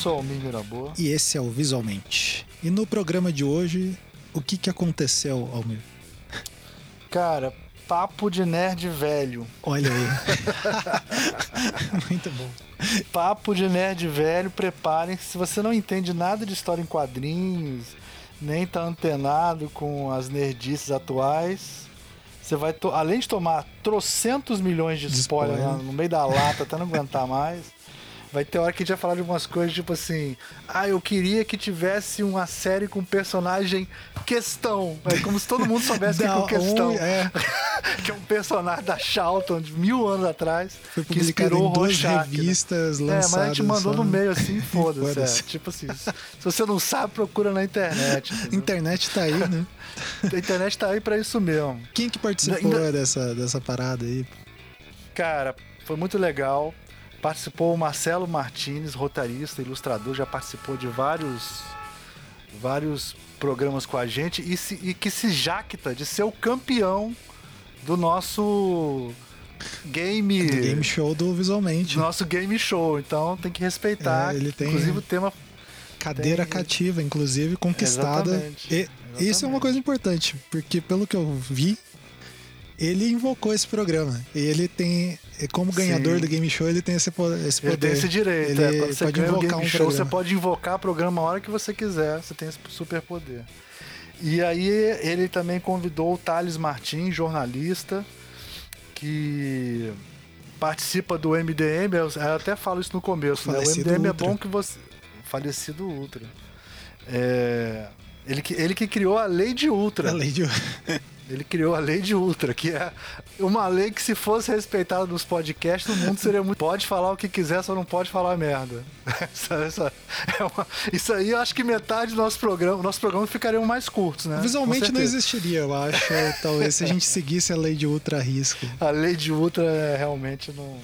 sou Almir Mirabô. E esse é o Visualmente. E no programa de hoje, o que, que aconteceu, Almir? Cara, papo de nerd velho. Olha aí. Muito bom. Papo de nerd velho, preparem-se. Se você não entende nada de história em quadrinhos, nem tá antenado com as nerdices atuais, você vai, além de tomar trocentos milhões de, de spoiler, spoiler. no meio da lata até não aguentar mais, Vai ter hora que a gente vai falar de algumas coisas, tipo assim, ah, eu queria que tivesse uma série com personagem questão. É como se todo mundo soubesse que é questão. Um, é. que é um personagem da Charlton de mil anos atrás. Foi que inspirou em duas revistas né? lançadas. É, mas a gente mandou no meio assim, foda-se. Foda é. Tipo assim, se você não sabe, procura na internet. Entendeu? Internet tá aí, né? a internet tá aí pra isso mesmo. Quem que participou Ainda... dessa, dessa parada aí? Cara, foi muito legal. Participou o Marcelo Martinez, rotarista, ilustrador, já participou de vários vários programas com a gente e, se, e que se jacta de ser o campeão do nosso game do game show do visualmente do nosso game show então tem que respeitar é, ele tem inclusive o tema cadeira tem... cativa inclusive conquistada Exatamente. e Exatamente. isso é uma coisa importante porque pelo que eu vi ele invocou esse programa. E ele tem, como ganhador Sim. do game show, ele tem esse, esse poder. Ele tem esse direito. Ele é. Quando você pode invocar um show, programa. você pode invocar o programa a hora que você quiser. Você tem esse super poder. E aí ele também convidou o Thales Martins, jornalista, que participa do MDM. Eu até falo isso no começo. Né? O MDM é Ultra. é bom que você. Falecido Ultra. É... Ele, que, ele que criou a lei de Ultra. A lei de Ele criou a lei de Ultra, que é uma lei que se fosse respeitada nos podcasts, o mundo seria muito. Pode falar o que quiser, só não pode falar merda. Essa, essa é uma... Isso aí eu acho que metade do nosso programa, nosso programa ficariam mais curtos, né? Visualmente não existiria, eu acho. talvez se a gente seguisse a lei de Ultra risco. A lei de Ultra é, realmente não.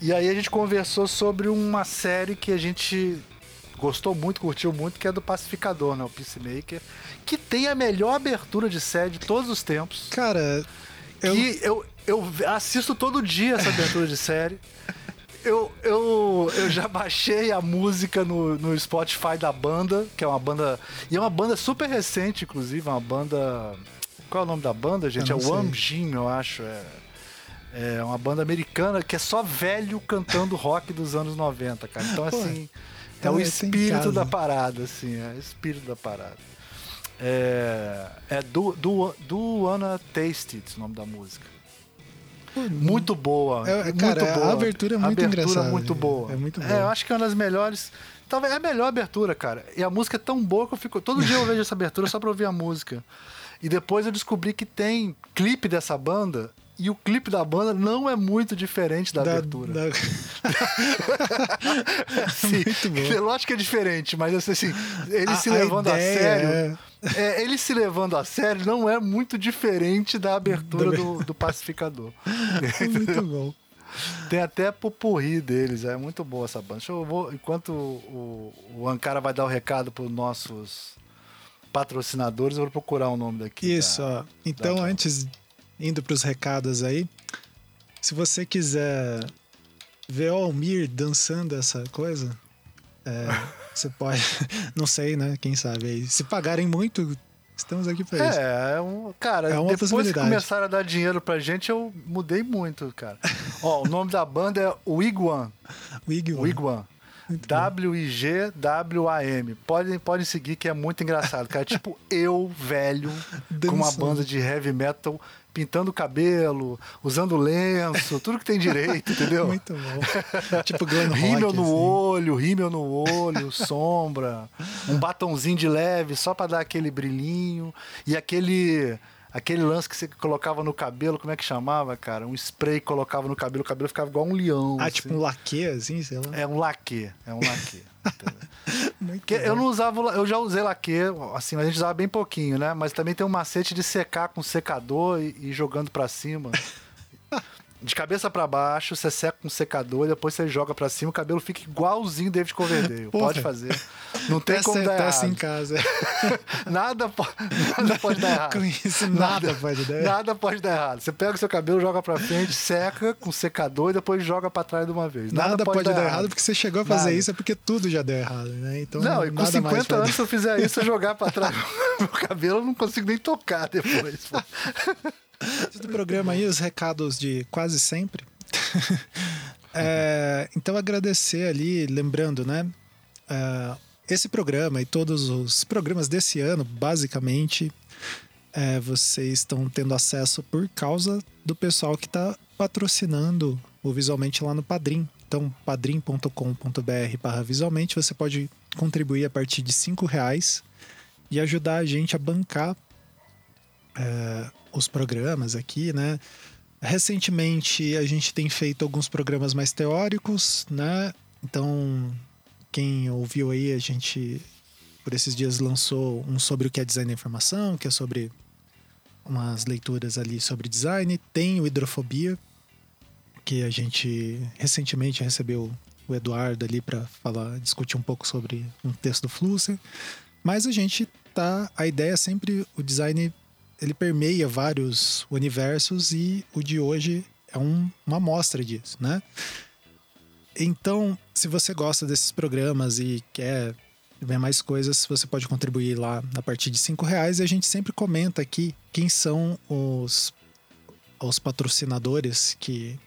E aí a gente conversou sobre uma série que a gente gostou muito, curtiu muito, que é do Pacificador, né? O Peacemaker. Que tem a melhor abertura de série de todos os tempos. Cara, eu... Que eu, eu assisto todo dia essa abertura de série. Eu, eu, eu já baixei a música no, no Spotify da banda, que é uma banda. E é uma banda super recente, inclusive, uma banda. Qual é o nome da banda, gente? É o Amjim, eu acho. É, é uma banda americana que é só velho cantando rock dos anos 90, cara. Então, assim. Pô. É o espírito da parada, assim, é o espírito da parada. É, é do, do, do Anna Tasted, o nome da música. muito boa. É, muito cara, boa. a abertura é muito abertura engraçada. muito boa. É muito boa. É, eu acho que é uma das melhores. Talvez é a melhor abertura, cara. E a música é tão boa que eu fico. Todo dia eu vejo essa abertura só pra ouvir a música. E depois eu descobri que tem clipe dessa banda e o clipe da banda não é muito diferente da, da abertura. Da... Sim, muito bom. Lógico que é diferente, mas assim, ele a, se levando a, a sério. É... É, ele se levando a sério não é muito diferente da abertura do, do Pacificador. muito bom. Tem até pupurri deles, é muito boa essa banda. Eu vou, enquanto o, o Ankara vai dar o recado para os nossos patrocinadores, eu vou procurar o nome daqui. Isso, da, então da... antes indo para os recados aí. Se você quiser ver o Almir dançando essa coisa, é, você pode. Não sei, né? Quem sabe aí. Se pagarem muito, estamos aqui para isso. É, é um, cara, é uma depois que começaram a dar dinheiro pra gente, eu mudei muito, cara. Ó, o nome da banda é Wigwam. Wigwam. Wigwam. W-I-G-W-A-M. Podem, podem seguir que é muito engraçado, cara. tipo eu, velho, Dançando. com uma banda de heavy metal pintando o cabelo, usando lenço, tudo que tem direito, entendeu? Muito bom. tipo Glenn Rímel no assim. olho, rímel no olho, sombra, um batonzinho de leve só para dar aquele brilhinho e aquele aquele lance que você colocava no cabelo, como é que chamava, cara? Um spray colocava no cabelo, o cabelo ficava igual um leão. Ah, tipo assim. tipo um laque, assim, sei lá. É um laque, é um laque. eu não usava, eu já usei laque, assim, a gente usava bem pouquinho, né? Mas também tem um macete de secar com secador e, e jogando para cima. de cabeça para baixo, você seca com secador, depois você joga para cima, o cabelo fica igualzinho David Coverdale. Pode fazer. Não tem como dar testa errado. em casa. Nada, po- nada pode dar errado. Com isso, nada pode dar errado. Nada pode dar errado. Você pega o seu cabelo, joga pra frente, seca com secador e depois joga pra trás de uma vez. Nada, pode, dar errado porque você chegou a fazer Nada. isso é porque tudo já deu errado, né? Então, Não, e com nada mais 50 pode- anos, se eu fizer isso, eu jogar pra trás meu cabelo, eu não consigo nem tocar depois. Do programa aí, os recados de quase sempre. É, então, agradecer ali, lembrando, né? é, esse programa e todos os programas desse ano, basicamente, é, vocês estão tendo acesso por causa do pessoal que está patrocinando o Visualmente lá no Padrim. Então, padrim.com.br visualmente, você pode contribuir a partir de cinco reais e ajudar a gente a bancar é, os programas aqui, né? Recentemente a gente tem feito alguns programas mais teóricos, né? Então, quem ouviu aí, a gente por esses dias lançou um sobre o que é design da informação, que é sobre umas leituras ali sobre design. Tem o Hidrofobia, que a gente recentemente recebeu o Eduardo ali para falar, discutir um pouco sobre um texto do Flusser. Mas a gente tá, a ideia é sempre o design ele permeia vários universos e o de hoje é um- uma amostra disso, né? Então, se você gosta desses programas e quer ver mais coisas, você pode contribuir lá a partir de cinco reais e a gente sempre comenta aqui quem são os, os patrocinadores que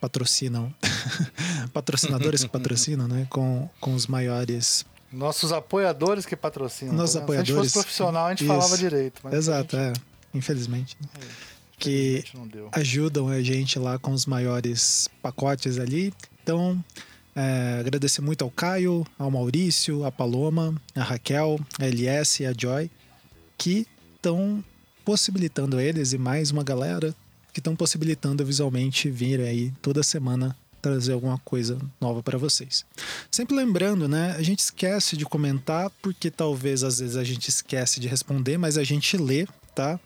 patrocinam patrocinadores que patrocinam, né? Com, com os maiores Nossos apoiadores que patrocinam. Nossos tá vendo? Se a gente apoiadores. fosse profissional, a gente Isso. falava direito. Mas Exato, é. Infelizmente. né? Que infelizmente, não deu. ajudam a gente lá com os maiores pacotes ali. Então, é, agradecer muito ao Caio, ao Maurício, a Paloma, a Raquel, a LS e a Joy, que estão possibilitando eles e mais uma galera que estão possibilitando visualmente vir aí toda semana trazer alguma coisa nova para vocês. Sempre lembrando, né? A gente esquece de comentar porque talvez às vezes a gente esquece de responder, mas a gente lê, tá?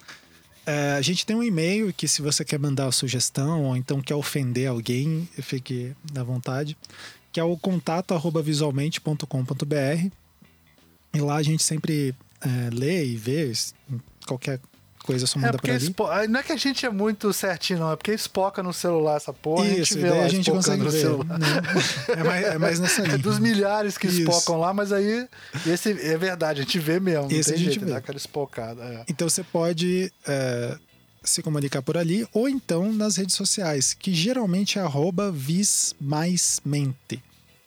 É, a gente tem um e-mail que se você quer mandar uma sugestão ou então quer ofender alguém, fique à vontade, que é o contato visualmente.com.br e lá a gente sempre é, lê e vê qualquer coisa só É pra ali. espo- ah, não é que a gente é muito certinho, não. É porque espoca no celular essa porra. Isso, a gente vê lá a gente consegue ver. celular. né? É, mais, é mais nessa linha. É dos milhares que Isso. espocam lá, mas aí esse é verdade, a gente vê mesmo. Não Esse tem a gente jeito, vê. dá aquela espocada. é. Então você pode é, se comunicar por ali ou então nas redes sociais, que geralmente é arroba vismaismente.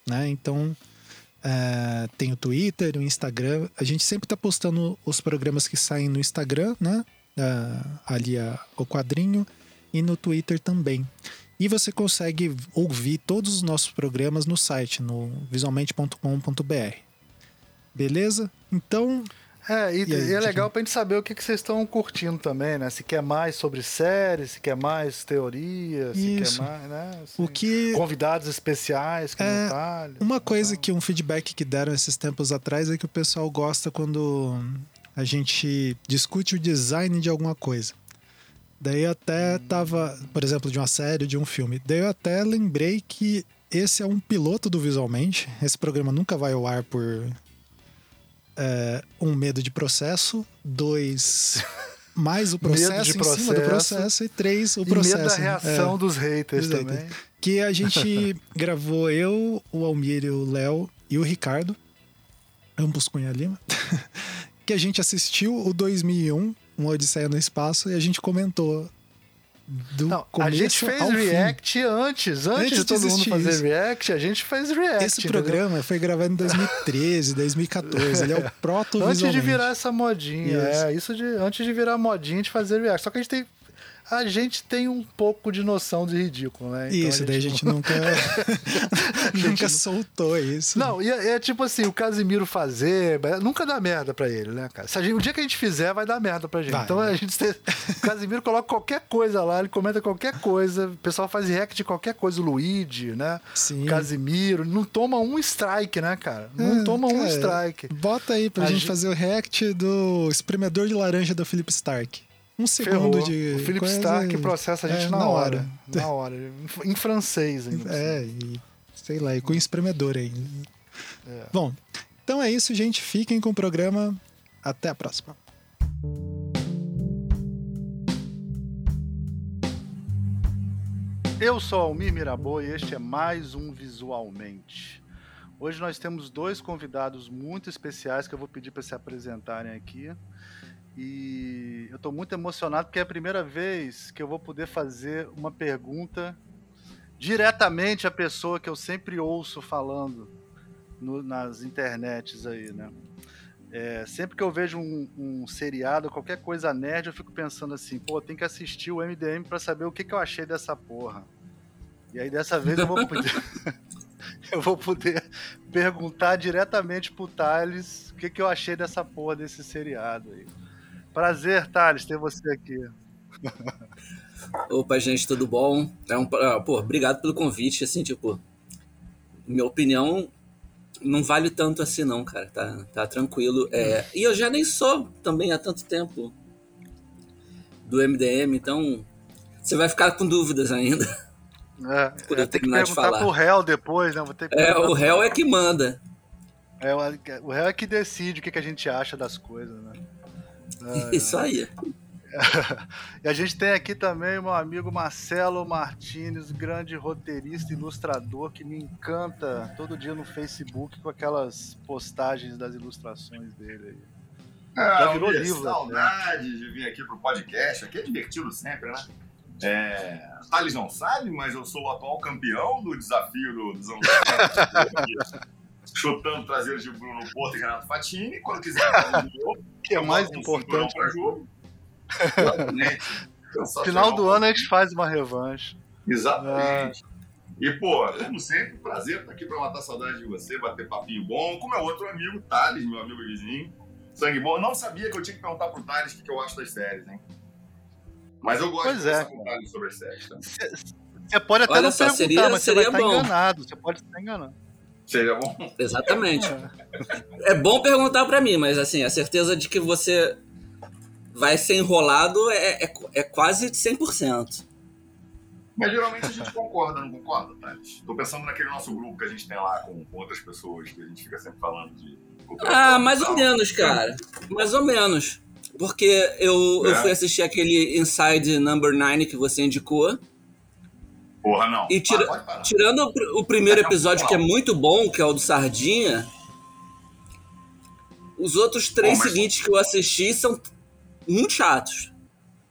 Né? Então é, tem o Twitter, o Instagram. A gente sempre está postando os programas que saem no Instagram, né? É, ali a- o quadrinho, e no Twitter também. E você consegue ouvir todos os nossos programas no site, no visualmente.com.br. Beleza? Então, É, e, E aí, e é legal pra gente saber o que, que vocês estão curtindo também, né? Se quer mais sobre séries, se quer mais teoria, se Isso. quer mais, né? o Assim, que Convidados especiais, É. Uma coisa que um feedback que deram esses tempos atrás é que o pessoal gosta quando a gente discute o design de alguma coisa. Daí eu até tava, por exemplo, de uma série, de um filme. Daí eu até lembrei que esse é um piloto do Visualmente. Esse programa nunca vai ao ar por é, um medo de processo, dois mais o processo em cima do processo. processo e três o E processo. medo da né? reação É dos haters também. haters. que a gente gravou eu, o Almir, o Léo e o Ricardo, ambos Cunha Lima, que a gente assistiu o 2001, uma Odisseia no Espaço, e a gente comentou do Não, a gente fez ao fim. react antes, antes, Antes de todo mundo fazer isso. react, a gente fez react. Esse entendeu? programa foi gravado em 2013, 2014. Ele é o proto Antes de virar essa modinha, Isso. é, isso de antes de virar modinha de fazer react. Só que a gente tem a gente tem um pouco de noção de ridículo, né? Então Isso, daí a gente nunca, nunca soltou isso. Não, e é, é tipo assim, o Casimiro fazer, nunca dá merda pra ele, né, cara? Se a gente- o dia que a gente fizer, vai dar merda pra gente. Vai, então vai. a gente tem, o Casimiro coloca qualquer coisa lá, ele comenta qualquer coisa, o pessoal faz react de qualquer coisa, o Luigi, né? Sim. O Casimiro, não toma um strike, né, cara? Não Ah, toma um cara, strike. Bota aí pra A gente gente- fazer o react do espremedor de laranja do Philip Stark. Um Ferrou. segundo de. O Philip coisa Stark e- processa a gente é, na, hora. Na hora. Em- francês ainda. É, e sei lá, e com espremedor ainda. É. Bom, Então é isso, gente. Fiquem com o programa. Até a próxima. Eu sou Almir Mirabô e este é mais um Visualmente. Hoje nós temos dois convidados muito especiais que eu vou pedir para se apresentarem aqui. E eu estou muito emocionado porque é a primeira vez que eu vou poder fazer uma pergunta diretamente à pessoa que eu sempre ouço falando no, nas internets aí, né? É, sempre que eu vejo um, um, seriado, qualquer coisa nerd, eu fico pensando assim, pô, tem que assistir o MDM para saber o que, que eu achei dessa porra. E aí dessa vez eu vou poder, eu vou poder perguntar diretamente pro Thales o que, que eu achei dessa porra desse seriado aí. Prazer, Thales, ter você aqui. Opa, gente, tudo bom? É um, pô, obrigado pelo convite, assim, tipo, minha opinião não vale tanto assim não, cara, tá, tá tranquilo. É, e eu já nem sou também há tanto tempo do MDM, então você vai ficar com dúvidas ainda. É, por eu tenho que perguntar pro réu depois, né? Vou ter que é, o réu é que manda. É, o réu é que decide o que, que a gente acha das coisas, né? Isso aí. e a gente tem aqui também meu amigo Marcelo Martinez, grande roteirista e ilustrador que me encanta todo dia no Facebook com aquelas postagens das ilustrações dele aí. Ah, Já virou livro. Saudade né? de vir aqui pro podcast. Aqui é divertido sempre, né? É, Thales não sabe, mas eu sou o atual campeão do desafio do, dos chutando traseiros de Bruno Porto e Renato Fatini. Quando quiser novo, que é mais importante jogo. Final do ano a gente faz uma revanche. Exatamente. Ah. E, pô, como sempre, prazer estar aqui para matar saudade de você, bater papinho bom, com meu outro amigo, Thales, meu amigo vizinho. Sangue bom. Eu não sabia que eu tinha que perguntar pro Thales o que, eu acho das séries, hein? Mas eu gosto pois de é. com o Thales sobre as séries. Tá? Você pode até Olha não só, perguntar, seria, mas seria você vai bom. estar enganado. Você pode estar enganado. Seria bom. Exatamente. É bom perguntar para mim, mas assim, a certeza de que você vai ser enrolado é, é, é quase 100%. Mas geralmente a gente concorda, não concorda, Thales? Tô pensando naquele nosso grupo que a gente tem lá com, com outras pessoas, que a gente fica sempre falando de. Ah, mais ou menos, cara. Mais ou menos. Porque eu, é. eu fui assistir aquele Inside Number 9 que você indicou. Porra, não. E tira, tirando o, o primeiro episódio, que é muito bom, que é o do Sardinha, os outros três mas... seguintes que eu assisti são muito chatos.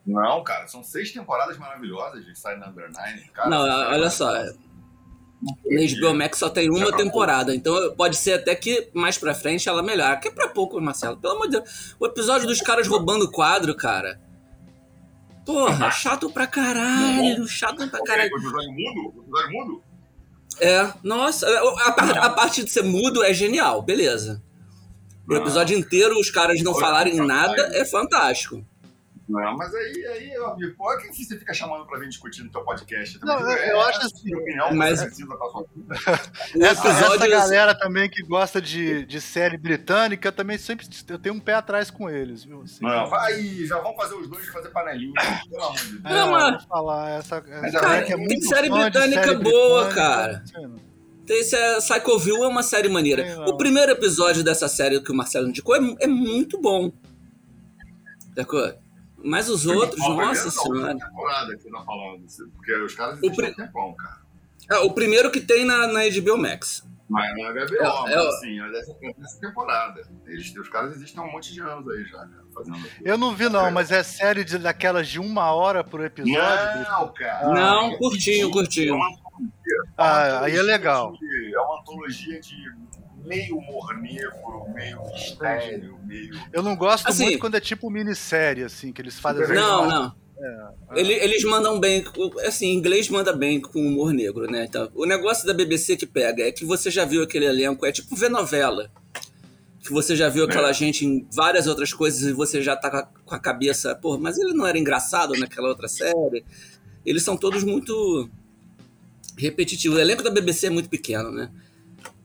Não, cara, são seis temporadas maravilhosas de Inside Number 9. Cara, não, olha só. Na HBO Max só tem uma temporada, então pode ser até que mais pra frente ela melhor. Que é pra pouco, Marcelo. Pelo amor de Deus. O episódio dos caras roubando quadro, cara. Porra, chato pra caralho. Chato pra caralho. O episódio mudo? O episódio mudo? É, nossa. A, a, a parte de ser mudo é genial, beleza. O episódio inteiro os caras não falarem nada é fantástico. Não, mas aí, aí amigo, pô, quem você fica chamando pra vir discutir no teu podcast? Não, eu, eu acho assim. Opinião, mas... essa, essa galera também que gosta de, de série britânica, também sempre eu tenho um pé atrás com eles, viu? Assim, não, vai, já vamos fazer os dois fazer panelinha, pelo amor de Deus. Não, mas... falar, essa, essa cara, que é muito tem série britânica série boa, britânica, cara. Esse é, Psychoville é uma série maneira. o primeiro episódio dessa série que o Marcelo indicou é, é muito bom. D'accord? Mas os outros, nossa senhora. temporada que tá falando, porque os caras pri... tempão, cara. É, o primeiro que tem na, na HBO Max. Mas na HBO, é, mas é, assim, essa temporada. Eles, os caras existem há um monte de anos aí já, cara. Fazendo eu não vi, não, mas é série de, daquelas de uma hora por episódio? Não, cara. Não, curtinho, curtinho. Ah, aí é legal. É uma antologia de meio humor negro, meio mistério, meio. Eu não gosto assim, muito quando é tipo minissérie, assim, que eles fazem. Não, não. É, é. Eles mandam bem, assim, inglês manda bem com humor negro, né? Então, o negócio da BBC que pega é que você já viu aquele elenco, é tipo ver novela. Que você já viu aquela é. gente em várias outras coisas e você já tá com a cabeça, pô, mas ele não era engraçado naquela outra série. Eles são todos muito repetitivos. O elenco da BBC é muito pequeno, né?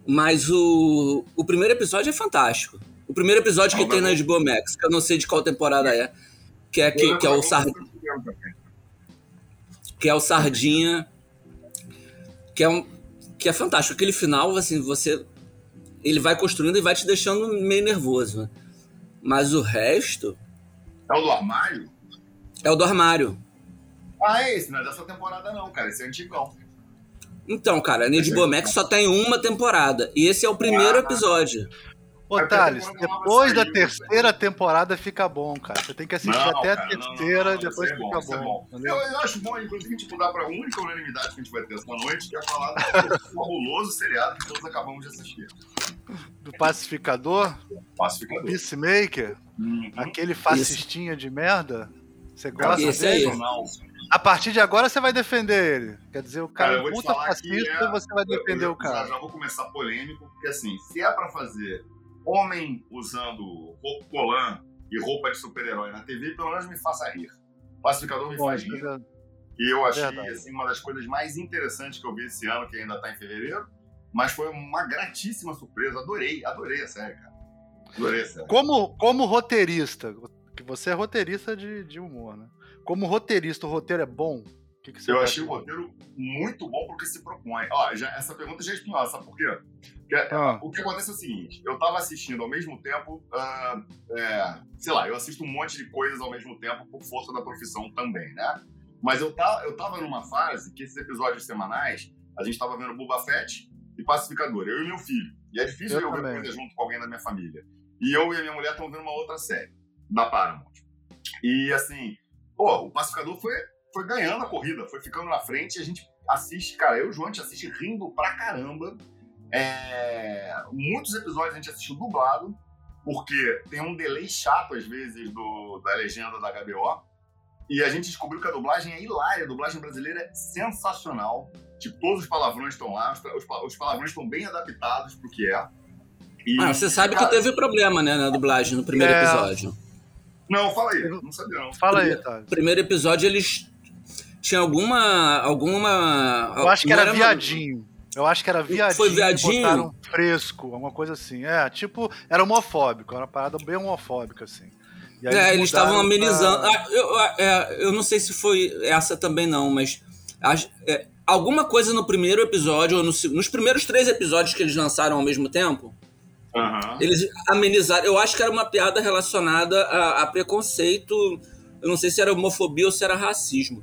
Mas o, o primeiro episódio é fantástico. O primeiro episódio que tem na HBO Max, que eu não sei de qual temporada é, que é, que, que é o Sardinha. Que é o Sardinha. Que é, um, que é fantástico. Aquele final, assim, você. ele vai construindo e vai te deixando meio nervoso. Né? Mas o resto. É o do armário? É o do armário. Ah, é esse, não é dessa temporada, não, cara. Esse é antigão. Então, cara, a HBO Max só tem uma temporada. E esse é o primeiro ah, episódio. Ô, Thales, depois da terceira temporada fica bom, cara. Você tem que assistir não, até cara, a terceira e depois é fica bom. É bom. Eu, eu, acho bom, inclusive, tipo, dar pra única unanimidade que a gente vai ter essa noite, que é falar do fabuloso seriado que todos acabamos de assistir. Do Pacificador? Pacificador. Peacemaker? Uhum. Aquele fascistinha de merda? Você gosta Esse dele? A partir de agora você vai defender ele. Quer dizer, o cara, cara é puta fascista, é, você vai defender eu, eu, o cara. Já vou começar polêmico, porque assim, se é pra fazer homem usando roupa colã e roupa de super-herói na TV, pelo menos me faça rir. O pacificador me Bom, faz rir. É e eu achei assim, uma das coisas mais interessantes que eu vi esse ano, que ainda tá em fevereiro. Mas foi uma gratíssima surpresa. Adorei, adorei a série, cara. Adorei a série. Como, como roteirista, que você é roteirista de, de humor, né? Como roteirista, o roteiro é bom? Que que eu achei o roteiro muito bom porque se propõe. Ó, já, essa pergunta já é espinhosa, sabe por quê? Porque, ah. O que acontece é o seguinte: eu tava assistindo ao mesmo tempo, uh, é, sei lá, eu assisto um monte de coisas ao mesmo tempo por força da profissão também, né? Mas eu, tá, eu tava numa fase que esses episódios semanais, a gente tava vendo Boba Fett e Pacificador, eu e meu filho. E é difícil eu, eu ver coisa junto com alguém da minha família. E eu e a minha mulher estamos vendo uma outra série, da Paramount. E assim, pô, o Pacificador foi foi ganhando a corrida, foi ficando na frente e a gente assiste, cara, eu e o João, a gente assiste rindo pra caramba. É, muitos episódios a gente assistiu dublado, porque tem um delay chato às vezes do, da legenda da HBO. E a gente descobriu que a dublagem é hilária, a dublagem brasileira é sensacional. Tipo, todos os palavrões estão lá, os, os palavrões estão bem adaptados pro que é. E, ah, você sabe cara, que teve problema, né, na dublagem no primeiro é... episódio. Não, fala aí, não sabia não. Fala aí, tá. Primeiro episódio eles tinha alguma. alguma. Eu acho que era, era viadinho. Uma... Eu acho que era viadinho. Foi viadinho? Botaram fresco, alguma coisa assim. É, tipo, era homofóbico, era uma parada bem homofóbica, assim. é, eles estavam amenizando. Pra... Ah, eu, é, eu não sei se foi essa também, não, mas. É, alguma coisa no primeiro episódio, ou no, nos primeiros três episódios que eles lançaram ao mesmo tempo, uhum. eles amenizaram. Eu acho que era uma piada relacionada a, a preconceito. Eu não sei se era homofobia ou se era racismo.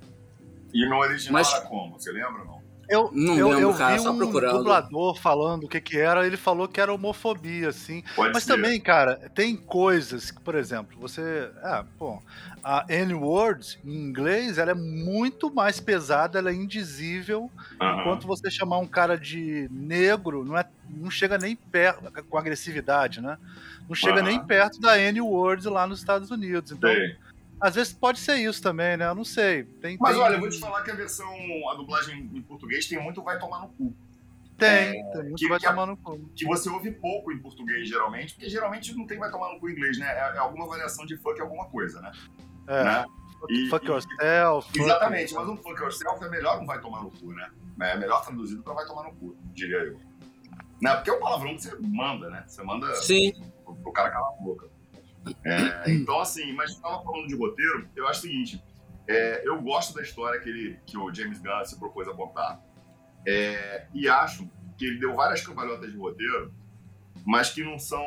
E no original Mas... era como? Você lembra não? Eu, não eu, lembro, eu cara, vi um procurando. dublador falando o que que era, ele falou que era homofobia, assim. Pode Mas ser. também, cara, tem coisas que, por exemplo, você... Ah, bom, a N-word, em inglês, ela é muito mais pesada, ela é indizível, enquanto você chamar um cara de negro, não, é, não chega nem perto, com agressividade, né? Não chega nem perto da N-word lá nos Estados Unidos. Então... Sim às vezes pode ser isso também, né? Eu não sei. Tem, Mas tem... olha, eu vou te falar que a versão, a dublagem em português tem muito vai tomar no cu. Tem, é, tem muito que, vai que tomar no cu. Que você ouve pouco em português, geralmente, porque geralmente não tem vai tomar no cu em inglês, né? É, é alguma variação de fuck alguma coisa, né? É. Né? E, fuck yourself. Exatamente, fuck... mas um fuck yourself é melhor não vai tomar no cu, né? É melhor traduzido pra vai tomar no cu, diria eu. Né? Porque é o palavrão que você manda, né? Você manda Sim. Pro, pro cara calar a boca. É, então, assim, mas estava falando de roteiro, eu acho o seguinte: é, eu gosto da história que, ele, que o James Gunn se propôs a botar. É, e acho que ele deu várias cambalhotas de roteiro, mas que não são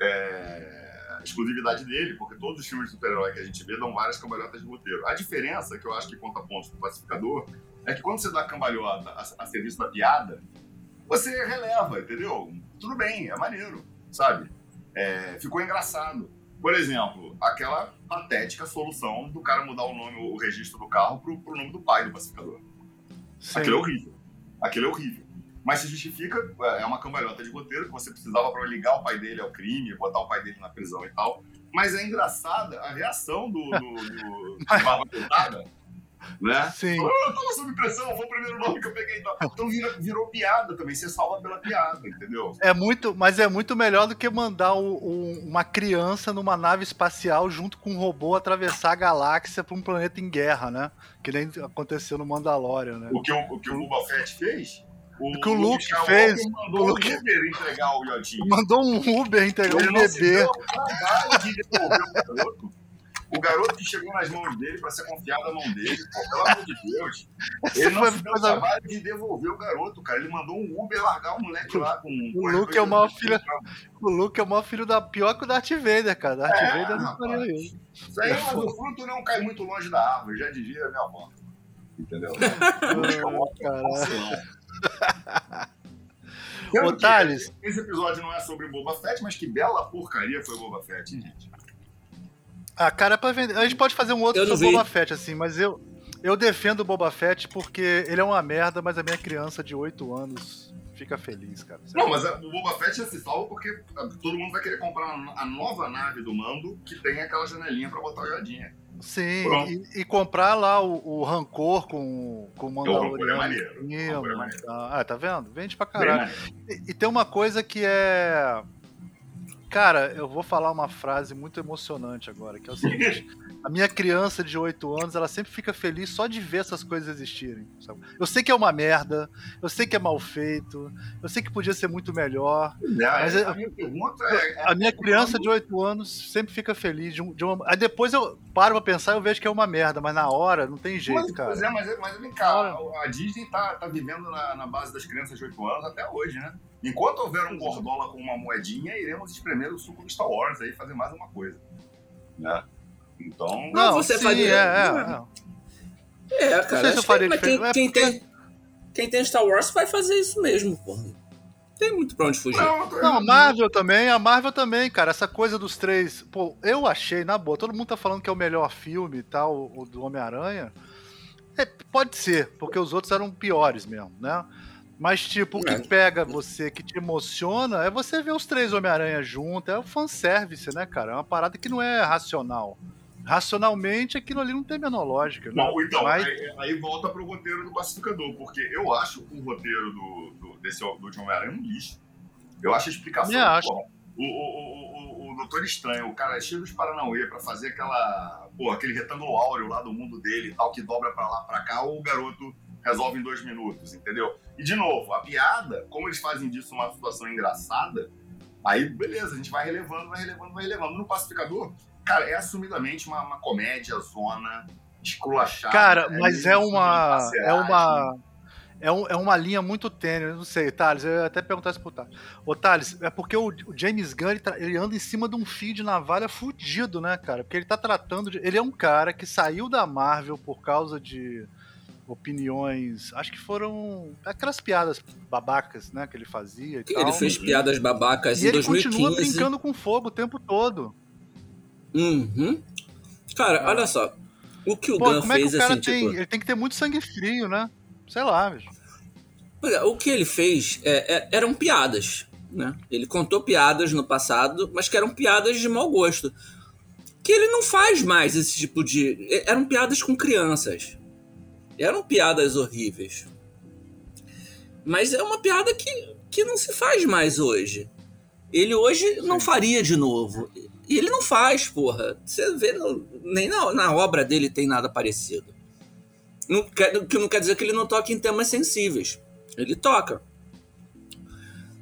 é, exclusividade dele, porque todos os filmes de super-herói que a gente vê dão várias cambalhotas de roteiro. A diferença, que eu acho que conta pontos pro pacificador, é que quando você dá cambalhota a, a serviço da piada, você releva, entendeu? Tudo bem, é maneiro, sabe? É, ficou engraçado. Por exemplo, aquela patética solução do cara mudar o nome, o registro do carro pro, pro nome do pai do pacificador. Sim. Aquilo é horrível. Aquilo é horrível. Mas se justifica, é, uma cambalhota de roteiro que você precisava para ligar o pai dele ao crime, botar o pai dele na prisão e tal. Mas é engraçada a reação do, do, do, do né? Sim. Eu tava sob pressão, foi o primeiro nome que eu peguei. Então, virou, virou piada também, você salva pela piada, entendeu? É muito, mas é muito melhor do que mandar o, o, uma criança numa nave espacial junto com um robô atravessar a galáxia para um planeta em guerra, né? Que nem aconteceu no Mandalorian, né? O que o, o, que o Boba Fett fez? O, que o Luke, fez. Mandou o Luke... um Uber entregar o. Mandou um Uber entregar Ele um bebê. Se deu trabalho de devolver o garoto. O garoto que chegou nas mãos dele para ser confiado à mão dele, pô, pelo amor de Deus. Ele não se deu o trabalho de devolver o garoto, cara. Ele mandou um Uber largar o moleque lá com. O Luke é o maior filho. O Luke é o maior filho da pior que o Darth Vader, cara. Darth é, Vader não faria isso. Isso aí, mas o fruto não cai muito longe da árvore, já dizia minha avó. Entendeu? Ô, Thales. Esse episódio não é sobre Boba Fett, mas que bela porcaria foi Boba Fett, gente? Ah, cara, é pra vender. A gente pode fazer um outro sobre Boba Fett, assim, mas eu, eu defendo o Boba Fett porque ele é uma merda, mas a minha criança de 8 anos fica feliz, cara. Não, mas o Boba Fett se salva porque todo mundo vai querer comprar a nova nave do Mando que tem aquela janelinha pra botar o Jadinha. Sim, e, e, comprar lá o, o Rancor com, com o Mandaloriano. É maneiro. É maneiro. Ah, tá vendo? Vende pra caralho. E, e, tem uma coisa que é. Cara, eu vou falar uma frase muito emocionante agora, que é o seguinte. A minha criança de 8 anos, ela sempre fica feliz só de ver essas coisas existirem. Sabe? Eu sei que é uma merda, eu sei que é mal feito, eu sei que podia ser muito melhor. mas a, minha, é, a minha criança de 8 anos sempre fica feliz de, um, de uma. Aí depois eu paro pra pensar e eu vejo que é uma merda, mas na hora não tem jeito, mas, cara. Pois é, mas, mas vem cá, a Disney tá, tá vivendo na, na base das crianças de 8 anos até hoje, né? Enquanto houver um gordola com uma moedinha, iremos espremer o suco do Star Wars aí, fazer mais uma coisa. Né? Então. Não, você sim, faria. É, é. é cara. Acho que, mas quem, quem, tem, quem tem Star Wars vai fazer isso mesmo, porra. Tem muito pra onde fugir. Não, não, a Marvel também, a Marvel também, cara. Essa coisa dos três. Pô, eu achei, na boa, todo mundo tá falando que é o melhor filme e tal, o do Homem-Aranha. É, pode ser, porque os outros eram piores mesmo, né? Mas, tipo, o que é. pega você, que te emociona, é você ver os três Homem-Aranha juntos. É o fanservice, né, cara? É uma parada que não é racional racionalmente aquilo ali não tem menor lógica. Né? Bom, então, Mas... aí, aí, volta pro roteiro do pacificador, porque eu acho o roteiro do, do, desse, do John Homem-Aranha um lixo. Eu acho a explicação. Eu acho. o, o, o, o, Doutor Estranho, o cara é cheio dos Paranauê pra fazer aquela. Pô, aquele retângulo áureo lá do mundo dele e tal, que dobra pra lá pra cá, o garoto resolve em dois minutos, entendeu? E de novo, a piada, como eles fazem disso uma situação engraçada, aí beleza, a gente vai relevando, vai relevando, vai relevando. No pacificador, Cara, é assumidamente uma, uma comédia zona, esculachada. Cara, é mas é uma. É uma. É, um, é uma linha muito tênue, não sei, Thales, eu ia até perguntar isso pro Thales. Ô, Thales, é porque o, o James Gunn, ele, tá, ele, anda em cima de um fio de navalha fudido, né, cara? Porque ele tá tratando de... Ele é um cara que saiu da Marvel por causa de opiniões, acho que foram aquelas piadas babacas, né, que ele fazia Ele fez piadas babacas e em ele 2015. continua brincando com fogo o tempo todo. Uhum. Cara, olha só. O que o Pô, Gun como fez, é assim, tem, tipo... Ele tem que ter muito sangue frio, né? Sei lá, bicho. Olha, o que ele fez é, é, eram piadas, né? Ele contou piadas no passado, mas que eram piadas de mau gosto. Que ele não faz mais esse tipo de... Eram piadas com crianças. Eram piadas horríveis. Mas é uma piada que, que não se faz mais hoje. Ele hoje Sim. não faria de novo. E ele não faz, porra. Você vê, no, nem na, na, obra dele tem nada parecido. Não quer, que não quer dizer que ele não toque em temas sensíveis. Ele toca.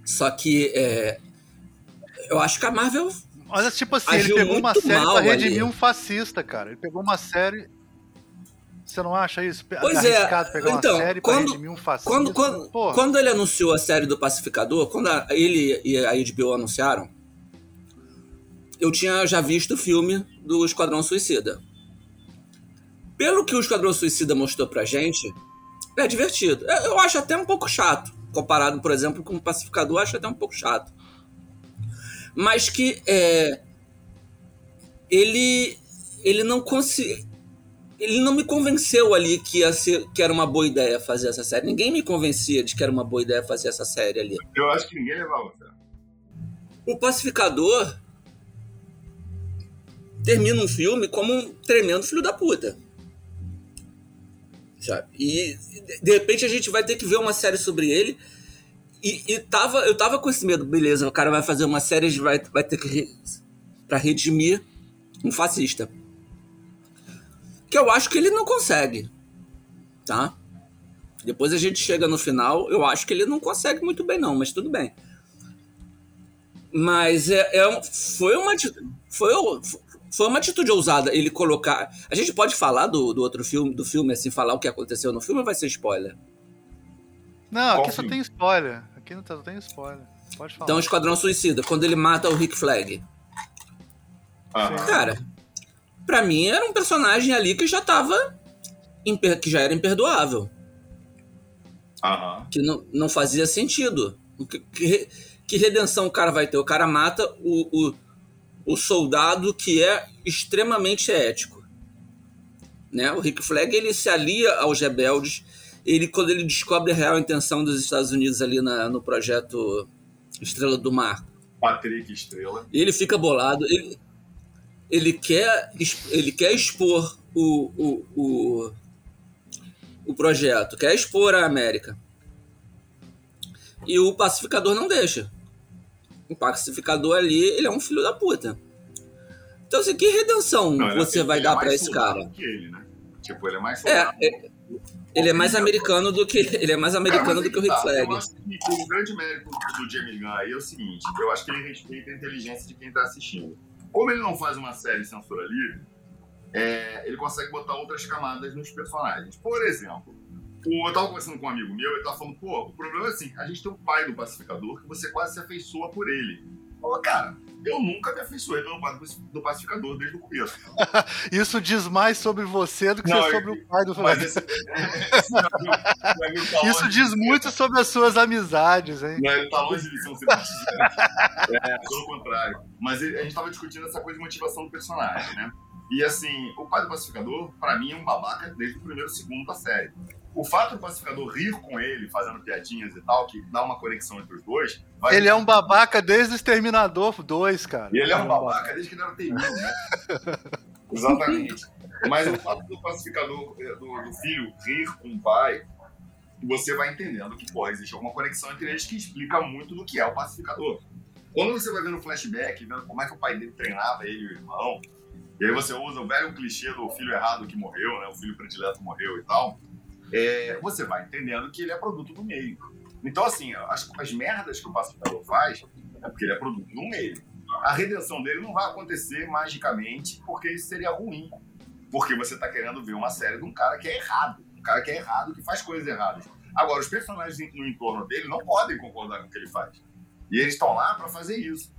Só que é, eu acho que a Marvel. Olha, tipo assim, ele pegou uma série pra redimir ali. um fascista, cara. Ele pegou uma série. Você não acha isso? Pois é. Pegar então, uma série quando, pra redimir um fascista. Quando, quando, quando ele anunciou a série do Pacificador, quando a, ele e a HBO anunciaram, eu tinha já visto o filme do Esquadrão Suicida. Pelo que o Esquadrão Suicida mostrou pra gente, é divertido. Eu acho até um pouco chato. Comparado, por exemplo, com o Pacificador, eu acho até um pouco chato. Mas que é, ele, ele não conseguiu. Ele não me convenceu ali que, ia ser, que era uma boa ideia fazer essa série. Ninguém me convencia de que era uma boa ideia fazer essa série ali. Eu acho que ninguém levava. O Pacificador, termina um filme como um tremendo filho da puta. Sabe? E de repente a gente vai ter que ver uma série sobre ele. E, e tava, eu tava com esse medo, beleza, o cara vai fazer uma série vai, vai ter que. Re, pra redimir um fascista. Que eu acho que ele não consegue. Tá? Depois a gente chega no final, eu acho que ele não consegue muito bem, não, mas tudo bem. Mas é, é foi uma. Foi, Foi uma atitude ousada ele colocar. A gente pode falar do, do outro filme, do filme, assim, falar o que aconteceu no filme ou vai ser spoiler? Não, Qual aqui filme? só tem spoiler. Aqui não, tá, tem spoiler. Pode falar. Então, Esquadrão Suicida, quando ele mata o Rick Flag. Ah. Cara, pra mim era um personagem ali que já tava. que já era imperdoável. Aham. Que não, não fazia sentido. Que, que, que, redenção o cara vai ter? O cara mata o, o, o soldado que é extremamente ético. Né? O Rick Flag ele se alia aos rebeldes ele quando ele descobre a real intenção dos Estados Unidos ali na, no projeto Estrela do Mar. Patrick Estrela. Ele fica bolado. Ele, ele, quer, ele quer expor o, o, o, o projeto, quer expor a América. E o pacificador não deixa. O pacificador ali, ele é um filho da puta. Então, assim, que redenção não, você vai dar é para esse cara? Ele, né? Tipo, ele é mais é, é, ele é mais americano do que ele é mais americano é, do que o Rick Flag. Eu acho que o grande mérito do Jamie Gunn aí é o seguinte: eu acho que ele respeita a inteligência de quem está assistindo. Como ele não faz uma série censura livre, é, ele consegue botar outras camadas nos personagens. Por exemplo, o, eu tava conversando com um amigo meu, ele tava falando, pô, o problema é assim, a gente tem um pai do pacificador que você quase se afeiçoa por ele. Falou, cara, eu nunca me afeiçoei pelo pai do pacificador desde o começo. Isso diz mais sobre você do que não, sobre eu, o pai do pacificador. Isso diz muito sobre as suas amizades, hein? Não, ele tá longe de ser um É, pelo contrário. Mas a gente tava discutindo essa coisa de motivação do personagem, né? E assim, o pai do pacificador, pra mim, é um babaca desde o primeiro segundo da série. O fato do pacificador rir com ele, fazendo piadinhas e tal, que dá uma conexão entre os dois. ele é um babaca desde o Exterminador 2, cara. E ele é um babaca desde que ele era terrível, né? Exatamente. Mas o fato do pacificador, eh, do, do, filho rir com o pai, você vai entendendo que, porra, existe alguma conexão entre eles que explica muito do que é o pacificador. Quando você vai vendo flashback, vendo como é que o pai dele treinava ele e o irmão, e aí você usa o velho clichê do filho errado que morreu, né? O filho predileto morreu e tal. É, você vai entendendo que ele é produto do meio. Então, assim, as, as merdas que o pacificador faz é porque ele é produto do meio. A redenção dele não vai acontecer magicamente porque isso seria ruim. Porque você está querendo ver uma série de um cara que é errado. Um cara que é errado, que faz coisas erradas. Agora, os personagens no entorno dele não podem concordar com o que ele faz. E eles estão lá para fazer isso.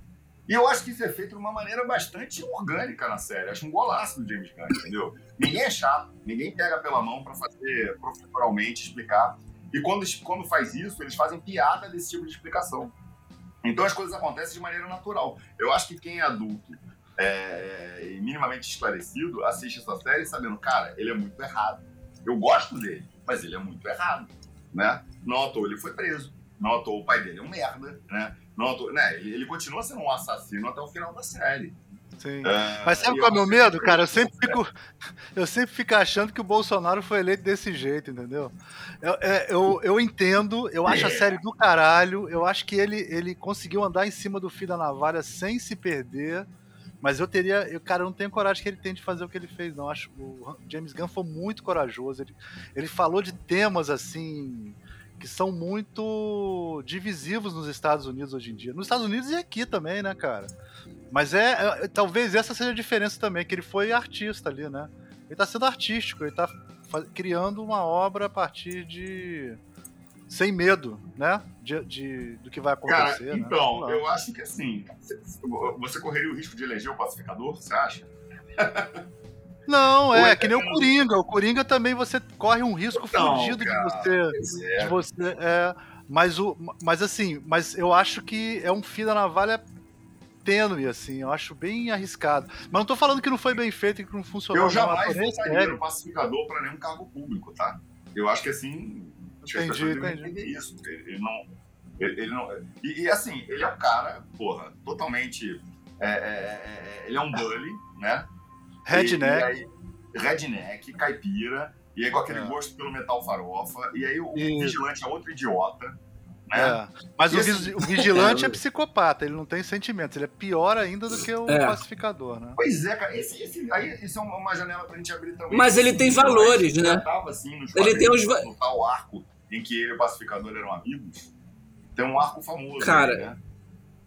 E eu acho que isso é feito de uma maneira bastante orgânica na série. Acho um golaço do James Gunn, entendeu? Ninguém é chato, ninguém pega pela mão para fazer profissionalmente explicar. E quando, quando faz isso, eles fazem piada desse tipo de explicação. Então as coisas acontecem de maneira natural. Eu acho que quem é adulto é, e minimamente esclarecido assiste essa série sabendo, cara, ele é muito errado. Eu gosto dele, mas ele é muito errado, né? Não à toa ele foi preso, não à toa o pai dele é um merda, né? Não, né, ele continua sendo um assassino até o final da série. Sim. É, Mas sabe qual é o meu medo, cara? Eu sempre, fico, eu sempre fico achando que o Bolsonaro foi eleito desse jeito, entendeu? Eu, é, eu, eu entendo, eu acho a é. série do caralho, eu acho que ele, ele conseguiu andar em cima do fio da navalha sem se perder. Mas eu teria. Eu, cara, eu não tenho coragem que ele tente fazer o que ele fez, não. Acho o James Gunn foi muito corajoso. Ele, ele falou de temas assim que são muito divisivos nos Estados Unidos hoje em dia. Nos Estados Unidos e aqui também, né, cara? Mas é, é talvez essa seja a diferença também, que ele foi artista ali, né? Ele tá sendo artístico, ele tá criando uma obra a partir de sem medo, né? De, de, do que vai acontecer. Cara, né? então, né? eu acho que assim, você correria o risco de eleger o pacificador, você acha? Não, é, é que nem o Coringa. O Coringa também você corre um risco não, fudido cara, de você. É. De você é, mas, o, mas assim, mas eu acho que é um fio da navalha tênue, assim, eu acho bem arriscado. Mas não tô falando que não foi bem feito e que não funcionou. Eu jamais votaria no pacificador para nenhum cargo público, tá? Eu acho que assim. Entendi, entendi. Isso. Ele, não. Ele, ele não e, e, assim, ele é um cara, porra, totalmente. É, é, é, é ele é um bully, né? Redneck. E, e aí, redneck, caipira, e aí com aquele é. gosto pelo metal farofa, e aí o e... vigilante é outro idiota. Né? É. Mas o, assim, o, vigilante é psicopata, ele não tem sentimentos, ele é pior ainda do que o é. pacificador, né? Pois é, cara, esse, esse, aí, isso é uma janela pra gente abrir também. Mas ele tem valores, né? Tava, assim, ele tem os no tal arco em que ele e o pacificador eram amigos. Tem um arco famoso. Cara, né?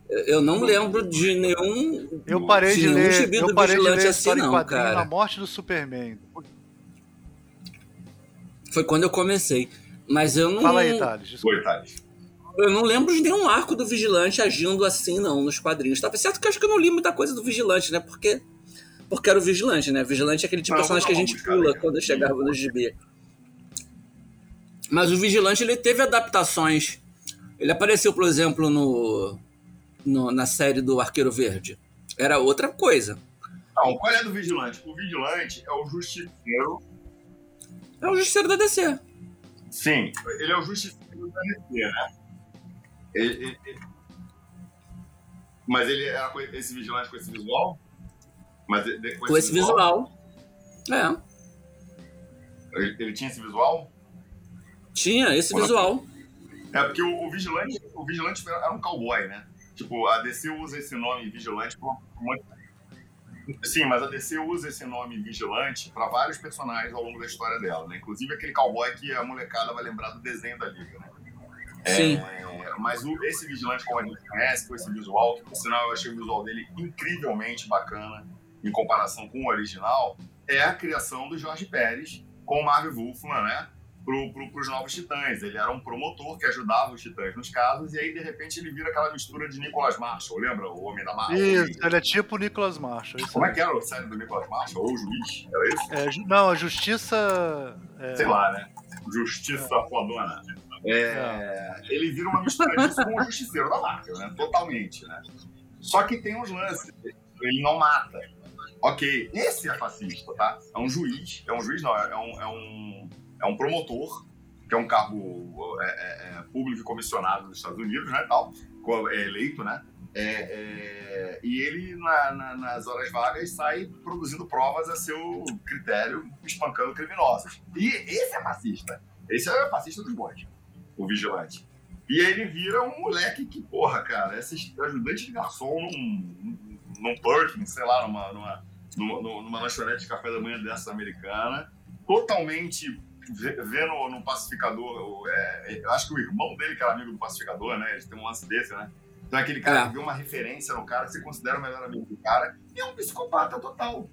Eu não lembro de nenhum. Eu parei de, de ler. Eu parei de ler assim, não, cara. A morte do Superman. Foi quando eu comecei. Mas eu não. Fala aí, Thales. Foi, Thales. Eu não lembro de nenhum arco do Vigilante agindo assim, não, nos quadrinhos. Tá certo que eu acho que eu não li muita coisa do Vigilante, né? Porque. Porque era o Vigilante, né? Vigilante é aquele tipo de personagem que a gente pula quando chegava no GB. Mas o Vigilante, ele teve adaptações. Ele apareceu, por exemplo, no no, na série do Arqueiro Verde. Era outra coisa. Não, qual é do Vigilante? O Vigilante é o Justiceiro. É o Justiceiro da DC. Sim, ele é o Justiceiro da DC, né? Ele, ele, ele... Mas ele era com esse Vigilante com esse visual? Mas com, esse, com esse visual. visual. É. Ele, ele, tinha esse visual? Tinha, esse visual. É, porque o, o, Vigilante, o Vigilante era um cowboy, né? Tipo, a DC usa esse nome vigilante por muito. Sim, mas a DC usa esse nome vigilante para vários personagens ao longo da história dela, né? Inclusive aquele cowboy que a molecada vai lembrar do desenho da Liga, né? Sim. É, mas o, esse vigilante, como a gente conhece, com esse visual, que por sinal eu achei o visual dele incrivelmente bacana em comparação com o original, é a criação do Jorge Pérez com o Marvel Wolfman, né? Pro, pro, pros novos titãs. Ele era um promotor que ajudava os titãs nos casos, e aí, de repente, ele vira aquela mistura de Nicholas Marshall, lembra? O Homem da Marvel. Isso, ele é tipo Nicholas Marshall. Como é que era a série do Nicholas Marshall? Ou o juiz? Era isso? É, não, a Justiça. É... Sei lá, né? Justiça é. fodona. É, é. Ele vira uma mistura disso com o Justiceiro da Marvel, né? Totalmente, né? Só que tem uns lances. Ele não mata. Ok, esse é fascista, tá? É um juiz. É um juiz, não, é um, é um é um promotor, que é um cargo é, é, é, público e comissionado dos Estados Unidos, né, tal, é eleito, né, é, é, e ele, na, na, nas horas vagas, sai produzindo provas a seu critério, espancando criminosos. E esse é fascista. Esse é fascista dos bons, o vigilante. E ele vira um moleque que, porra, cara, é ajudante de garçom num, num Perkins, sei lá, numa, numa, numa, numa lanchonete de café da manhã dessa americana, totalmente vê no, no Pacificador, é, eu acho que o irmão dele, que era amigo do Pacificador, né? Eles têm um lance desse, né? Então é aquele cara é. que vê uma referência no cara, que você considera o melhor amigo do cara, e é um psicopata total.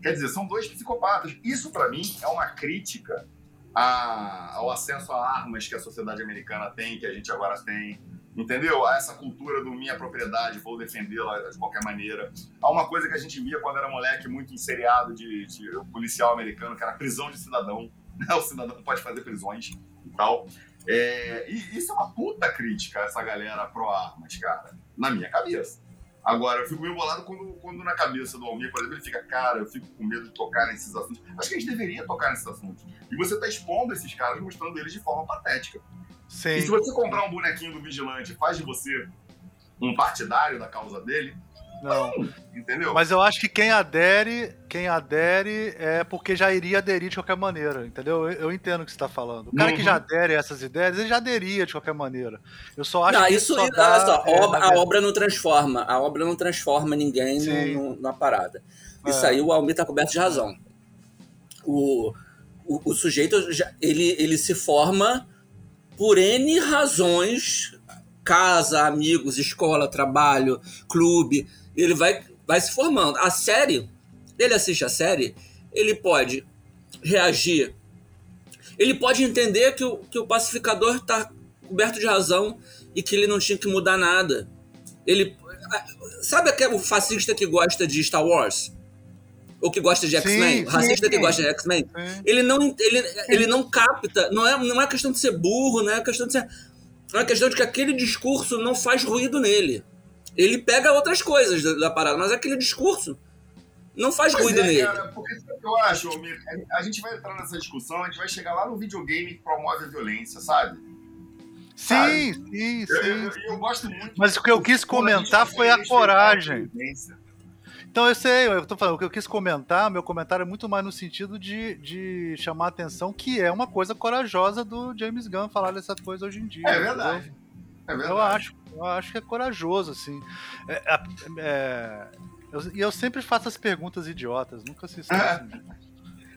Quer dizer, são dois psicopatas. Isso, para mim, é uma crítica a, ao acesso a armas que a sociedade americana tem, que a gente agora tem. Entendeu? A essa cultura do minha propriedade, vou defendê-la de qualquer maneira. Há uma coisa que a gente via quando era moleque, muito em seriado de, de policial americano, que era prisão de cidadão né? O cidadão pode fazer prisões e tal. É, e isso é uma puta crítica essa galera pró-armas, cara, na minha cabeça. Agora, eu fico meio bolado quando, quando na cabeça do Almir, por exemplo, ele fica, cara, eu fico com medo de tocar nesses assuntos. Acho que a gente deveria tocar nesses assuntos. E você tá expondo esses caras, mostrando eles de forma patética. Sim. E se você comprar um bonequinho do Vigilante faz de você um partidário da causa dele, não. Entendeu? Mas eu acho que quem adere, quem adere é porque já iria aderir de qualquer maneira, entendeu? Eu, eu entendo o que você está falando. O cara uhum. que já adere a essas ideias, ele já aderia de qualquer maneira. Eu só acho não, que isso, só dá, só, é, obra, a obra não transforma, a obra não transforma ninguém no, no, na parada. É. Isso aí o Almir tá coberto de razão. O, o, o sujeito, já, ele, ele se forma por N razões casa, amigos, escola, trabalho, clube ele vai, vai se formando. A série, ele assiste a série, ele pode reagir, ele pode entender que o, que o pacificador está coberto de razão e que ele não tinha que mudar nada. Ele. Sabe aquele fascista que gosta de Star Wars? Ou que gosta de X-Men? Racista sim. que gosta de X-Men? Ele não, ele, ele não capta. Não é, não é questão de ser burro, não é questão de ser. É uma questão de que aquele discurso não faz ruído nele. Ele pega outras coisas da, da parada, mas aquele discurso não faz pois ruído é, nele. Cara, porque eu acho, a gente vai entrar nessa discussão, a gente vai chegar lá no videogame que promove a violência, sabe? Sim, sabe? sim, sim. Eu, eu, eu, gosto muito. Mas o que eu quis comentar foi a coragem. Então eu sei, eu tô falando, o que eu quis comentar, meu comentário é muito mais no sentido de, de chamar a atenção que é uma coisa corajosa do James Gunn falar dessa coisa hoje em dia. É verdade. Entendeu? É eu acho, eu acho que é corajoso, assim. É, é, é eu, e eu sempre faço as perguntas idiotas, nunca se esquecem.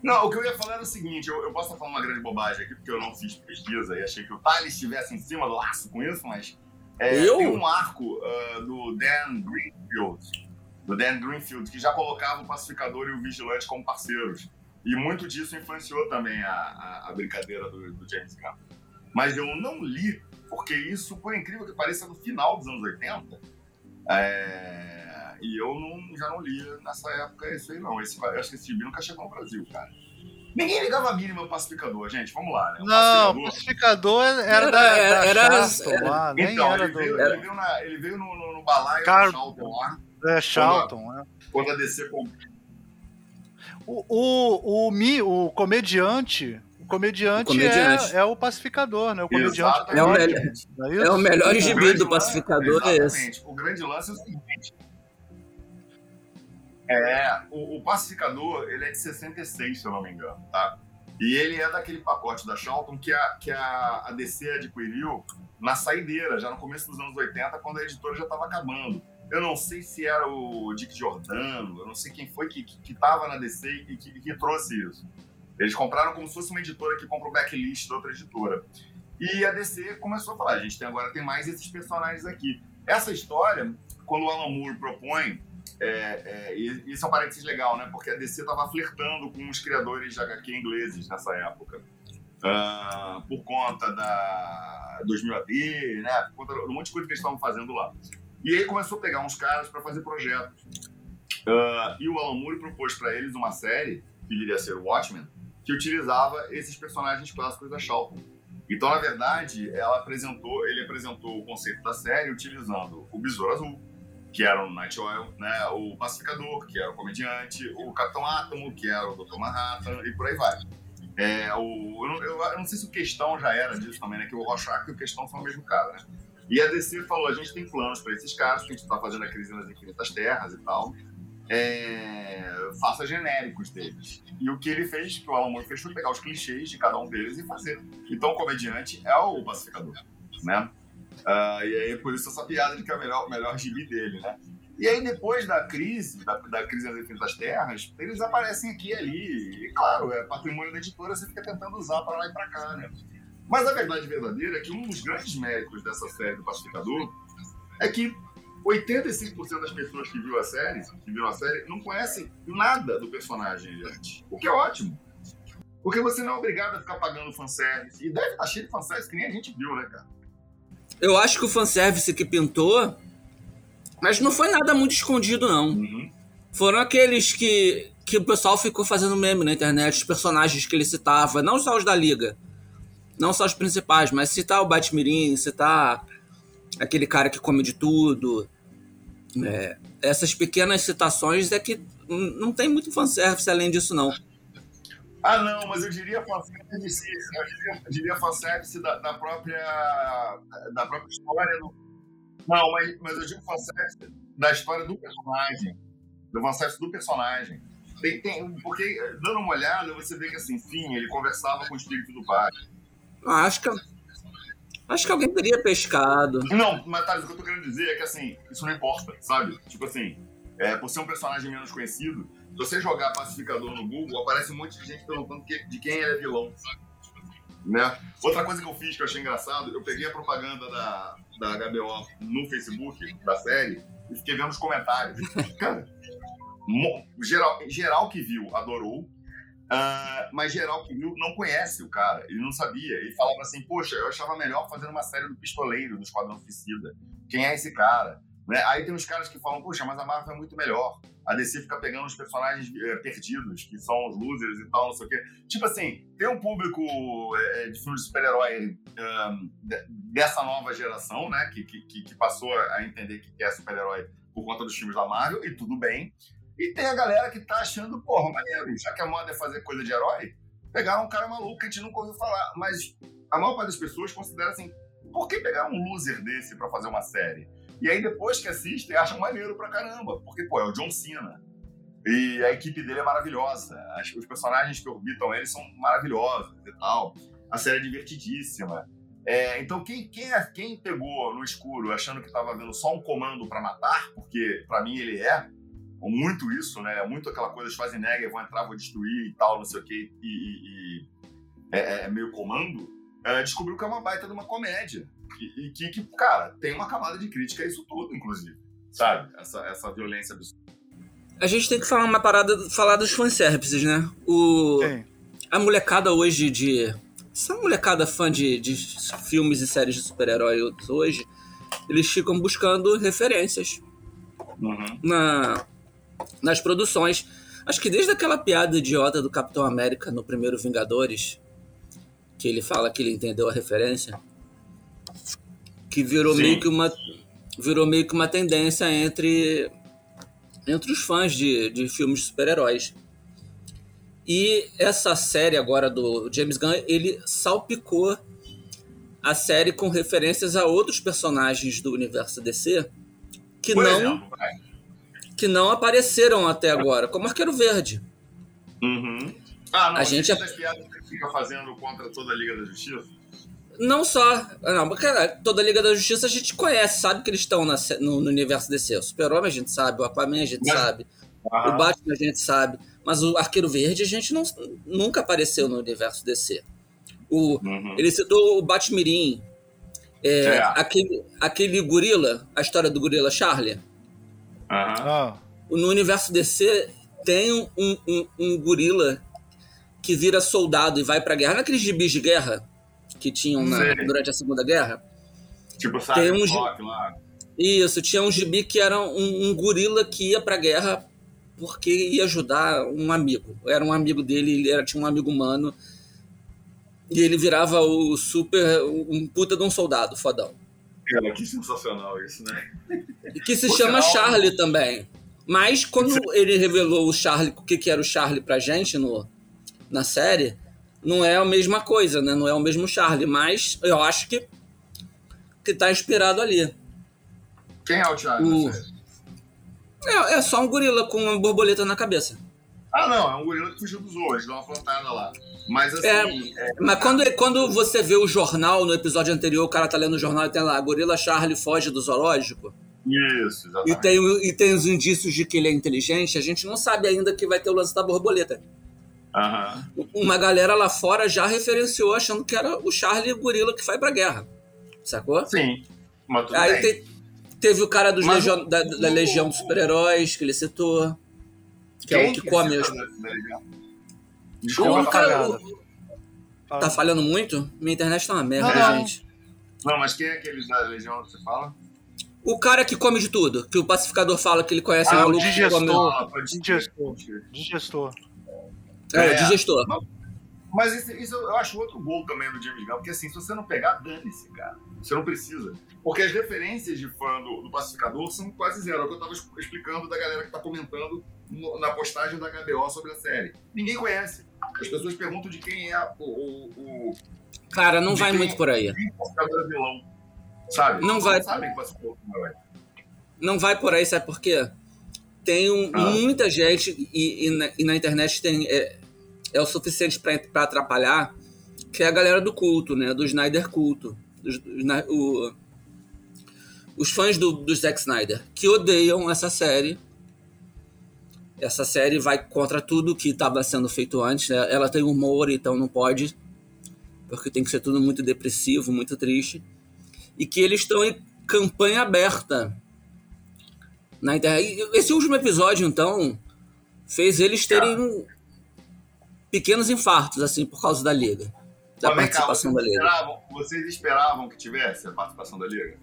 Não, o que eu ia falar era o seguinte, eu, eu posso estar falando uma grande bobagem aqui, porque eu não fiz pesquisa e achei que o Thales estivesse em cima do laço com isso, mas É, Eu? Tem um arco uh, do Dan Greenfield, do Dan Greenfield, que já colocava o pacificador e o vigilante como parceiros. E muito disso influenciou também a, a, a brincadeira do, do, James Gunn. Mas eu não li, porque isso, por incrível que pareça, no final dos anos 80. É, e eu não, já não li nessa época isso aí, não. Esse, acho que esse gibi nunca chegou no Brasil, cara. Ninguém ligava a mínima ao pacificador, gente. Vamos lá, né? O não, o pacificador era, era da, era, era, era, lá, nem então, era ele do... Veio, ele veio, na, ele veio no, no, no balaio Car... do Charlton lá. É, Charlton, quando, é. Quando a DC o, o, o, Mi, o comediante. O comediante, o comediante. É, é, o pacificador, né? O comediante é, o melhor, é, é, o melhor gibi do pacificador, é esse. O grande lance é o seguinte. É, o, o, pacificador, ele é de 66, se eu não me engano, tá? E ele é daquele pacote da Charlton que a, que a, a DC adquiriu na saideira, já no começo dos anos 80, quando a editora já estava acabando. Eu não sei se era o Dick Giordano, eu não sei quem foi que, que, tava na DC e que, que, trouxe isso. Eles compraram como se fosse uma editora que compra o backlist da outra editora. E a DC começou a falar: a gente tem, agora tem mais esses personagens aqui. Essa história, quando o Alan Moore propõe, é, é, isso é um parênteses legal, né? Porque a DC estava flertando com os criadores de HQ ingleses nessa época. Uh, por conta da 2000 AD, né? Por conta de um monte de coisa que eles estavam fazendo lá. E aí começou a pegar uns caras para fazer projetos. Uh, e o Alan Moore propôs para eles uma série, que viria a ser Watchmen, que utilizava esses personagens clássicos da Charlton. Então, na verdade, ela apresentou, ele apresentou o conceito da série utilizando o Besouro Azul, que era o Night Oil, né? o Pacificador, que era o comediante, o Capitão Átomo, que era o Dr. Manhattan, e por aí vai. É, o, eu, eu, eu, não sei se o Questão já era disso também, né? Que o Rorschach e o Questão são o mesmo cara, né? E a DC falou: a gente tem planos para esses caras, que a gente está fazendo a crise nas infinitas terras e tal. É, faça genéricos deles. E o que ele fez, que o Alan Moore fez, foi pegar os clichês de cada um deles e fazer. Então o comediante é o pacificador, né? Uh, e aí por isso essa piada de que é o melhor, melhor gibi dele, né? E aí depois da crise, da, da crise infinitas terras, eles aparecem aqui e ali. E claro, é patrimônio da editora, você fica tentando usar para lá e para cá, né? Mas a verdade verdadeira é que um dos grandes méritos dessa série do Pacificador é que 85% das pessoas que viram a série, que viram a série, não conhecem nada do personagem antes. O que é ótimo. Porque você não é obrigado a ficar pagando fanservice. E deve estar cheio de fanservice que nem a gente viu, né, cara? Eu acho que o fanservice que pintou. Mas não foi nada muito escondido, não. Uhum. Foram aqueles que, que o pessoal ficou fazendo meme na internet, os personagens que ele citava, não só os da Liga não só os principais, mas citar o Batmirim, citar aquele cara que come de tudo. É, essas pequenas citações é que não tem muito fanservice além disso, não. Ah, não, mas eu diria fanservice, eu diria, eu diria fanservice da, da, própria, da própria história. Do... Não, mas, mas eu digo fanservice da história do personagem. Do fanservice do personagem. Tem, tem, porque, dando uma olhada, você vê que, assim, sim, ele conversava com o espírito do pai Acho que. Acho que alguém teria pescado. Não, mas Thales, o que eu tô querendo dizer é que assim, isso não importa, sabe? Tipo assim, é, por ser um personagem menos conhecido, se você jogar pacificador no Google, aparece um monte de gente perguntando de quem ele é vilão, sabe? Né? Outra coisa que eu fiz que eu achei engraçado, eu peguei a propaganda da, da HBO no Facebook, da série, e fiquei vendo os comentários. Cara, geral, geral que viu adorou, Uh, mas geral que viu não conhece o cara, ele não sabia. Ele falava assim: Poxa, eu achava melhor fazer uma série do Pistoleiro, do Esquadrão Suicida. Quem é esse cara? Né? Aí tem uns caras que falam: Poxa, mas a Marvel é muito melhor. A DC fica pegando os personagens é, perdidos, que são os losers e tal, não sei o quê. Tipo assim, tem um público é, de filmes de super-herói um, dessa nova geração, né? Que, que, que passou a entender que é super-herói por conta dos filmes da Marvel, e tudo bem. E tem a galera que tá achando, porra, maneiro, já que a moda é fazer coisa de herói, pegaram um cara maluco que a gente nunca ouviu falar. Mas a maior parte das pessoas considera assim, por que pegar um loser desse para fazer uma série? E aí depois que assistem, acham maneiro pra caramba, porque, pô, é o John Cena. E a equipe dele é maravilhosa. Os personagens que orbitam ele são maravilhosos e tal. A série é divertidíssima. É, então, quem, quem, quem pegou no escuro achando que estava vendo só um comando para matar, porque para mim ele é, muito isso, né? É muito aquela coisa, Schwarzenegger, vão entrar, vou destruir e tal, não sei o quê, e, e, e é, é, meio comando, é, descobriu que é uma baita de uma comédia. E, e que, que, cara, tem uma camada de crítica a isso tudo, inclusive. Sabe? Essa, essa violência absurda. A gente tem que falar uma parada, falar dos fanservices, né? O, a molecada hoje de. Essa molecada fã de, de filmes e séries de super-heróis hoje, eles ficam buscando referências uhum. na, nas produções. Acho que desde aquela piada idiota do Capitão América no primeiro Vingadores, que ele fala que ele entendeu a referência, que virou Sim. meio que uma virou meio que uma tendência entre entre os fãs de, de filmes de super-heróis. E essa série agora do James Gunn, ele salpicou a série com referências a outros personagens do universo DC que Por não exemplo, que não apareceram até agora, como Arqueiro Verde. Uhum. Ah, não, a gente é... piadas que fica fazendo contra toda a Liga da Justiça? Não só. Não, cara, toda a Liga da Justiça a gente conhece, sabe que eles estão na, no, no, universo DC. O Super-Homem a gente sabe, o Aquaman a gente Mas... sabe, o Batman a gente sabe. Mas o Arqueiro Verde a gente não, nunca apareceu no universo DC. O, uhum. Ele citou o Batmirim. É, é. Aquele, aquele gorila, a história do gorila Charlie. Uhum. No universo DC tem um, um, um, gorila que vira soldado e vai pra guerra. Naqueles gibis de guerra que tinham na, durante a Segunda Guerra. Tipo, sabe, tem um rock lá. Isso, tinha um gibi que era um, um gorila que ia pra guerra porque ia ajudar um amigo. Era um amigo dele, ele era, tinha um amigo humano. E ele virava o super. um puta de um soldado, fodão. Cara, que sensacional isso, né? E que se chama Charlie também. Mas quando ele revelou o Charlie, o que, que era o Charlie pra gente no, na série, não é a mesma coisa, né? Não é o mesmo Charlie, mas eu acho que, que tá inspirado ali. Quem é o Charlie? O... É, é só um gorila com uma borboleta na cabeça. Ah, não, é um gorila que fugiu dos zoos, deu uma plantada lá. Mas assim. É, é... Mas quando, quando você vê o jornal, no episódio anterior, o cara tá lendo o jornal e tem lá, gorila Charlie foge do zoológico. Isso, exatamente. E tem, e tem os indícios de que ele é inteligente, a gente não sabe ainda que vai ter o lance da borboleta. Uhum. Uma galera lá fora já referenciou achando que era o Charlie gorila que vai pra guerra. Sacou? Sim. Mas tudo Aí te, teve o cara dos Legião, da, da, Legião dos Super-Heróis que ele citou. Que Quem é o que, que come os. Desculpa, o cara, o, Tá falhando muito? Minha internet tá uma merda, não, gente. Não, mas quem é aquele da Legião que você fala? O cara que come de tudo, que o pacificador fala que ele conhece ah, o maluco. Digestor. Ah, digestor. Digestor. É, é digestor. Mas isso, isso, eu acho outro gol também do James Gunn, porque assim, se você não pegar, dane-se, cara. Você não precisa. Porque as referências de fã do, do Pacificador são quase zero. É o que eu tava explicando da galera que tá comentando no, na postagem da HBO sobre a série. Ninguém conhece. As pessoas perguntam de quem é o. o, o Cara, não vai muito por aí. É vilão, sabe? Não vai. Sabem que Pacificador não Não vai por aí, sabe por quê? Tem um, ah. muita gente, e, e, na, e, na, internet tem. É, é o suficiente para atrapalhar, que é a galera do culto, né? Do Snyder culto. Dos, o, os fãs do, do Zack Snyder, que odeiam essa série. Essa série vai contra tudo que estava sendo feito antes. Né? Ela tem humor, então não pode. Porque tem que ser tudo muito depressivo, muito triste. E que eles estão em campanha aberta na internet. Esse último episódio, então, fez eles terem pequenos infartos, assim, por causa da Liga. Da Mas, participação cá, da Liga. Esperavam, vocês esperavam que tivesse a participação da Liga?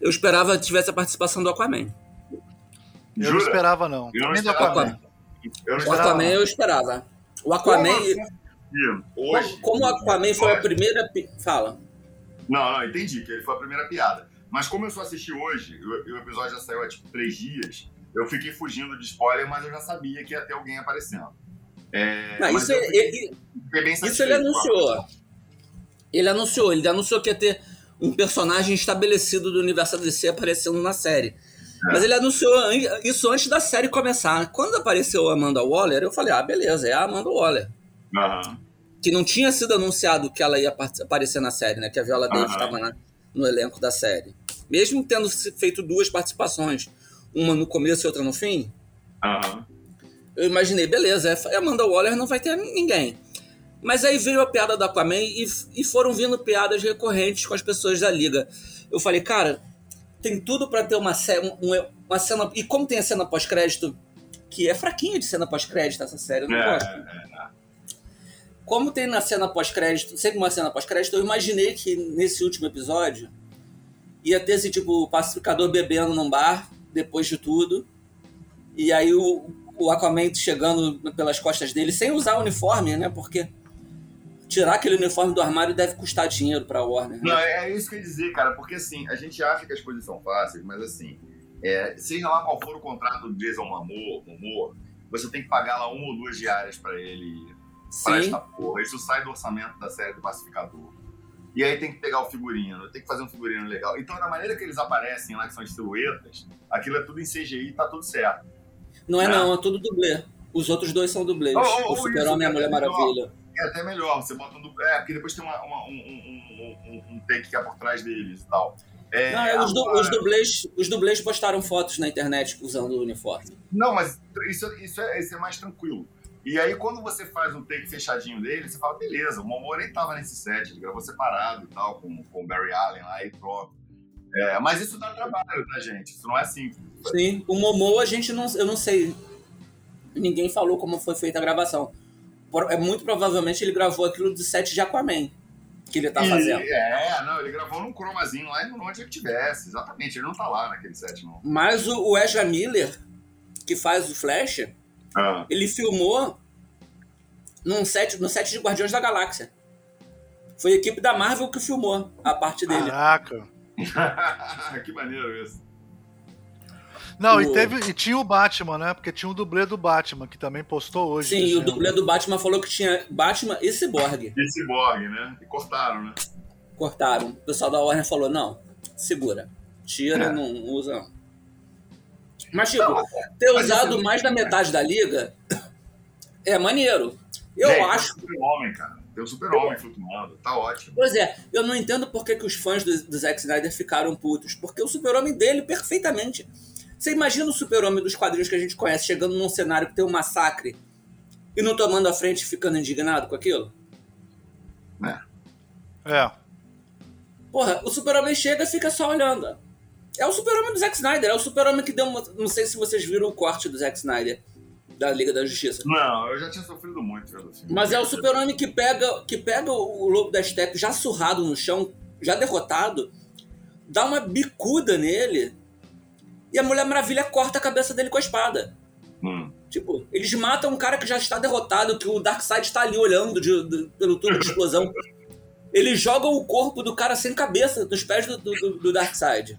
Eu esperava que tivesse a participação do Aquaman. Eu Jura? não esperava, não. Eu não esperava. Aquaman. Eu não o Aquaman eu esperava. O Aquaman. Hoje, como, como o Aquaman foi a primeira. Fala. Não, não, entendi, que ele foi a primeira piada. Mas como eu só assisti hoje, o, o episódio já saiu há tipo três dias, eu fiquei fugindo de spoiler, mas eu já sabia que ia ter alguém aparecendo. É, Não, isso, é, ele, isso ele anunciou. Ele anunciou, ele anunciou que ia ter um personagem estabelecido do universo DC aparecendo na série. É. Mas ele anunciou isso antes da série começar. Quando apareceu a Amanda Waller, eu falei, ah, beleza, é a Amanda Waller. Uhum. Que não tinha sido anunciado que ela ia aparecer na série, né? Que a Viola Davis estava no elenco da série. Mesmo tendo feito duas participações, uma no começo e outra no fim, uhum. Eu imaginei, beleza, é Amanda Waller não vai ter ninguém. Mas aí veio a piada da Aquaman e, e foram vindo piadas recorrentes com as pessoas da liga. Eu falei, cara, tem tudo para ter uma, uma, uma cena. E como tem a cena pós-crédito, que é fraquinha de cena pós-crédito essa série, eu não é, gosto. É, é. Como tem na cena pós-crédito, sempre uma cena pós-crédito, eu imaginei que nesse último episódio ia ter esse tipo pacificador bebendo num bar, depois de tudo. E aí o, o Aquaman chegando pelas costas dele, sem usar o uniforme, né? Porque tirar aquele uniforme do armário deve custar dinheiro pra Warner. Né? Não, é, é isso que eu ia dizer, cara, porque assim, a gente acha que as coisas são fáceis, mas assim, é, seja lá qual for o contrato do Jason Momoa, você tem que pagar lá uma ou duas diárias para ele para esta porra. Isso sai do orçamento da série do Pacificador. E aí tem que pegar o figurino, tem que fazer um figurino legal. Então, da maneira que eles aparecem lá, que são as silhuetas, aquilo é tudo em CGI e tá tudo certo. Não é, não, é tudo dublê. Os outros dois são dublês. Oh, oh, o Super-Homem e a Mulher Maravilha. É até melhor, você bota um dublê. É, porque depois tem uma, uma, um, um, um, um, take que é por trás deles e tal. É, não, é, os, du os, dublês, os dublês postaram fotos na internet usando o uniforme. Não, mas isso, isso, é, isso é mais tranquilo. E aí, quando você faz um take fechadinho dele, você fala, beleza, o Momo nem tava nesse set, ele gravou separado e tal, com, com o Barry Allen lá e pronto. É, mas isso dá trabalho, tá, gente? Isso não é simples. Sim, o Momo a gente não, eu não sei. Ninguém falou como foi feita a gravação. É muito provavelmente ele gravou aquilo do set de Aquaman que ele tá e, fazendo. É, não, ele gravou num chromazinho lá onde ele tivesse, exatamente. Ele não tá lá naquele set, não. Mas o, o Ezra Miller, que faz o Flash, ah. ele filmou num set, no set de Guardiões da Galáxia. Foi a equipe da Marvel que filmou a parte dele. Caraca! que maneiro isso. Não, o... e, teve, e tinha o Batman, né? Porque tinha o dublê do Batman, que também postou hoje. Sim, o dublê do Batman falou que tinha Batman e Cyborg. E Cyborg, né? E cortaram, né? Cortaram. O pessoal da Warner falou, não, segura. Tira, é. não usa não. Mas, tipo, não, ter usado é mais da metade da liga é maneiro. Eu Gente, acho. Tem um super-homem, cara. Tem um super-homem flutuando. Tá ótimo. Pois é, eu não entendo por que, que os fãs do, do Zack Snyder ficaram putos. Porque o super-homem dele, perfeitamente você imagina o super-homem dos quadrinhos que a gente conhece chegando num cenário que tem um massacre e não tomando a frente e ficando indignado com aquilo? É. É. Porra, o super-homem chega e fica só olhando. É o super-homem do Zack Snyder, é o super-homem que deu uma... Não sei se vocês viram o corte do Zack Snyder da Liga da Justiça. Não, eu já tinha sofrido muito pelo filme. Mas é o super-homem que pega, que pega o Lobo da Steppe já surrado no chão, já derrotado, dá uma bicuda nele e a Mulher Maravilha corta a cabeça dele com a espada. Hum. Tipo, eles matam um cara que já está derrotado, que o Darkseid está ali olhando de, de, pelo tubo de explosão. Eles jogam o corpo do cara sem cabeça nos pés do, do, do Darkseid.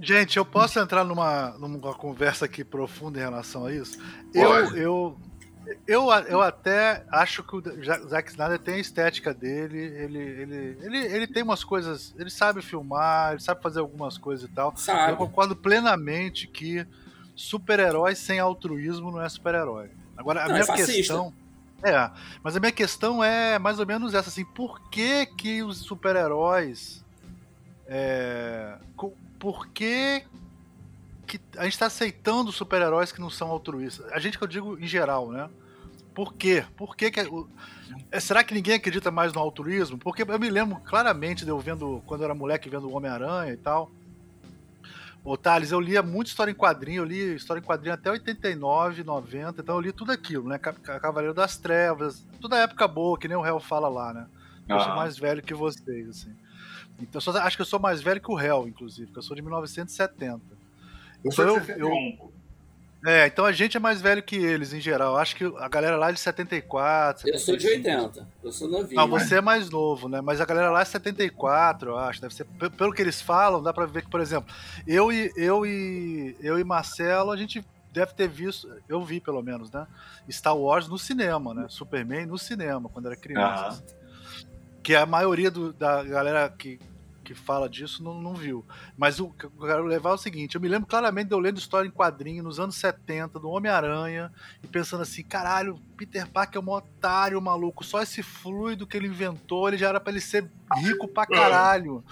Gente, eu posso entrar numa, numa conversa aqui profunda em relação a isso? Eu, eu, eu, eu até acho que o Zack Snyder tem a estética dele, ele, ele, ele, ele tem umas coisas, ele sabe filmar, ele sabe fazer algumas coisas e tal. Sabe. Eu concordo plenamente que super-herói sem altruísmo não é super-herói. Agora, a não, minha é questão. É, mas a minha questão é mais ou menos essa, assim, por que que os super-heróis. É, por que que a gente está aceitando super-heróis que não são altruístas. A gente que eu digo em geral, né? Por quê? Por que. É, será que ninguém acredita mais no altruísmo? Porque eu me lembro claramente de eu vendo, quando eu era moleque, vendo o Homem-Aranha e tal. Ô, Thales, eu lia muito história em quadrinho, eu li história em quadrinho até 89, 90, então eu li tudo aquilo, né? Cavaleiro das Trevas, toda a época boa, que nem o réu fala lá, né? Eu sou mais velho que vocês, assim. Então, só, acho que eu sou mais velho que o réu, inclusive, porque eu sou de 1970. Eu sou então, eu, eu, É, então a gente é mais velho que eles, em geral. Acho que a galera lá é de 74. 75. Eu sou de 80. Eu sou novinho. Não, você é mais novo, né? Mas a galera lá é 74, eu acho. Deve ser. Pelo que eles falam, dá pra ver que, por exemplo, eu e, eu e, eu e Marcelo, a gente deve ter visto, eu vi pelo menos, né? Star Wars no cinema, né? Superman no cinema, quando era criança. Uhum. Que a maioria do, da galera que que fala disso não, não viu. Mas o que eu quero levar é o seguinte: eu me lembro claramente de eu lendo história em quadrinho nos anos 70 do Homem-Aranha e pensando assim: caralho, Peter Parker é um otário maluco, só esse fluido que ele inventou, ele já era pra ele ser rico pra caralho.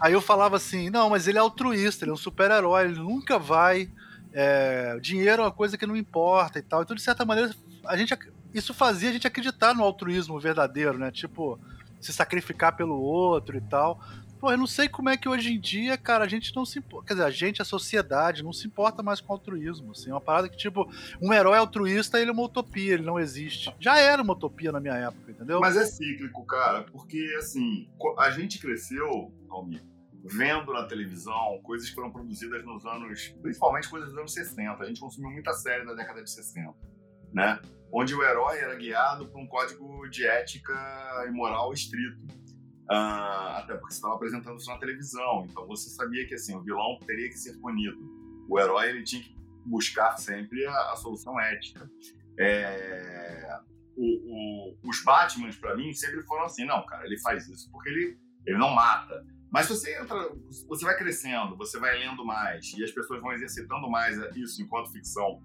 Aí eu falava assim: não, mas ele é altruísta, ele é um super-herói, ele nunca vai. É, dinheiro é uma coisa que não importa e tal. Então, de certa maneira, a gente isso fazia a gente acreditar no altruísmo verdadeiro, né? Tipo, se sacrificar pelo outro e tal. Pô, eu não sei como é que hoje em dia, cara, a gente não se importa. Quer dizer, a gente, a sociedade, não se importa mais com altruísmo. Assim, é uma parada que, tipo, um herói altruísta, ele é uma utopia, ele não existe. Já era uma utopia na minha época, entendeu? Mas é cíclico, cara, porque, assim, a gente cresceu, Almir, vendo na televisão coisas que foram produzidas nos anos. principalmente coisas dos anos 60. A gente consumiu muita série da década de 60, né? Onde o herói era guiado por um código de ética e moral estrito Uh, até porque você estava apresentando isso na televisão, então você sabia que assim o vilão teria que ser punido. O herói ele tinha que buscar sempre a, a solução ética. É, o, o, os Batmans para mim sempre foram assim, não, cara, ele faz isso porque ele ele não mata. Mas você entra, você vai crescendo, você vai lendo mais e as pessoas vão exercitando mais isso enquanto ficção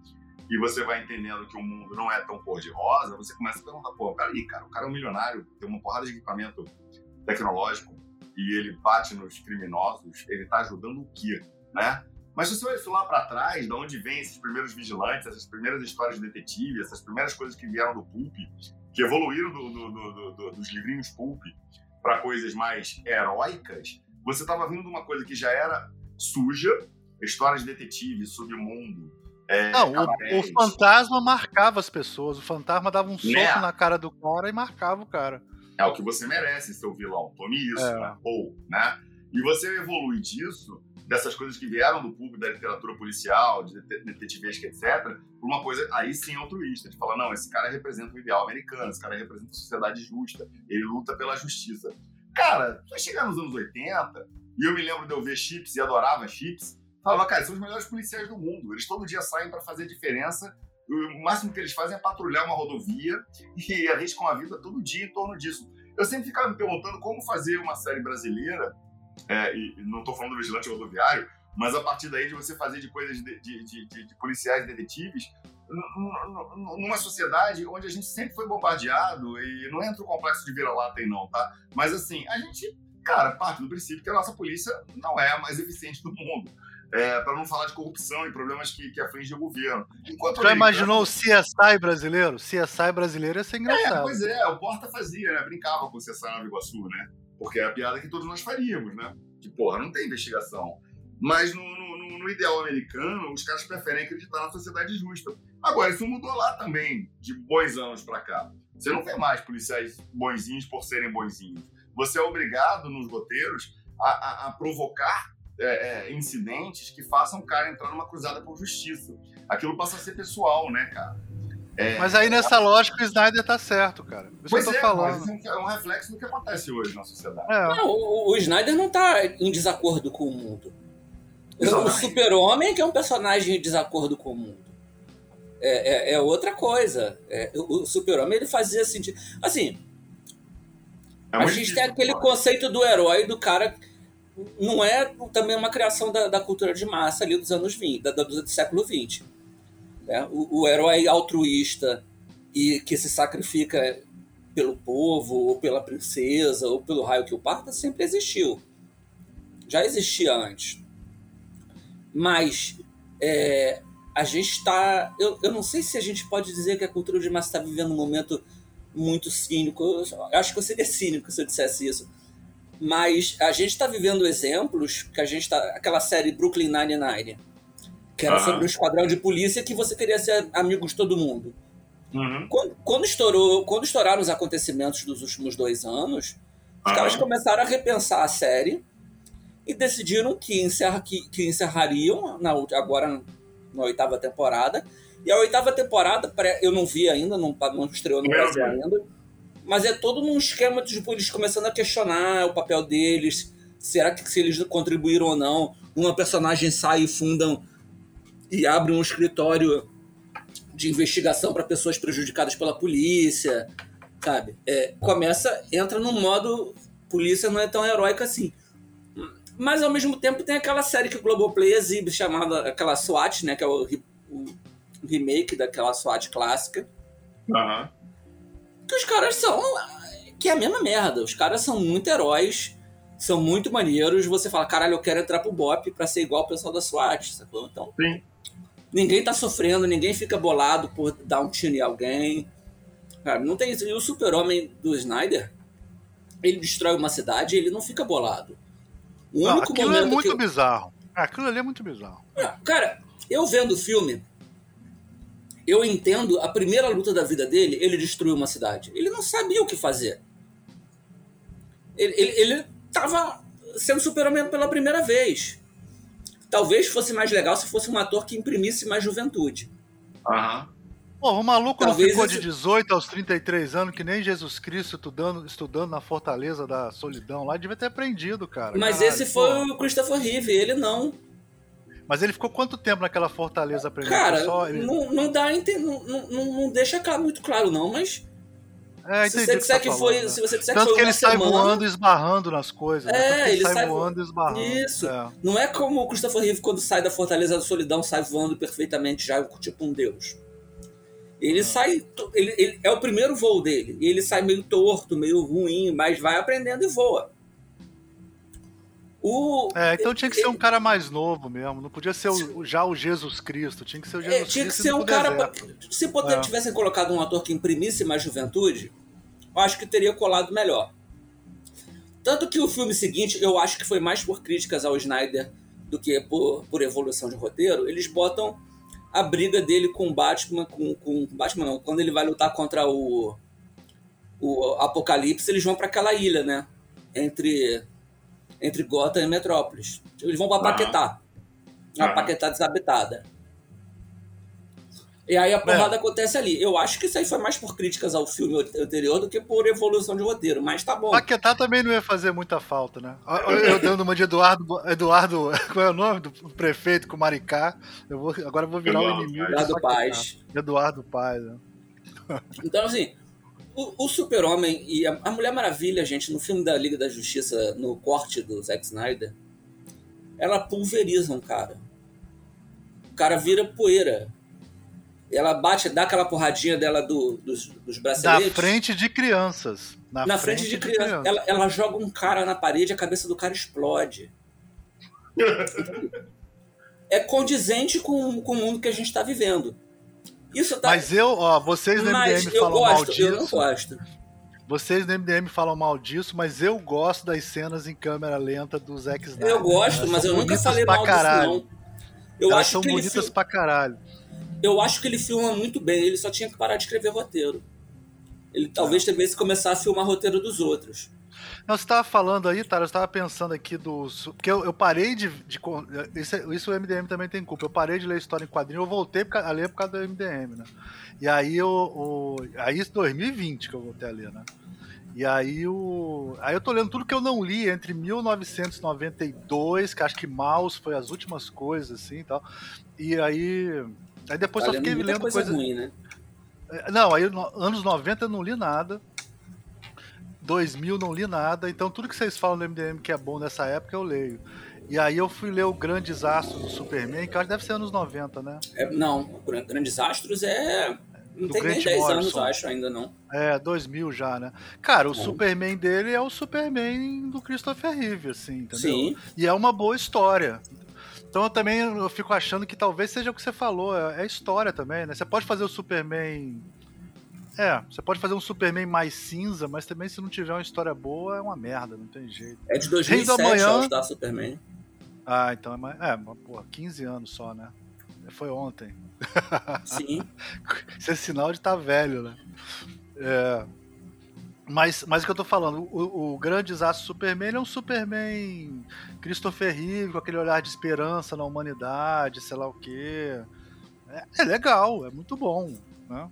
e você vai entendendo que o mundo não é tão cor de rosa, você começa a perguntar, pô, peraí, cara, o cara é um milionário, tem uma porrada de equipamento tecnológico e ele bate nos criminosos, ele está ajudando o quê, né? Mas se você vai lá para trás, de onde vem esses primeiros vigilantes, essas primeiras histórias de detetive, essas primeiras coisas que vieram do pulp, que evoluíram do, do, do, dos livrinhos pulp para coisas mais heróicas, você estava vindo de uma coisa que já era suja, histórias de detetive, submundo. É, Não, o, o, fantasma marcava as pessoas, o fantasma dava um soco né? na cara do cara e marcava o cara é o que você merece, seu vilão. Tome isso, é. né? ou, né? E você evolui disso, dessas coisas que vieram do público da literatura policial, de detetivesca, etc., por uma coisa aí sim altruísta, de falar, não, esse cara representa o ideal americano, esse cara representa a sociedade justa, ele luta pela justiça. Cara, vai chegar nos anos 80, e eu me lembro de eu ver Chips e adorava Chips, falava, cara, são os melhores policiais do mundo, eles todo dia saem para fazer diferença o máximo que eles fazem é patrulhar uma rodovia e arriscam a vida todo dia em torno disso. Eu sempre ficava me perguntando como fazer uma série brasileira, é, e não estou falando do vigilante rodoviário, mas a partir daí de você fazer de coisas de, de, de, de policiais detetives numa sociedade onde a gente sempre foi bombardeado e não entra o complexo de vira-lata aí não, tá? Mas assim, a gente, cara, parte do princípio que a nossa polícia não é a mais eficiente do mundo é, para não falar de corrupção e problemas que, que afligem o governo. Enquanto Já imaginou o CSI brasileiro? CSI brasileiro ia ser engraçado. É, pois é, o Porta fazia, né? Brincava com o CSI Nova Iguaçu, né? Porque é a piada que todos nós faríamos, né? Que, porra, não tem investigação. Mas no, no, no ideal americano, os caras preferem acreditar na sociedade justa. Agora, isso mudou lá também, de bons anos para cá. Você não vê mais policiais bonzinhos por serem bonzinhos. Você é obrigado nos roteiros a, a, a provocar é, é, incidentes que façam o cara entrar numa cruzada por justiça. Aquilo passa a ser pessoal, né, cara? É, mas aí nessa é... lógica o Snyder tá certo, cara. Isso pois eu tô é, falando. Mas é um reflexo do que acontece hoje na sociedade. É. Não, o, o, Snyder não tá em desacordo com o mundo. O Super-Homem que é um personagem em desacordo com o mundo. É, é, é outra coisa. o Super-Homem ele fazia sentido. Assim, a gente tem aquele conceito do herói, do cara não é também uma criação da, da cultura de massa ali dos anos 20, da, do, do século 20. Né? O, o, herói altruísta e que se sacrifica pelo povo, ou pela princesa, ou pelo raio que o parta, sempre existiu. Já existia antes. Mas é, a gente está. Eu, eu não sei se a gente pode dizer que a cultura de massa está vivendo um momento muito cínico. Eu acho que eu seria cínico se eu dissesse isso mas a gente está vivendo exemplos que a gente está. Aquela série Brooklyn Nine-Nine, que era uhum. sobre um esquadrão de polícia que você queria ser amigo de todo mundo. Uhum. Quando, quando, estourou, quando estouraram os acontecimentos dos últimos dois anos, os uhum. caras começaram a repensar a série e decidiram que, encerra, que, que encerrariam na, agora na oitava temporada. E a oitava temporada, eu não vi ainda, não, não estreou no Brasil ainda mas é todo num esquema de tipo, eles começando a questionar o papel deles. Será que se eles contribuíram ou não? Uma personagem sai e fundam e abre um escritório de investigação para pessoas prejudicadas pela polícia, sabe? É, começa, entra no modo polícia não é tão heróica assim. Mas ao mesmo tempo tem aquela série que o Globoplay exibe chamada aquela SWAT, né, que é o, o remake daquela SWAT clássica. Uhum que os caras são. Que é a mesma merda. Os caras são muito heróis, são muito maneiros. Você fala, caralho, eu quero entrar pro BOP pra ser igual o pessoal da SWAT, sacou? Então. Sim. Ninguém tá sofrendo, ninguém fica bolado por dar um tiro em alguém. Cara, não tem isso. E o super-homem do Snyder, ele destrói uma cidade e ele não fica bolado. O não, único aquilo é momento é muito que... bizarro. Aquilo ali é muito bizarro. É, cara, eu vendo o filme, eu entendo a primeira luta da vida dele, ele destruiu uma cidade. Ele não sabia o que fazer. Ele, ele, ele tava sendo super-homem pela primeira vez. Talvez fosse mais legal se fosse um ator que imprimisse mais juventude. Aham. Pô, o maluco Talvez não ficou esse... de 18 aos 33 anos, que nem Jesus Cristo estudando, estudando na Fortaleza da Solidão lá, devia ter aprendido, cara. Mas Caralho, esse foi pô. o Christopher Reeve, ele não. Mas ele ficou quanto tempo naquela Fortaleza aprendendo? Cara, só, ele... não, não dá não, não, não deixa muito claro não, mas é, se você disser que, tá foi, né? se você disser Tanto que, foi que ele semana, sai voando e esbarrando nas coisas. Né? É, né? ele, ele sai, sai voando e esbarrando. Isso. É. Não é como o Christopher Reeve quando sai da Fortaleza da Solidão sai voando perfeitamente já tipo um deus. Ele é. sai, ele, ele, é o primeiro voo dele e ele sai meio torto, meio ruim, mas vai aprendendo e voa. O, é, então tinha que ser um cara mais novo mesmo. Não podia ser o, já o Jesus Cristo. Tinha que ser o Jesus é, tinha Cristo. Tinha que ser um cara. Se poder, é. tivessem colocado um ator que imprimisse mais juventude, eu acho que teria colado melhor. Tanto que o filme seguinte, eu acho que foi mais por críticas ao Snyder do que por, por evolução de roteiro. Eles botam a briga dele com o Batman, com, com Batman não, quando ele vai lutar contra o, o Apocalipse, eles vão para aquela ilha, né? Entre entre Gotham e Metrópolis. Eles vão para Paquetá. Uma ah. Paquetá desabitada. E aí a porrada é. acontece ali. Eu acho que isso aí foi mais por críticas ao filme anterior do que por evolução de roteiro, mas tá bom. Paquetá também não ia fazer muita falta, né? Eu dando uma de Eduardo. Eduardo. Qual é o nome do prefeito com Maricá? Eu vou, agora eu vou virar o inimigo. Eduardo Paz. Eduardo Paz, né? Então, assim, o, o Super-Homem e a, a, Mulher Maravilha, gente, no filme da Liga da Justiça, no corte do Zack Snyder, ela pulveriza um cara. O cara vira poeira. Ela bate, dá aquela porradinha dela do, dos, dos braceletes. Na frente de crianças. Na, na frente, frente, de, de crianças. Criança. Ela, ela joga um cara na parede, a cabeça do cara explode. é condizente com, com o mundo que a gente está vivendo. Isso tá... Mas eu, ó, vocês no mas MDM falam gosto, mal disso. Eu não gosto. Vocês no MDM falam mal disso, mas eu gosto das cenas em câmera lenta do Zack Snyder. Eu gosto, mas eu nunca falei mal caralho. disso, não. Eu Elas acho são que bonitas ele... pra caralho. Eu acho que ele filma muito bem, ele só tinha que parar de escrever roteiro. Ele talvez é. devesse começar a filmar roteiro dos outros. Não, você estava falando aí, Tara, eu estava pensando aqui dos. Porque eu, eu parei de. de isso, isso, o MDM também tem culpa. Eu parei de ler história em quadrinho, eu voltei a ler por causa do MDM, né? E aí eu. O, aí isso 2020 que eu voltei a ler, né? E aí o. Aí eu tô lendo tudo que eu não li entre 1992, que acho que Mouse foi as últimas coisas, assim e tal. E aí. Aí depois tá só fiquei lendo coisa. coisa... Ruim, né? É, não, aí anos 90 eu não li nada. 2000 não li nada, então tudo que vocês falam no MDM que é bom nessa época eu leio. E aí eu fui ler o Grandes Astros do Superman, que acho que deve ser anos 90, né? É, não, Grandes Astros é. Não do tem Grant nem 10 Morrison. anos, acho, ainda não. É, 2000 já, né? Cara, o Superman dele é o Superman do Christopher Reeve, assim, entendeu? Sim. E é uma boa história. Então eu também eu fico achando que talvez seja o que você falou, é, é história também, né? Você pode fazer o Superman é, você pode fazer um Superman mais cinza, mas também se não tiver uma história boa, é uma merda, não tem jeito. É de 2007 amanhã... da Superman. Ah, então é mais... É, porra, 15 anos só, né? Foi ontem. Sim. Isso é sinal de estar tá velho, né? É... Mas, mas o que eu tô falando, o, o grande desastre do Superman é um Superman Christopher Reeve, com aquele olhar de esperança na humanidade, sei lá o quê. É, é legal, é muito bom, né?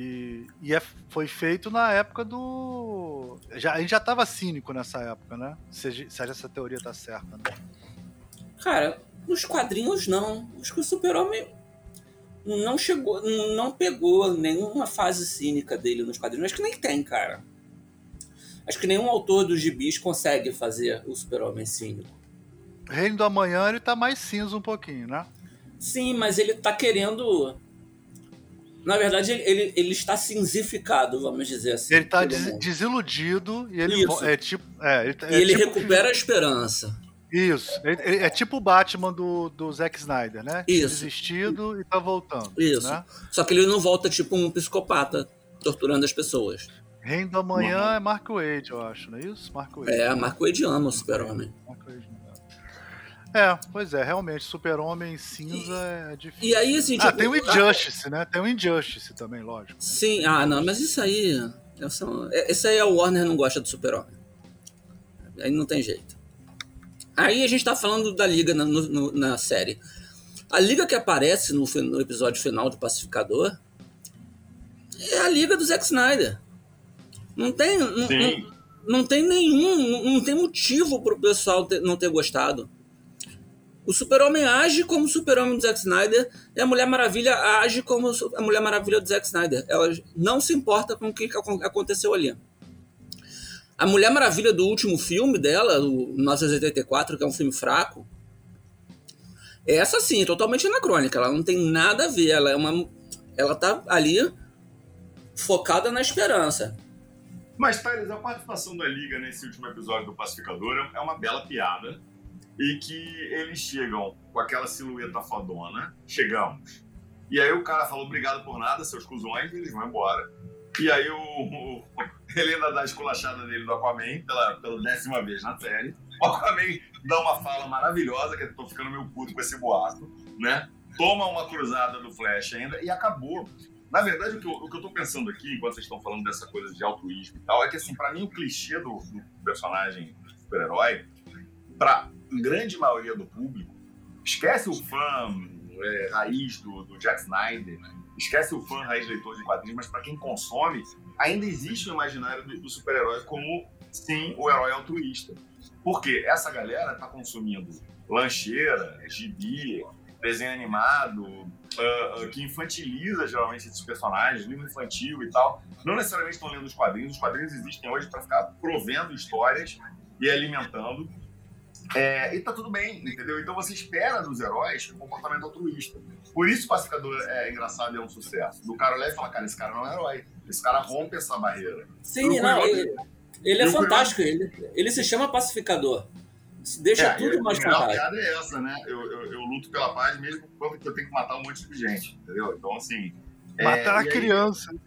E, e é, foi feito na época do. Já, a gente já tava cínico nessa época, né? Se, se essa teoria tá certa, né? Cara, nos quadrinhos não. Acho que o Super-Homem não chegou, não pegou nenhuma fase cínica dele nos quadrinhos. Acho que nem tem, cara. Acho que nenhum autor dos gibis consegue fazer o Super-Homem cínico. Reino do Amanhã ele tá mais cinza um pouquinho, né? Sim, mas ele tá querendo na verdade, ele, ele, está cinzificado, vamos dizer assim. Ele está des desiludido e ele Isso. é tipo. É, ele, é e ele tipo, recupera a esperança. Isso. Ele, é tipo o Batman do, do Zack Snyder, né? Isso. Desistido e tá voltando. Isso. Né? Só que ele não volta tipo um psicopata. torturando as pessoas. Reino da Manhã uhum. é Mark Wade, eu acho, não é isso? Mark Wade. É, Mark Wade ama o Super-Homem. É, pois é, realmente, Super-Homem cinza e, é difícil. E aí, assim, ah, tipo, tem o Injustice, né? Tem o Injustice também, lógico. Sim, ah, não, mas isso aí. Esse aí é o Warner não gosta do Super-Homem. Aí não tem jeito. Aí a gente tá falando da Liga na, no, na série. A Liga que aparece no, no episódio final do Pacificador é a Liga do Zack Snyder. Não tem. Não, não, não, tem nenhum. Não, não tem motivo pro pessoal ter, não ter gostado. O Super-Homem age como o Super-Homem do Zack Snyder e a Mulher Maravilha age como a Mulher Maravilha do Zack Snyder. Ela não se importa com o que aconteceu ali. A Mulher Maravilha do último filme dela, o 1984, que é um filme fraco, essa sim, é totalmente anacrônica. Ela não tem nada a ver. Ela é uma. Ela tá ali focada na esperança. Mas, Thales, a participação da Liga nesse último episódio do Pacificador é uma bela piada e que eles chegam com aquela silhueta fodona, chegamos. E aí o cara fala obrigado por nada, seus cuzões, e eles vão embora. E aí o, o ele ainda dá a esculachada dele do Aquaman pela, pela décima vez na série. O Aquaman dá uma fala maravilhosa, que eu tô ficando meio puto com esse boato, né? Toma uma cruzada do Flash ainda e acabou. Na verdade, o que, eu, o que eu tô pensando aqui, enquanto vocês estão falando dessa coisa de altruísmo e tal, é que, assim, para mim, o clichê do, do personagem super-herói, pra grande maioria do público, esquece o fã é, raiz do, do Jack Snyder, esquece o fã raiz leitor de quadrinhos, mas para quem consome, ainda existe o imaginário do, do super-herói como, sim, o herói altruísta. Porque essa galera tá consumindo lancheira, gibi, desenho animado, uh, uh, que infantiliza geralmente esses personagens, livro infantil e tal. Não necessariamente estão lendo os quadrinhos, os quadrinhos existem hoje para ficar provendo histórias e alimentando. É, e tá tudo bem, entendeu? Então você espera dos heróis um comportamento altruísta. Por isso o Pacificador é engraçado e é um sucesso. Do cara olhar e falar, cara, esse cara não é herói. Esse cara rompe essa barreira. Sim, não, ele, ele é fantástico. Ele, ele se chama Pacificador. Deixa é, tudo mais fantástico. A piada é essa, né? Eu, eu, eu, luto pela paz mesmo quando eu tenho que matar um monte de gente, entendeu? Então, assim... Matar é, a criança. Aí,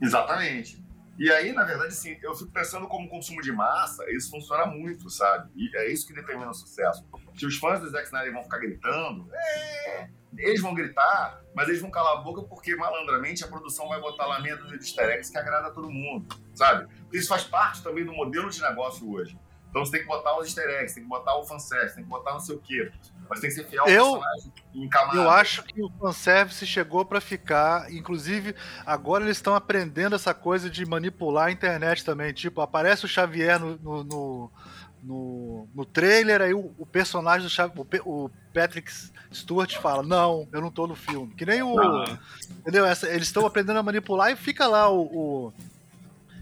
exatamente. E aí, na verdade, assim, eu fico pensando como consumo de massa, isso funciona muito, sabe? E é isso que determina o sucesso. Se os fãs do Zack Snyder vão ficar gritando, é, eles vão gritar, mas eles vão calar a boca porque, malandramente, a produção vai botar lá meia dúzia de easter que agrada a todo mundo, sabe? Porque isso faz parte também do modelo de negócio hoje. Então você tem que botar os easter eggs, tem que botar o fanservice, tem que botar não sei o quê. Mas tem que ser fiel ao eu, Eu acho que o fanservice chegou para ficar. Inclusive, agora eles estão aprendendo essa coisa de manipular a internet também. Tipo, aparece o Xavier no, no, no, no, no trailer, aí o, o personagem do Xavier, o, o, Patrick Stewart fala: Não, eu não tô no filme. Que nem o. Entendeu? Essa, eles estão aprendendo a manipular e fica lá o, o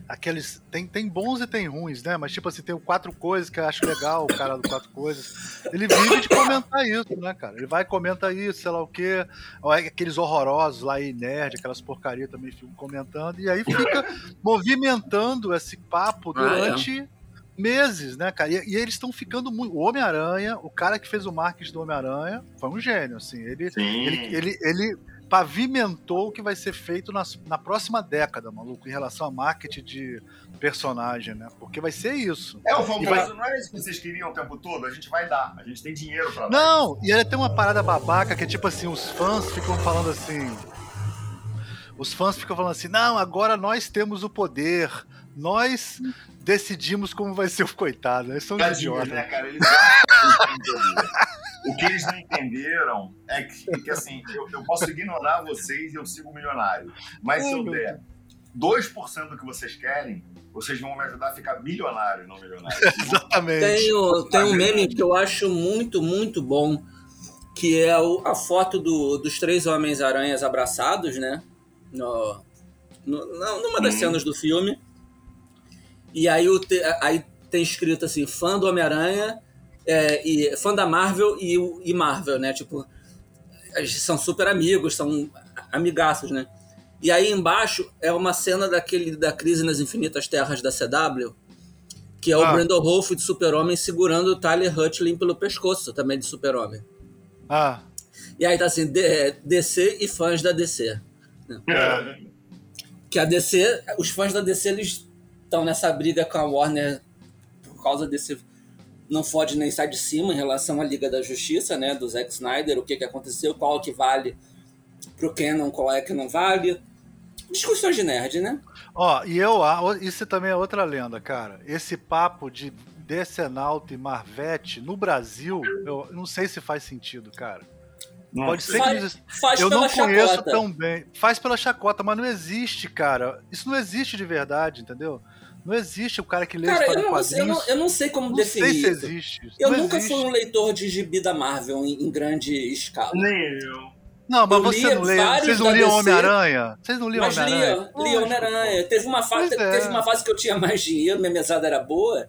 aqueles. Tem, tem bons e tem ruins, né? Mas, tipo assim, tem o Quatro Coisas que eu acho legal, o cara do Quatro Coisas. Ele vive de comentar isso, né, cara? Ele vai e comenta isso, sei lá o quê. Aqueles horrorosos lá aí, nerd, aquelas porcarias também ficam comentando. E aí fica movimentando esse papo durante. Ah, é meses, né, cara? E, e eles estão ficando muito. O Homem-Aranha, o cara que fez o marketing do Homem-Aranha, foi um gênio, assim. Ele, ele, ele, ele, pavimentou o que vai ser feito na, na próxima década, maluco, em relação a marketing de personagem, né? Porque vai ser isso. É, o famoso, vai... não é isso que vocês queriam o tempo todo? A gente vai dar, a gente tem dinheiro pra dar. Não, e ele tem uma parada babaca que é tipo assim, os fãs ficam falando assim. Os fãs ficam falando assim, não, agora nós temos o poder, nós decidimos como vai ser o coitado. Eles são idiotas. Né, cara? Eles O que eles não entenderam é que, que assim, eu, eu, posso ignorar vocês e eu sigo milionário. Mas se eu der 2% do que vocês querem, vocês vão me ajudar a ficar milionário, não milionário. Exatamente. Tem, tem um meme que eu acho muito, muito bom, que é o, a foto do, dos três Homens-Aranhas abraçados, né? No, no, numa das hum. cenas do filme. E aí, o te, aí tem escrito assim, fã do Homem-Aranha é, e fã da Marvel e, e Marvel, né? Tipo, são super amigos, são amigaços, né? E aí embaixo é uma cena daquele da crise nas infinitas terras da CW, que é o ah. Brandon Rolf de Super-Homem segurando o Tyler Hutlin pelo pescoço, também de Super-Homem. Ah. E aí tá assim, DC e fãs da DC. Né? É. Que a DC, os fãs da DC, eles estão nessa briga com a Warner por causa desse não fode nem sai de cima em relação à Liga da Justiça, né, do Zack Snyder, o que, que aconteceu, qual que vale pro Canon, qual é que não vale. Discussões de nerd, né? Ó, e eu, isso também é outra lenda, cara. Esse papo de Decenalto e Marvete no Brasil, eu não sei se faz sentido, cara. Não. Pode ser faz, que faz eu não conheço chacota. tão bem. Faz pela chacota, mas não existe, cara. Isso não existe de verdade, entendeu? Não existe o cara que lê cara, eu não, eu, não, eu não sei como não definir sei se isso. existe. Eu não nunca existe. fui um leitor de gibi da Marvel em, em grande escala. Nem eu. Não, mas eu você não lê. Vocês não liam Homem-Aranha? Vocês não liam Homem-Aranha? Mas lia, lia Homem-Aranha. Teve, uma fase, é. teve uma fase que eu tinha mais dinheiro, minha mesada era boa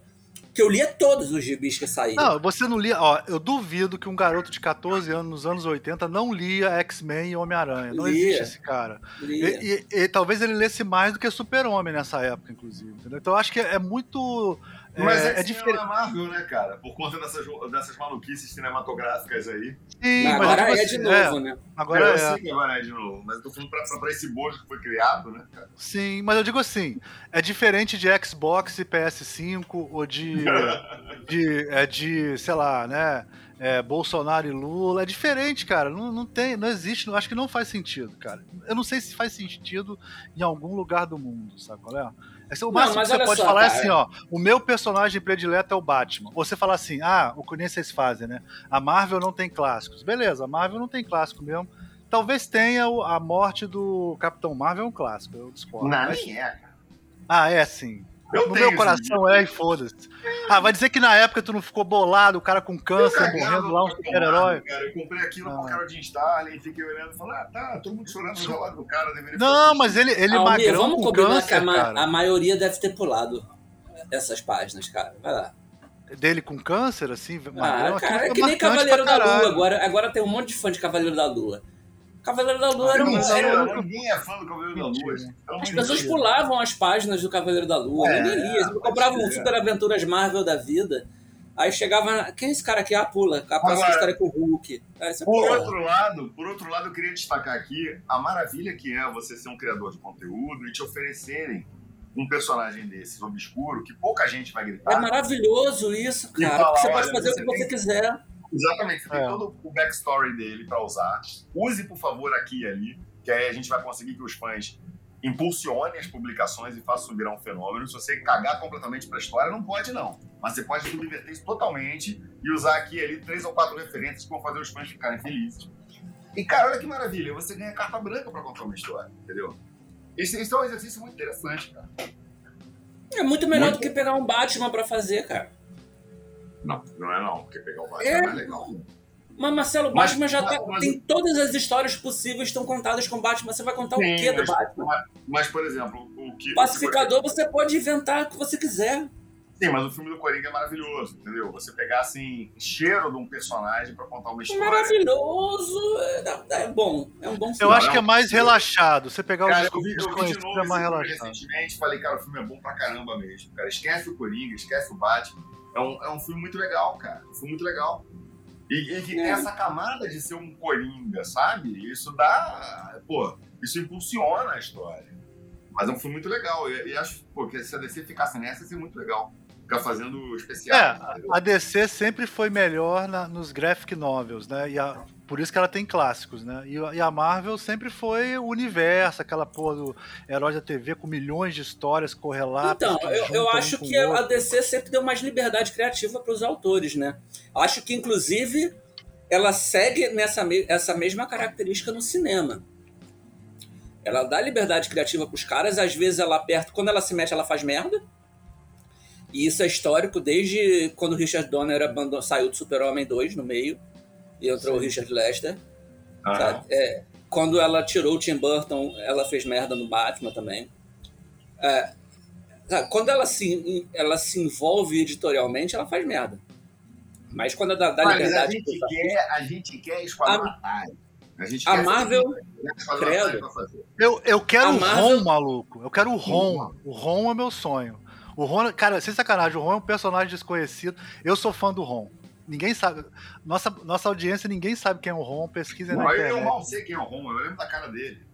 que eu lia todos os gibis que saíram. Não, você não lia. Ó, eu duvido que um garoto de 14 anos nos anos 80 não lia X-Men e Homem-Aranha. Não lia. existe esse cara. Lia. E, e, e, talvez ele lesse mais do que Super-Homem nessa época, inclusive. Entendeu? Então eu acho que é muito mas é, é diferente. É Marvel, né, cara? Por conta dessas, dessas maluquices cinematográficas aí. Sim, mas agora é de novo, é. né? Agora eu é. sei que agora é de novo, mas eu tô falando pra, pra esse bojo que foi criado, né, cara? Sim, mas eu digo assim, é diferente de Xbox e PS5 ou de, de, é de, sei lá, né, é, Bolsonaro e Lula, é diferente, cara, não, não tem, não existe, acho que não faz sentido, cara. Eu não sei se faz sentido em algum lugar do mundo, sabe qual é? É o máximo que você pode só, falar é assim, ó. O meu personagem predileto é o Batman. Você falar assim, ah, o que nem vocês fazem, né? A Marvel não tem clássicos. Beleza, a Marvel não tem clássico mesmo. Talvez tenha a morte do Capitão Marvel é um clássico, eu discordo. Não, mas... nem é, cara. Ah, é sim. Eu no meu coração é e foda-se. Ah, vai dizer que na época tu não ficou bolado, o cara com câncer morrendo lá, um super-herói. Eu comprei aquilo ah. com o cara de Stalin, fiquei olhando e falei, ah, tá, todo mundo chorando do lado do cara, deveria Não, mas ele, ele Almir, magrão vamos com combinar câncer, que a, ma a maioria deve ter pulado essas páginas, cara. Vai lá. Dele com câncer, assim, magrão, ah, cara, é que nem Cavaleiro da Lua. Agora, agora tem um monte de fã de Cavaleiro da Lua. Cavaleiro da Lua era um. Era... Ninguém é fã do Cavaleiro da Lua. As pessoas pulavam as páginas do Cavaleiro da Lua, é, ninguém lia. Eles compravam um Super Aventuras Marvel da vida. Aí chegava. Quem é esse cara aqui? Ah, pula. A próxima história é com o Hulk. Aí, por outro lado, por outro lado, eu queria destacar aqui a maravilha que é você ser um criador de conteúdo e te oferecerem um personagem desses obscuro que pouca gente vai gritar. É maravilhoso isso, cara. Falar, você pode fazer o que você tem... quiser. Exatamente, você é. tem todo o backstory dele para usar. Use, por favor, aqui e ali, que aí a gente vai conseguir que os fãs impulsionem as publicações e façam virar um fenômeno. Se você cagar completamente para a história, não pode, não. Mas você pode subverter isso totalmente e usar aqui e ali três ou quatro referências que vão fazer os fãs ficarem felizes. E, cara, olha que maravilha, você ganha carta branca para contar uma história, entendeu? Esse, esse é um exercício muito interessante, cara. É muito melhor muito... do que pegar um Batman para fazer, cara. Não, não é não, porque pegar o Batman é, é legal. Mas Marcelo, mas, Batman já tá, mas, tem todas as histórias possíveis estão contadas com Batman. Você vai contar sim, o que do mas, Batman? Mas, mas, por exemplo, o que. Pacificador você pode inventar o que você quiser. Sim, mas o filme do Coringa é maravilhoso, entendeu? Você pegar assim, cheiro de um personagem para contar uma história. Maravilhoso! É, é, bom, é um bom filme. Eu acho que é mais relaxado. Você pegar cara, os eu vi, eu vi de novo é mais relaxado. recentemente falei, cara, o filme é bom pra caramba mesmo. Cara, esquece o Coringa, esquece o Batman. É um, é um filme muito legal, cara. Um filme muito legal. E, e que tem é. essa camada de ser um coringa, sabe? Isso dá. Pô, isso impulsiona a história. Mas é um filme muito legal. E, e acho pô, que se a DC ficasse nessa, ia ser muito legal. Ficar fazendo especial. É, a DC sempre foi melhor na, nos graphic novels, né? E a, por isso que ela tem clássicos, né? E, e, a Marvel sempre foi o universo, aquela porra do herói da TV com milhões de histórias correlatas. Então, eu, eu acho que a DC sempre deu mais liberdade criativa para os autores, né? Acho que, inclusive, ela segue nessa essa mesma característica no cinema. Ela dá liberdade criativa para os caras, às vezes ela aperta, quando ela se mete, ela faz merda. E isso é histórico desde quando o Richard Donner abandonou, saiu do Super-Homem 2 no meio e entrou Sim. o Richard Lester. Ah. É, quando ela tirou o Tim Burton, ela fez merda no Batman também. É, quando ela se, ela se envolve editorialmente, ela faz merda. Mas quando ela dá, Mas liberdade... A gente, quer, a gente quer Esquadrão a, gente a Marvel, credo. Eu, eu quero a o Marvel... Ron, maluco. Eu quero o Ron. O Ron é meu sonho. O Ron, cara, sem sacanagem, o Ron é um personagem desconhecido. Eu sou fã do Ron. Ninguém sabe. Nossa, nossa audiência, ninguém sabe quem é o Ron. Pesquisa na internet. Eu mal sei quem é o Ron, eu lembro da cara dele.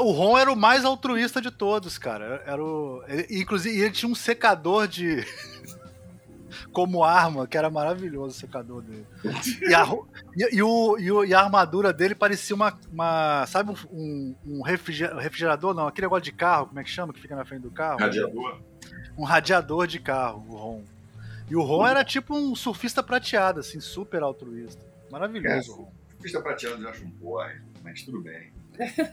O Ron era o mais altruísta de todos, cara. Era o. Ele, inclusive, ele tinha um secador de. como arma, que era maravilhoso o secador dele. E a, e, e, o, e, o, e, a armadura dele parecia uma. uma sabe um, um refrigerador? Não, aquele negócio de carro, como é que chama? Que fica na frente do carro? Radiador. Um radiador de carro, o Ron. E o Ron era tipo um surfista prateado, assim, super altruísta. Maravilhoso. É, surfista prateado eu acho um porra, mas tudo bem. Né?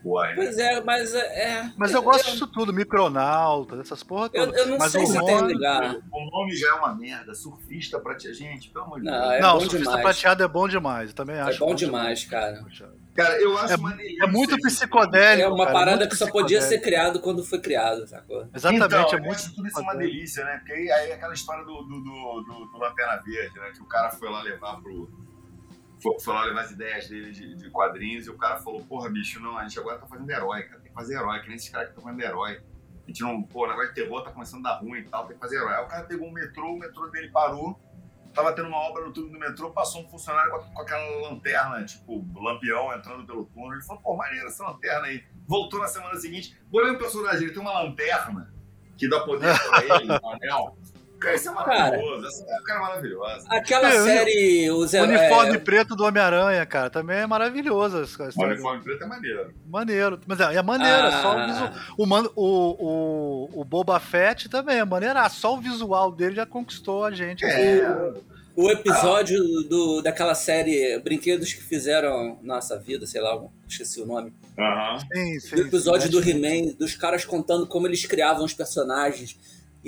Pois é, mas é. Mas eu gosto eu, disso tudo, micronauta, essas porra todas. Eu, eu não mas sei se tem lugar. O nome já é uma merda, surfista prateado. Gente, pelo amor de Deus. Não, é não surfista demais. prateado é bom demais, eu também é acho. É bom, demais, cara. Cara, eu acho é, é muito psicodélico. É uma cara, parada que só podia ser criado quando foi criado, sacou? Exatamente, então, é muito. Tudo isso é uma delícia, né? Porque aí, aí é aquela história do, do, do, do, do Lanterna Verde, né? Que o cara foi lá levar pro foi, foi lá levar as ideias dele de, de, quadrinhos e o cara falou, porra, bicho, não, a gente agora tá fazendo herói, cara, tem que fazer herói, que nem esses caras que estão fazendo herói. A gente não, pô, o negócio de terror tá começando a dar ruim e tal, tem que fazer herói. Aí o cara pegou um metrô, o metrô dele parou, tava tendo uma obra no túnel do metrô, passou um funcionário com, com aquela lanterna, tipo, lampião entrando pelo túnel, ele falou, pô, maneiro essa lanterna aí. Voltou na semana seguinte, olhei o personagem, ele tem uma lanterna que dá poder pra ele, um anel. Cara, isso é maravilhoso. Cara, Essa época era maravilhosa. Aquela é, série. O uniforme é... preto do Homem-Aranha, cara, também é maravilhoso. O uniforme preto é maneiro. Maneiro. Mas é, é maneiro, ah. só o visual. O, o, o, o Boba Fett também é maneiro. Ah, só o visual dele já conquistou a gente. É. O episódio ah. do, daquela série Brinquedos que Fizeram Nossa Vida, sei lá, esqueci o nome. Uhum. Sim, sim, o episódio sim, do He-Man, dos caras contando como eles criavam os personagens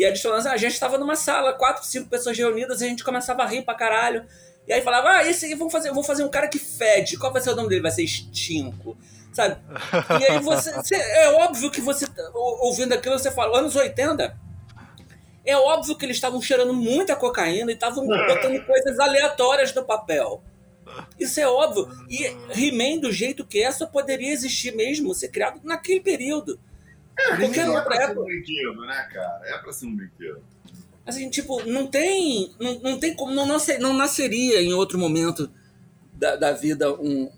e assim, ah, a gente estava numa sala, quatro, cinco pessoas reunidas, e a gente começava a rir pra caralho. E aí falava, ah, esse aí vamos fazer, vou fazer um cara que fede. Qual vai ser o nome dele? Vai ser Extinco. Sabe? E aí você, você. É óbvio que você, ouvindo aquilo, você fala, anos 80. É óbvio que eles estavam cheirando muita cocaína e estavam botando coisas aleatórias no papel. Isso é óbvio. E He-Man, do jeito que é, só poderia existir mesmo, ser criado naquele período. É, Qualquer é pra época. ser um brinquedo, né, cara? É pra ser um brinquedo. Assim, tipo, não tem. Não, não tem como. Não, nascer, não nasceria em outro momento da, da vida um.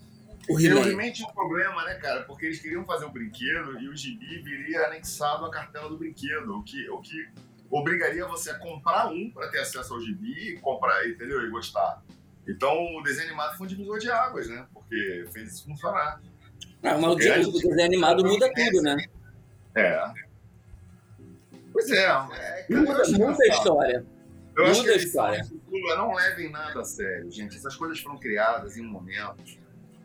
O He-Man. Tinha um problema, né, cara? Porque eles queriam fazer um brinquedo e o gibi viria anexado à cartela do brinquedo, o que, o que obrigaria você a comprar um para ter acesso ao gibi e comprar, entendeu? E gostar. Então o desenho animado foi um divisor de águas, né? Porque fez isso funcionar. Ah, mas o, o desenho animado muda tudo, né? É. Pois é. é muita, muita história. Eu acho que a história. Futuro, não levem nada a sério, gente. Essas coisas foram criadas em momentos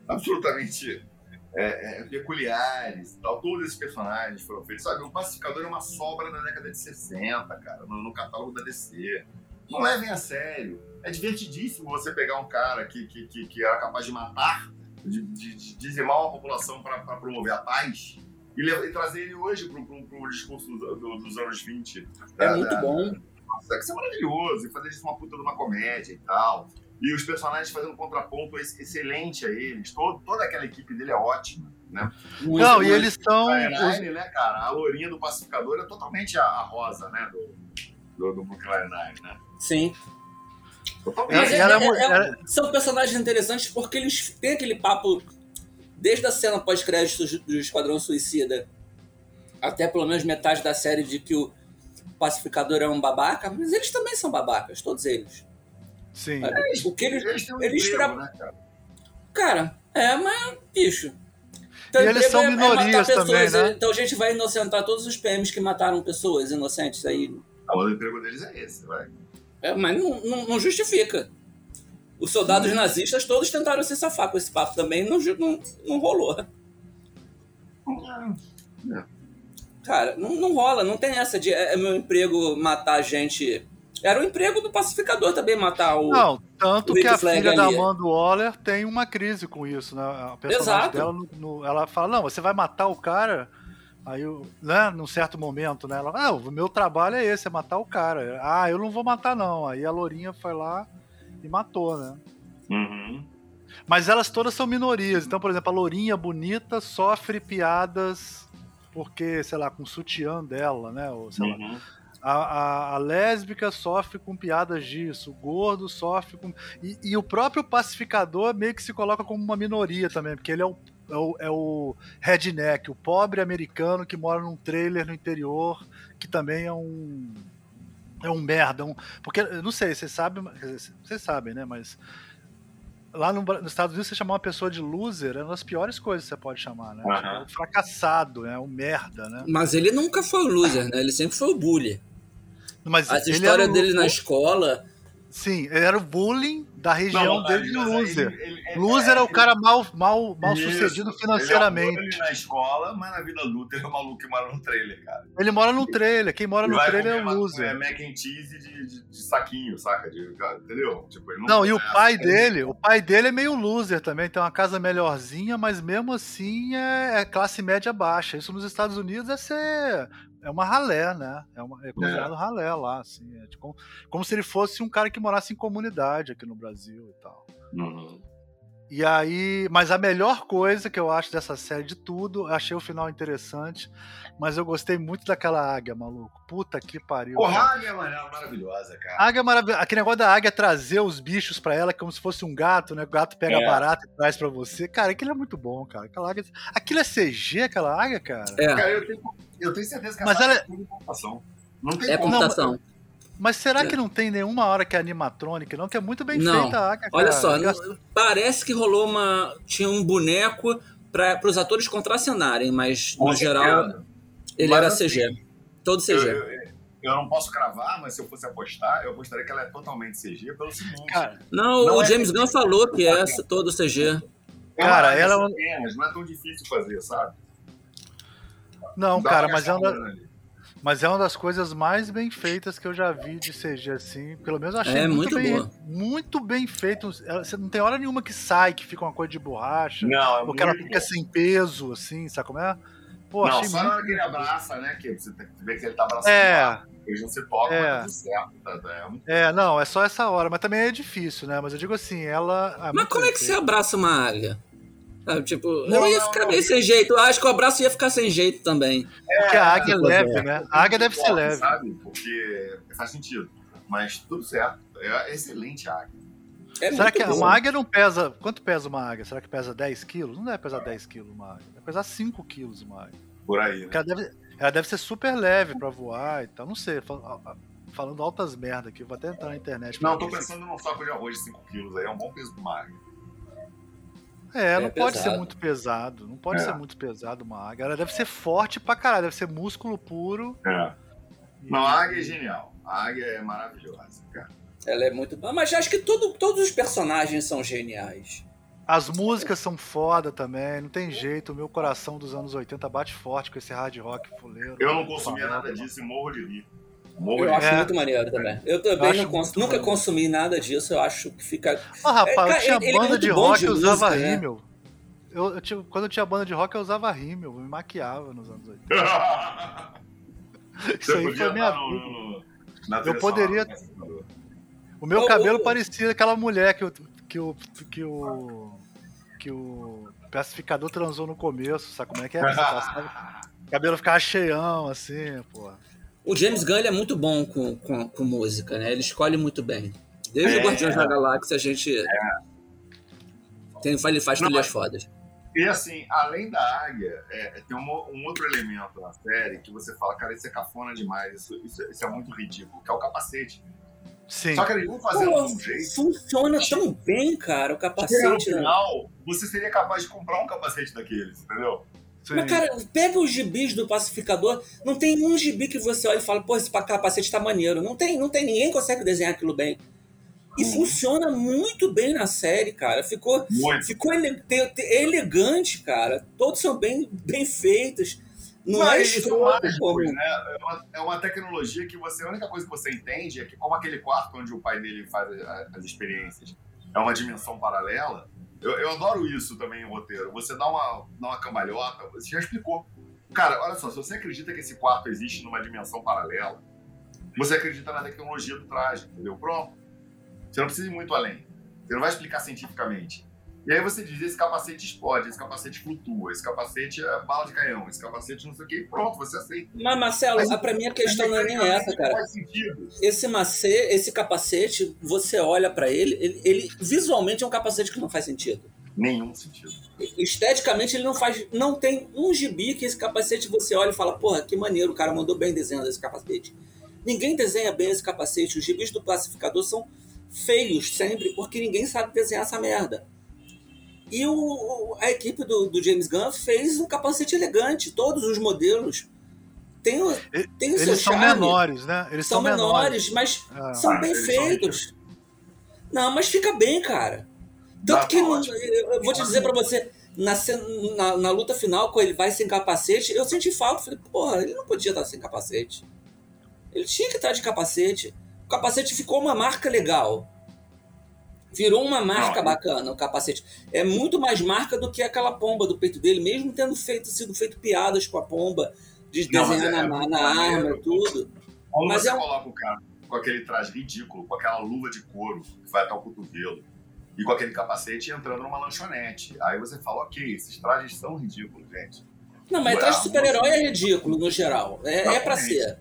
absolutamente é, é, peculiares. Tal. Todos esses personagens foram feitos. Sabe, o Pacificador é uma sobra da década de 60, cara, no, no catálogo da DC. Não levem a sério. É divertidíssimo você pegar um cara que, que, que, que era capaz de matar, de, de, de dizimar uma população para promover a paz e, levar, e trazer ele hoje pro, pro, pro discurso do, do, dos anos 20. É da, muito da, bom. Nossa, é que isso é maravilhoso. E fazer isso uma puta de uma comédia e tal. E os personagens fazendo um contraponto excelente a eles. Todo, toda aquela equipe dele é ótima. Né? Muito Não, e eles são. A Nine, né, cara? A lourinha do pacificador é totalmente a, a rosa, né? Do, do, do Brooklyn Nine, né? Sim. Mas é, é, é, são personagens interessantes porque eles têm aquele papo desde a cena pós-créditos do Esquadrão Suicida até pelo menos metade da série de que o pacificador é um babaca, mas eles também são babacas, todos eles. Sim. É, o que eles, eles, um eles tra... né, cara? cara, é, mas, bicho. Então, e eles são é, minorias é também, né? Então a gente vai inocentar todos os PMs que mataram pessoas inocentes aí. Ah, o emprego deles é esse, vai. É, mas não, não, não justifica. Os soldados Sim. nazistas todos tentaram se safar com esse papo também, não, não, não rolou. Cara, não, não rola, não tem essa de é, é meu emprego matar gente. Era o emprego do pacificador também matar o. Não, tanto o que a filha ali. da Amanda Waller tem uma crise com isso, né? A personagem Exato. dela, no, no, ela fala: não, você vai matar o cara. Aí, né, num certo momento, né? Ela, ah, o meu trabalho é esse, é matar o cara. Ah, eu não vou matar, não. Aí a Lourinha foi lá e matou, né? Uhum. Mas elas todas são minorias. Então, por exemplo, a Lourinha bonita sofre piadas porque, sei lá, com o sutiã dela, né? Ou, sei uhum. lá. A, a, a, lésbica sofre com piadas disso, o gordo sofre com. E, e, o próprio pacificador meio que se coloca como uma minoria também, porque ele é o, é o, é o redneck, o pobre americano que mora num trailer no interior, que também é um é um merda, um, porque não sei, vocês sabem, vocês sabem, né, mas lá no, nos Estados Unidos você chamar uma pessoa de loser é uma das piores coisas que você pode chamar, né? Uhum. Tipo, fracassado, é né? um merda, né? Mas ele nunca foi o loser, né? Ele sempre foi o bully. Mas a história dele na escola Sim, ele era o bullying da região não, dele de loser. Ele, ele, ele, loser é, o cara mal, mal, mal isso, sucedido financeiramente. Ele é na escola, mas na vida adulta ele é o maluco que mora no trailer, cara. Ele mora no trailer. Quem mora no trailer é o loser. É mac and cheese de, de, de saquinho, saca? De, entendeu? Tipo, não, não e o pai dele, o pai dele é meio loser também. Tem uma casa melhorzinha, mas mesmo assim é, é classe média baixa. Isso nos Estados Unidos é ser é uma ralé, né? É, uma, é considerado é. ralé lá, assim. É como, como se ele fosse um cara que morasse em comunidade aqui no Brasil e tal. Uhum. E aí, mas a melhor coisa que eu acho dessa série de tudo, achei o final interessante, mas eu gostei muito daquela águia, maluco. Puta que pariu. Porra, a águia é maravilhosa, cara. águia é maravilhosa. Aquele negócio da águia trazer os bichos para ela como se fosse um gato, né? O gato pega é. barata e traz para você. Cara, aquilo é muito bom, cara. Aquela águia... Aquilo é CG, aquela águia, cara? É. Cara, eu tenho, eu tenho certeza que mas ela é computação. Não tem é computação. Não, mas será é. que não tem nenhuma hora que é animatrônica, não? Que é muito bem não. feita a Aka, Olha só, não, parece que rolou uma. Tinha um boneco para os atores contracenarem, mas no geral ele mas, era CG. Assim, todo CG. Eu, eu, eu, não posso cravar, mas se eu fosse apostar, eu apostaria que ela é totalmente CG pelo seguinte. Cara, não, não o é James Gunn falou que é todo CG. Cara, ela é não é tão difícil fazer, sabe? Não, Dá cara, mas é uma, mas é uma das coisas mais bem feitas que eu já vi de CG assim. Pelo menos eu achei é, muito, muito bem, boa. muito bem feito. Você não tem hora nenhuma que sai, que fica uma coisa de borracha. Não, é ou que ela fica bom. sem peso, assim, sabe como é? Pô, não, achei só muito... na hora que ele abraça, né? Que você vê que ele tá abraçando. É. Eles não se tocam, é. mas tudo certo. Tá, tá, é, é, não, é só essa hora. Mas também é difícil, né? Mas eu digo assim, ela. É mas como é que você abraça uma águia? Sabe, tipo, não, eu ia ficar não, meio sem jeito. Eu acho que o abraço ia ficar sem jeito também. É, Porque a águia é leve, né? A águia deve ser leve. Sabe? Porque faz sentido. Mas tudo certo. É excelente a águia. É Será que bom. uma águia não pesa. Quanto pesa uma águia? Será que pesa 10 quilos? Não deve pesar 10 quilos uma águia. Deve pesar 5 quilos uma águia. Por aí. Né? Ela, deve, ela deve ser super leve pra voar e tal. Não sei. Falando altas merda aqui. Vou até entrar na internet. Não, tô pensando num saco de arroz de 5 quilos aí. É um bom peso pra uma águia. É, é não pode pesado. ser muito pesado. Não pode é. ser muito pesado uma águia. Ela deve ser forte pra caralho, deve ser músculo puro. É. E... Não, a águia é genial. A águia é maravilhosa, cara. Ela é muito boa, mas acho que todo, todos os personagens são geniais. As músicas são foda também, não tem jeito. O meu coração dos anos 80 bate forte com esse hard rock fuleiro. Eu não consumi nada disso e morro de rir. Morro eu de acho é. muito maneiro também. Eu também eu cons nunca consumi nada disso, eu acho que fica. Ah, rapaz, é, eu tinha ele, banda ele de rock, eu usava música, rímel. Né? Eu, eu tinha, quando eu tinha banda de rock, eu usava rímel, eu me maquiava nos anos 80. Isso aí foi minha vida. eu poderia. O meu cabelo parecia aquela mulher que o, que o, que o, que o pacificador transou no começo, sabe como é que é? o cabelo ficava cheião, assim, pô. O James Gunn é muito bom com, com, com, música, né? Ele escolhe muito bem. Desde é, o Guardiões é. da Galáxia a gente é. tem, ele faz trilhas fodas. E assim, além da águia, é, tem um, um, outro elemento na série que você fala, cara, isso é cafona demais, isso, isso, isso é muito ridículo, que é o capacete. Sim. Só que eles vão fazer Pô, um jeito. Funciona tão bem, cara, o capacete. No né? final, você seria capaz de comprar um capacete daqueles, entendeu? Sim. Mas, cara, pega os gibis do pacificador, não tem um gibi que você olha e fala, pô, esse capacete tá maneiro. Não tem, não tem, ninguém consegue desenhar aquilo bem. E uhum. funciona muito bem na série, cara. Ficou, ficou ele, elegante, cara. Todos são bem, bem feitos. Não, não é isso mágicos, né? É uma, é uma, tecnologia que você. A única coisa que você entende é que, como aquele quarto onde o pai dele faz as experiências é uma dimensão paralela, eu, eu adoro isso também em roteiro. Você dá uma, dá uma cambalhota, você já explicou. Cara, olha só, se você acredita que esse quarto existe numa dimensão paralela, você acredita na tecnologia do traje, entendeu? Pronto. Você não precisa ir muito além. Você não vai explicar cientificamente. E aí você diz, esse capacete explode, esse capacete flutua, esse capacete é bala de canhão, esse capacete não sei o que, pronto, você aceita. Mas, Marcelo, Mas, pra mim a questão não é nem essa, cara. Esse, mace, esse capacete, você olha para ele, ele, ele, visualmente é um capacete que não faz sentido. Nenhum sentido. Esteticamente, ele não faz. Não tem um gibi que esse capacete você olha e fala, porra, que maneiro, o cara mandou bem desenhando esse capacete. Ninguém desenha bem esse capacete. Os gibis do classificador são feios sempre, porque ninguém sabe desenhar essa merda. E o, a equipe do, do James Gunn fez um capacete elegante. Todos os modelos têm, têm o seu Eles são charme. menores, né? Eles são, são menores, mas Ah. são bem eles são feitos. Não, mas fica bem, cara. Tanto Dá que não- ótimo. eu vou te dizer pra você, na, na, na luta final, quando ele vai sem capacete, eu senti falta. Falei, porra, ele não podia estar sem capacete. Ele tinha que estar de capacete. O capacete ficou uma marca legal. Virou uma marca bacana o capacete. É muito mais marca do que aquela pomba do peito dele, mesmo tendo feito, sido feito piadas com a pomba, de Não, desenhar é- na, é na arma, tudo. Quando Mas você é um- coloca o cara com aquele traje ridículo, com aquela luva de couro que vai até o cotovelo, e com aquele capacete entrando numa lanchonete. Aí você fala, ok, esses trajes são ridículos, gente. Não, mas traje de super-herói você- é ridículo, no geral. É, é pra Exatamente. ser.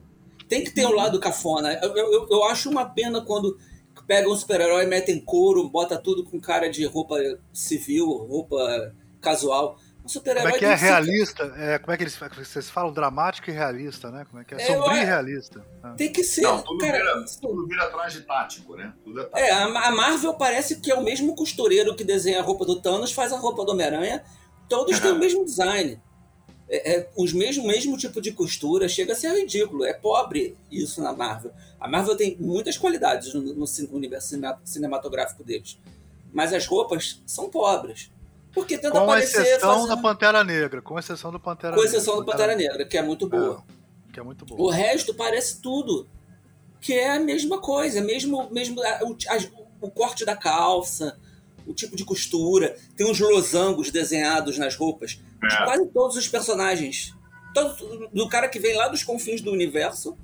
Tem que ter um lado cafona. Eu, eu, eu acho uma pena quando pegam um super-herói, metem couro, bota tudo com cara de roupa civil, roupa casual. Um Como super-herói é que é tem ser- realista? É, como é que eles vocês falam? Dramático e realista, né? Como é que é? É, Sombrio e realista. Ah. Tem que ser. Não, tudo cara, vira, tudo vira traje tático, né? Tudo é tático. É, a a Marvel parece que é o mesmo costureiro que desenha a roupa do Thanos, faz a roupa do Homem-Aranha. Todos têm o mesmo design. É, é, os mesmo, mesmo tipo de costura, chega a ser ridículo. É pobre isso na Marvel. A Marvel tem muitas qualidades no, no universo cine- cinematográfico deles. Mas as roupas são pobres. Porque tenta Com aparecer exceção fazendo- da Pantera Negra. Com exceção do Pantera com Negra. exceção do Pantera Negra, que é muito boa. Que é muito O bom. resto parece tudo. Que é a mesma coisa, mesmo, mesmo a- o, as- o corte da calça, o tipo de costura. Tem uns losangos desenhados nas roupas de É. quase todos os personagens. Todo, do cara que vem lá dos confins do universo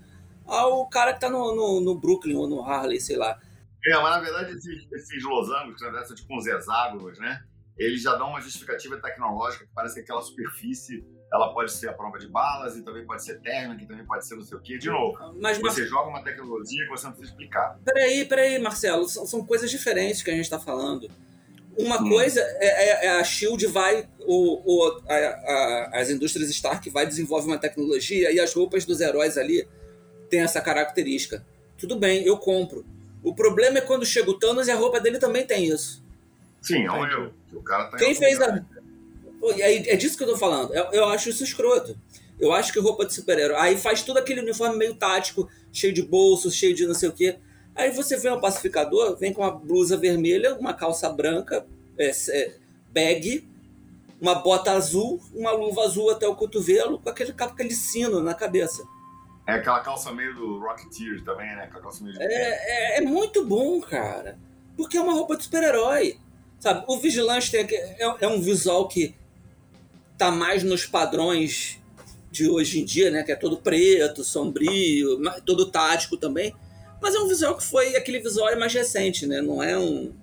ao cara que tá no, no, no Brooklyn ou no Harley, sei lá. É, mas na verdade esses, esses losangos, que na verdade são tipo uns hexágonos, né? Eles já dão uma justificativa tecnológica que parece que aquela superfície ela pode ser a prova de balas e também pode ser térmica, e também pode ser não sei o quê. De novo, Mas, mas você joga uma tecnologia que você não precisa explicar. Peraí, peraí, Marcelo, são, são coisas diferentes que a gente está falando. Uma Hum. coisa é, é- é a Shield vai, o, o- a- a- as indústrias Stark vai desenvolver uma tecnologia e as roupas dos heróis ali têm essa característica. Tudo bem, eu compro. O problema é quando chega o Thanos e a roupa dele também tem isso. Sim, é um. O cara tá em Quem fez lugar. a. Pô, e aí, é disso que eu tô falando. Eu, eu acho isso escroto. Eu acho que roupa de super-herói. Aí faz tudo aquele uniforme meio tático, cheio de bolsos, cheio de não sei o quê. Aí você vê um pacificador, vem com uma blusa vermelha, uma calça branca, é, é, bag, uma bota azul, uma luva azul até o cotovelo, com aquele, com aquele sino na cabeça. É aquela calça meio do Rocketeer também, né? Aquela calça meio de... É, é, é muito bom, cara. Porque é uma roupa de super-herói. Sabe, o Vigilante tem é, é um visual que tá mais nos padrões de hoje em dia, né? Que é todo preto, sombrio, todo tático também. Mas é um visual que foi aquele visual é mais recente, né? Não é um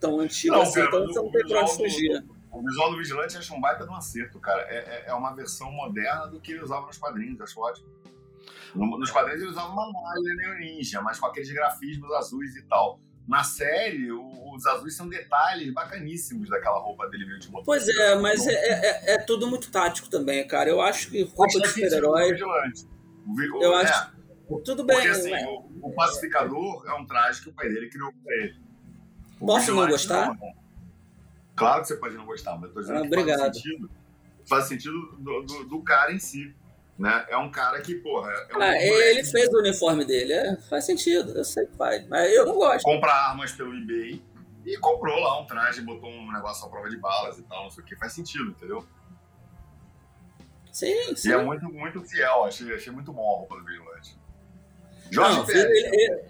tão antigo Não, assim, cara, então o- você não tem pra onde fugir. O visual do Vigilante eu acho um baita de um acerto, cara. É, é- é uma versão moderna do que ele usava nos quadrinhos, acho ótimo. No- nos quadrinhos ele usava uma malha neo ninja, mas com aqueles grafismos azuis e tal. Na série, o- os azuis são detalhes bacaníssimos daquela roupa dele meio de motor. Pois é, mas é, é- é- é tudo muito tático também, cara. Eu acho que roupa Faz de sentido super-herói. pro Vigilante. O vi- o- Eu é, acho- Tudo bem. Porque assim, mas- o, o pacificador é um traje que o pai dele criou pra ele. O Posso não gostar? não. Claro que você pode não gostar, mas eu tô dizendo Ah, que faz obrigado. sentido. Faz sentido do, do- do cara em si. Né? É um cara que, porra, é um Ah, ele fez o uniforme dele, é, faz sentido, eu sei que faz, mas eu não gosto. compra armas pelo eBay e comprou lá um traje, botou um negócio à prova de balas e tal, não sei o que. Faz sentido, entendeu? Sim, sim. E é muito, muito fiel. Achei, achei muito bom a roupa do Vigilante. Jorge Não, Pérez. ele- ele-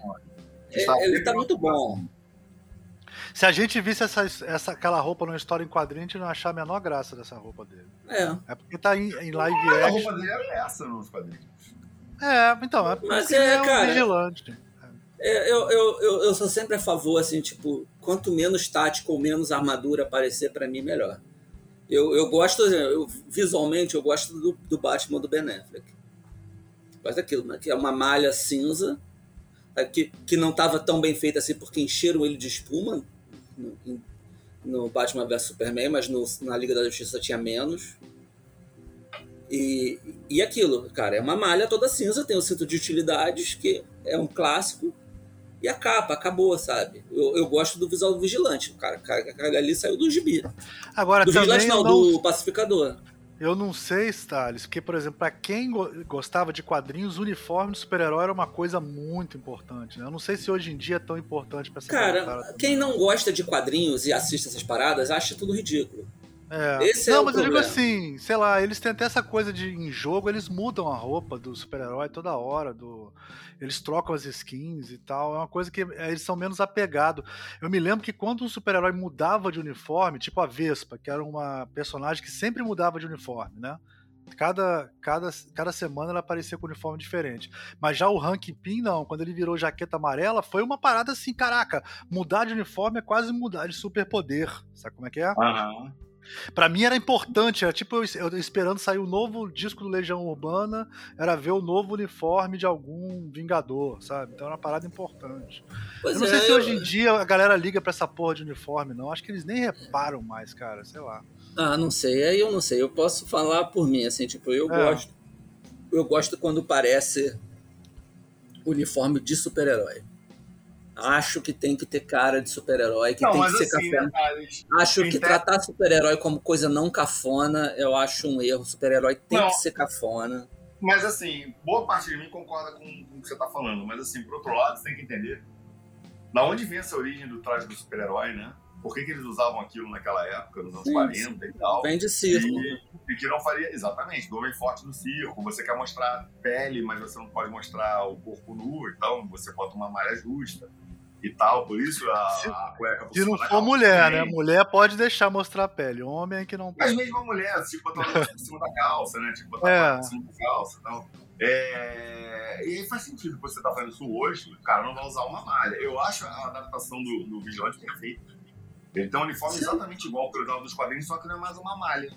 está ele, ele tá sempre muito bom. Se a gente visse essa, essa, aquela roupa numa história em quadrinho, a gente não ia achar a menor graça dessa roupa dele. É. É porque tá em, em live Mas a action. roupa dele era essa nos quadrinhos. É, então, é porque Mas ele é, é um cara, vigilante. É, Eu, eu, eu, eu sou sempre a favor, assim, tipo, quanto menos tático ou menos armadura aparecer, pra mim, melhor. Eu, eu gosto, eu, visualmente, eu gosto do, do Batman do Ben Affleck. Gosto daquilo, né? que é uma malha cinza, é, que, que não estava tão bem feita assim porque encheram ele de espuma em, no Batman vs Superman, mas no, na Liga da Justiça tinha menos. E, e aquilo, cara, é uma malha toda cinza, tem o cinto de utilidades, que é um clássico, e a capa, acabou, sabe? Eu, eu gosto do visual do Vigilante, cara, cara ali saiu do gibi. Agora, do Vigilante não, não, do Pacificador. Eu não sei, Stalys, porque, por exemplo, para quem gostava de quadrinhos, o uniforme do super-herói era uma coisa muito importante, né? Eu não sei se hoje em dia é tão importante pra essa Cara, quem não gosta de quadrinhos e assiste essas paradas acha tudo ridículo. É. Esse é não, é mas problema. eu digo assim, sei lá, eles têm até essa coisa de em jogo, eles mudam a roupa do super-herói toda hora, do eles trocam as skins e tal. É uma coisa que é, eles são menos apegados. Eu me lembro que quando um super-herói mudava de uniforme, tipo a Vespa, que era uma personagem que sempre mudava de uniforme, né? Cada, cada, cada semana ela aparecia com um uniforme diferente. Mas já o Hank Pin, não. Quando ele virou jaqueta amarela, foi uma parada assim, caraca, mudar de uniforme é quase mudar de superpoder. Sabe como é que é? Aham. Uhum. Pra mim era importante, era tipo eu esperando sair o novo disco do Legião Urbana, era ver o novo uniforme de algum Vingador, sabe? Então era uma parada importante. Pois eu não é, sei se eu... hoje em dia a galera liga pra essa porra de uniforme, não. Acho que eles nem reparam mais, cara, sei lá. Ah, não sei, aí eu não sei. Eu posso falar por mim, assim, tipo, eu é. gosto. Eu gosto quando parece uniforme de super-herói. Acho que tem que ter cara de super-herói, que não, tem que ser assim, cafona. Né, acho que tratar super-herói como coisa não cafona, eu acho um erro. Super-herói tem não. que ser cafona. Mas assim, boa parte de mim concorda com, o que você tá falando. Mas assim, por outro lado, você tem que entender da onde vem essa origem do traje do super-herói, né? Por que, que, eles usavam aquilo naquela época, nos anos sim, 40 e tal? Vem de circo. E, e, que não faria, exatamente, do homem forte no circo. Você quer mostrar pele, mas você não pode mostrar o corpo nu, então você bota uma malha justa e tal, por isso a, se, a cueca Se não for mulher, também. né? Mulher pode deixar mostrar a pele, homem é que não pode. Mas mesmo a mulher, tipo, botar por cima da calça, né? Tipo, botar é. por cima da calça e tal. É... E aí faz sentido você tá fazendo isso hoje, o cara não vai usar uma malha. Eu acho a adaptação do, do Vigilante perfeita. Ele tem um uniforme exatamente igual ao que eu usava dos quadrinhos, só que não é mais uma malha.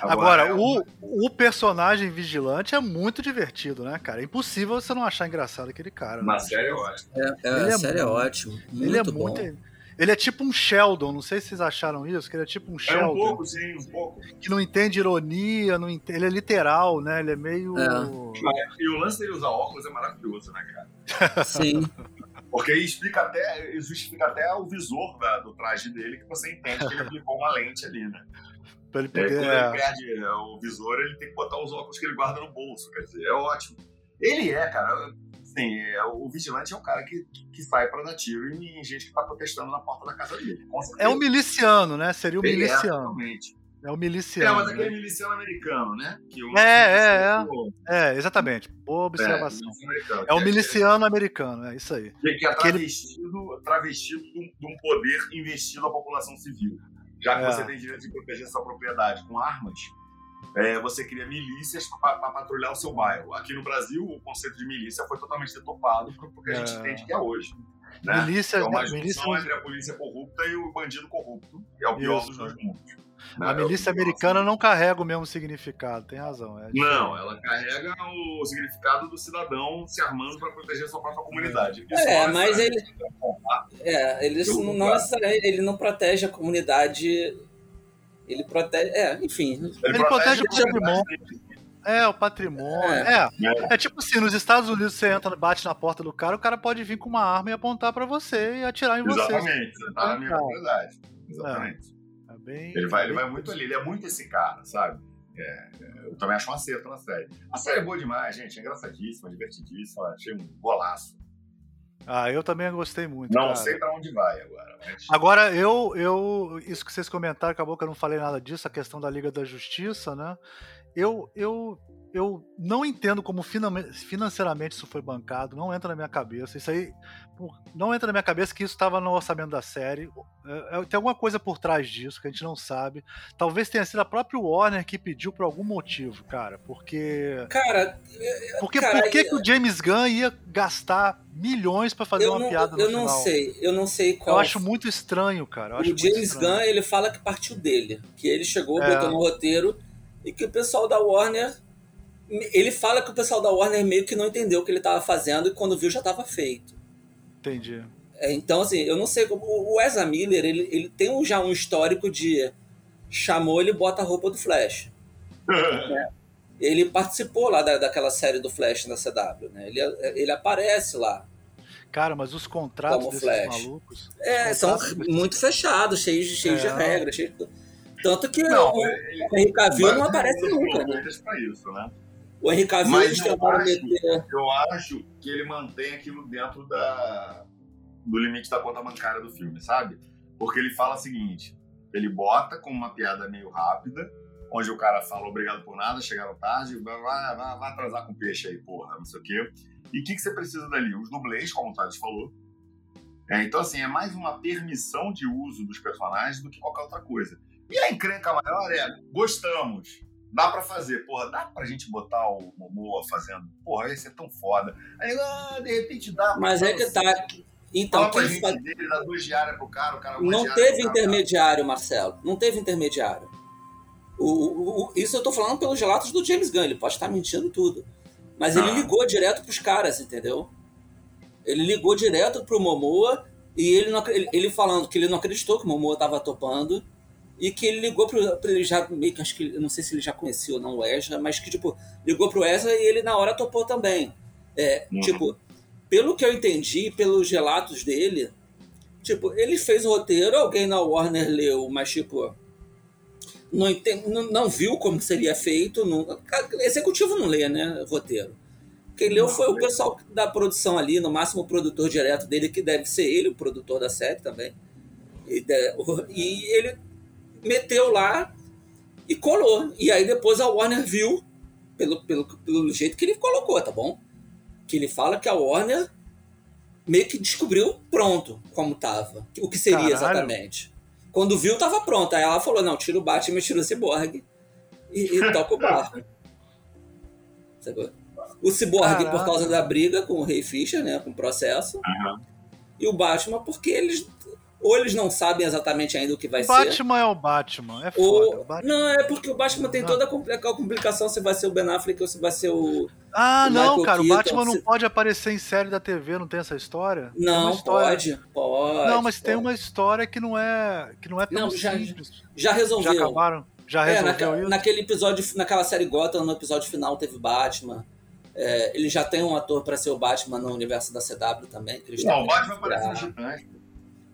Agora, Agora é o, o personagem vigilante é muito divertido, né, cara? É impossível você não achar engraçado aquele cara. Na né? série é ótimo. É, é, ele é, série é ótimo. Muito ele é bom. muito. Ele é tipo um Sheldon, não sei se vocês acharam isso, que ele é tipo um Sheldon. É um pouco, sim, um pouco. Que não entende ironia, não entende, ele é literal, né? Ele é meio. É. E o lance dele usar óculos é maravilhoso, né, cara? Sim. Porque aí explica até, justifica até o visor da, do traje dele, que você entende que ele aplicou uma lente ali, né? Pra ele poder. É, quando ele perde é, o visor, ele tem que botar os óculos que ele guarda no bolso. Quer dizer, é ótimo. Ele é, cara. Assim, é, o vigilante é um cara que, que sai para dar tiro em gente que tá protestando na porta da casa dele. É o miliciano, né? Seria o ele é, miliciano. É, é o miliciano. É, mas aquele né? miliciano americano, né? é, é, é. É, exatamente. Boa observação. É, é o miliciano americano, é isso aí. Que, é travestido, travestido de um, de um poder investido na população civil. Já que é. você tem direito de proteger sua propriedade com armas, é, você cria milícias para patrulhar o seu bairro. Aqui no Brasil, o conceito de milícia foi totalmente detopado porque a gente é. entende que é hoje. Né? Milícia, é uma milícia... entre a polícia corrupta e o bandido corrupto. É o pior Isso. dos dois mundos. A é milícia americana não carrega o mesmo significado, tem razão. É não, ela carrega o significado do cidadão se armando para proteger a sua própria comunidade. Isso é, mas ele. É, ele não, não ele não protege a comunidade. Ele protege. É, enfim. Ele, ele protege, protege, o patrimônio. É, o patrimônio. É. É. é. tipo assim, nos Estados Unidos você entra, bate na porta do cara, o cara pode vir com uma arma e apontar para você e atirar em você. Exatamente, você tá na minha propriedade. Exatamente. É bem, ele, vai, ele vai muito ali, ele é muito esse cara, sabe? É, eu também acho um acerto na série. A série é boa demais, gente, é engraçadíssima, divertidíssima, achei um golaço. Ah, eu também gostei muito. Não cara. sei pra onde vai agora. Mas... Agora, eu, eu. Isso que vocês comentaram, acabou que eu não falei nada disso, a questão da Liga da Justiça, né? Eu, eu eu não entendo como financeiramente isso foi bancado, não entra na minha cabeça. Isso aí não entra na minha cabeça que isso estava no orçamento da série. É, é, tem alguma coisa por trás disso que a gente não sabe. Talvez tenha sido a própria Warner que pediu por algum motivo, cara. Porque. Cara. Porque cara, por que, que o James Gunn ia gastar milhões para fazer uma não, piada no eu final? Eu não sei, eu não sei qual. Eu acho muito estranho, cara. o James Gunn, ele fala que partiu dele. Que ele chegou, é. botou no roteiro e que o pessoal da Warner ele fala que o pessoal da Warner meio que não entendeu o que ele estava fazendo e quando viu já estava feito. Entendi. É, então, assim, eu não sei como. O Ezra Miller, ele, ele tem um, já um histórico de. Chamou ele bota a roupa do Flash. é. Ele participou lá da, daquela série do Flash na CW, né? Ele, ele aparece lá. Cara, mas os contratos como desses Flash. malucos. É, são muito fechados, cheios, cheios é. de regras. Cheios de... Tanto que não, o, o Henry Cavill não aparece nunca. Né? Isso, né? O Henry Cavill eles tentaram meter. Eu acho que ele mantém aquilo dentro da, do limite da conta bancária do filme, sabe? Porque ele fala o seguinte: ele bota com uma piada meio rápida, onde o cara fala obrigado por nada, chegaram tarde, vai, vai, vai, vai atrasar com peixe aí, porra, não sei o quê. E o que, que você precisa dali? Os dublês, como o Thales falou. É, então, assim, é mais uma permissão de uso dos personagens do que qualquer outra coisa. E a encrenca maior é, gostamos, dá pra fazer. Porra, dá pra gente botar o Momoa fazendo. Porra, ia ser tão foda. Aí, ah, de repente dá. Mas é que tá. Então, quem gente faz... dele, dá duas diárias pro cara, o cara Não teve intermediário, Marcelo. Não teve intermediário. O, o, o, isso eu tô falando pelos relatos do James Gunn, ele pode estar mentindo tudo. Mas ah. ele ligou direto pros caras, entendeu? Ele ligou direto pro Momoa e ele, não, ele, ele falando que ele não acreditou que o Momoa tava topando e que ele ligou pro, pro ele já meio que acho que não sei se ele já conhecia ou não o Ezra, mas que tipo ligou pro Ezra e ele na hora topou também. É, uhum. tipo, pelo que eu entendi, pelos relatos dele, tipo, ele fez o roteiro, alguém na Warner leu, mas tipo não, entende, não, não viu como seria feito, não, executivo não lê, né, roteiro. Quem leu foi o pessoal da produção ali, no máximo o produtor direto dele, que deve ser ele, o produtor da série também. E, e ele meteu lá e colou. E aí depois a Warner viu, pelo, pelo, pelo jeito que ele colocou, tá bom? Que ele fala que a Warner meio que descobriu pronto como tava. O que seria Caralho. exatamente. Quando viu, tava pronto. Aí ela falou: não, tira o Batman, tira o Cyborg e, e toca o barco. O Cyborg por causa da briga com o Rei Fisher, né? Com o processo. Uhum. E o Batman porque eles ou eles não sabem exatamente ainda o que vai o ser. Batman é o Batman, é foda. Ou... Batman... Não, é porque o Batman tem toda a complicação se vai ser o Ben Affleck ou se vai ser o. Ah, o não, cara, Keaton, o Batman não pode aparecer em série da TV, não tem essa história? Não, história... pode, pode. Não, mas pode. tem uma história que não é, que não é tão não, já, simples. Já resolveu. Já acabaram? Já resolveu é, naquele, naquele episódio, naquela série Gotham, no episódio final teve Batman. É, ele já tem um ator para ser o Batman no universo da CW também. não, o Batman aparece no Titãs.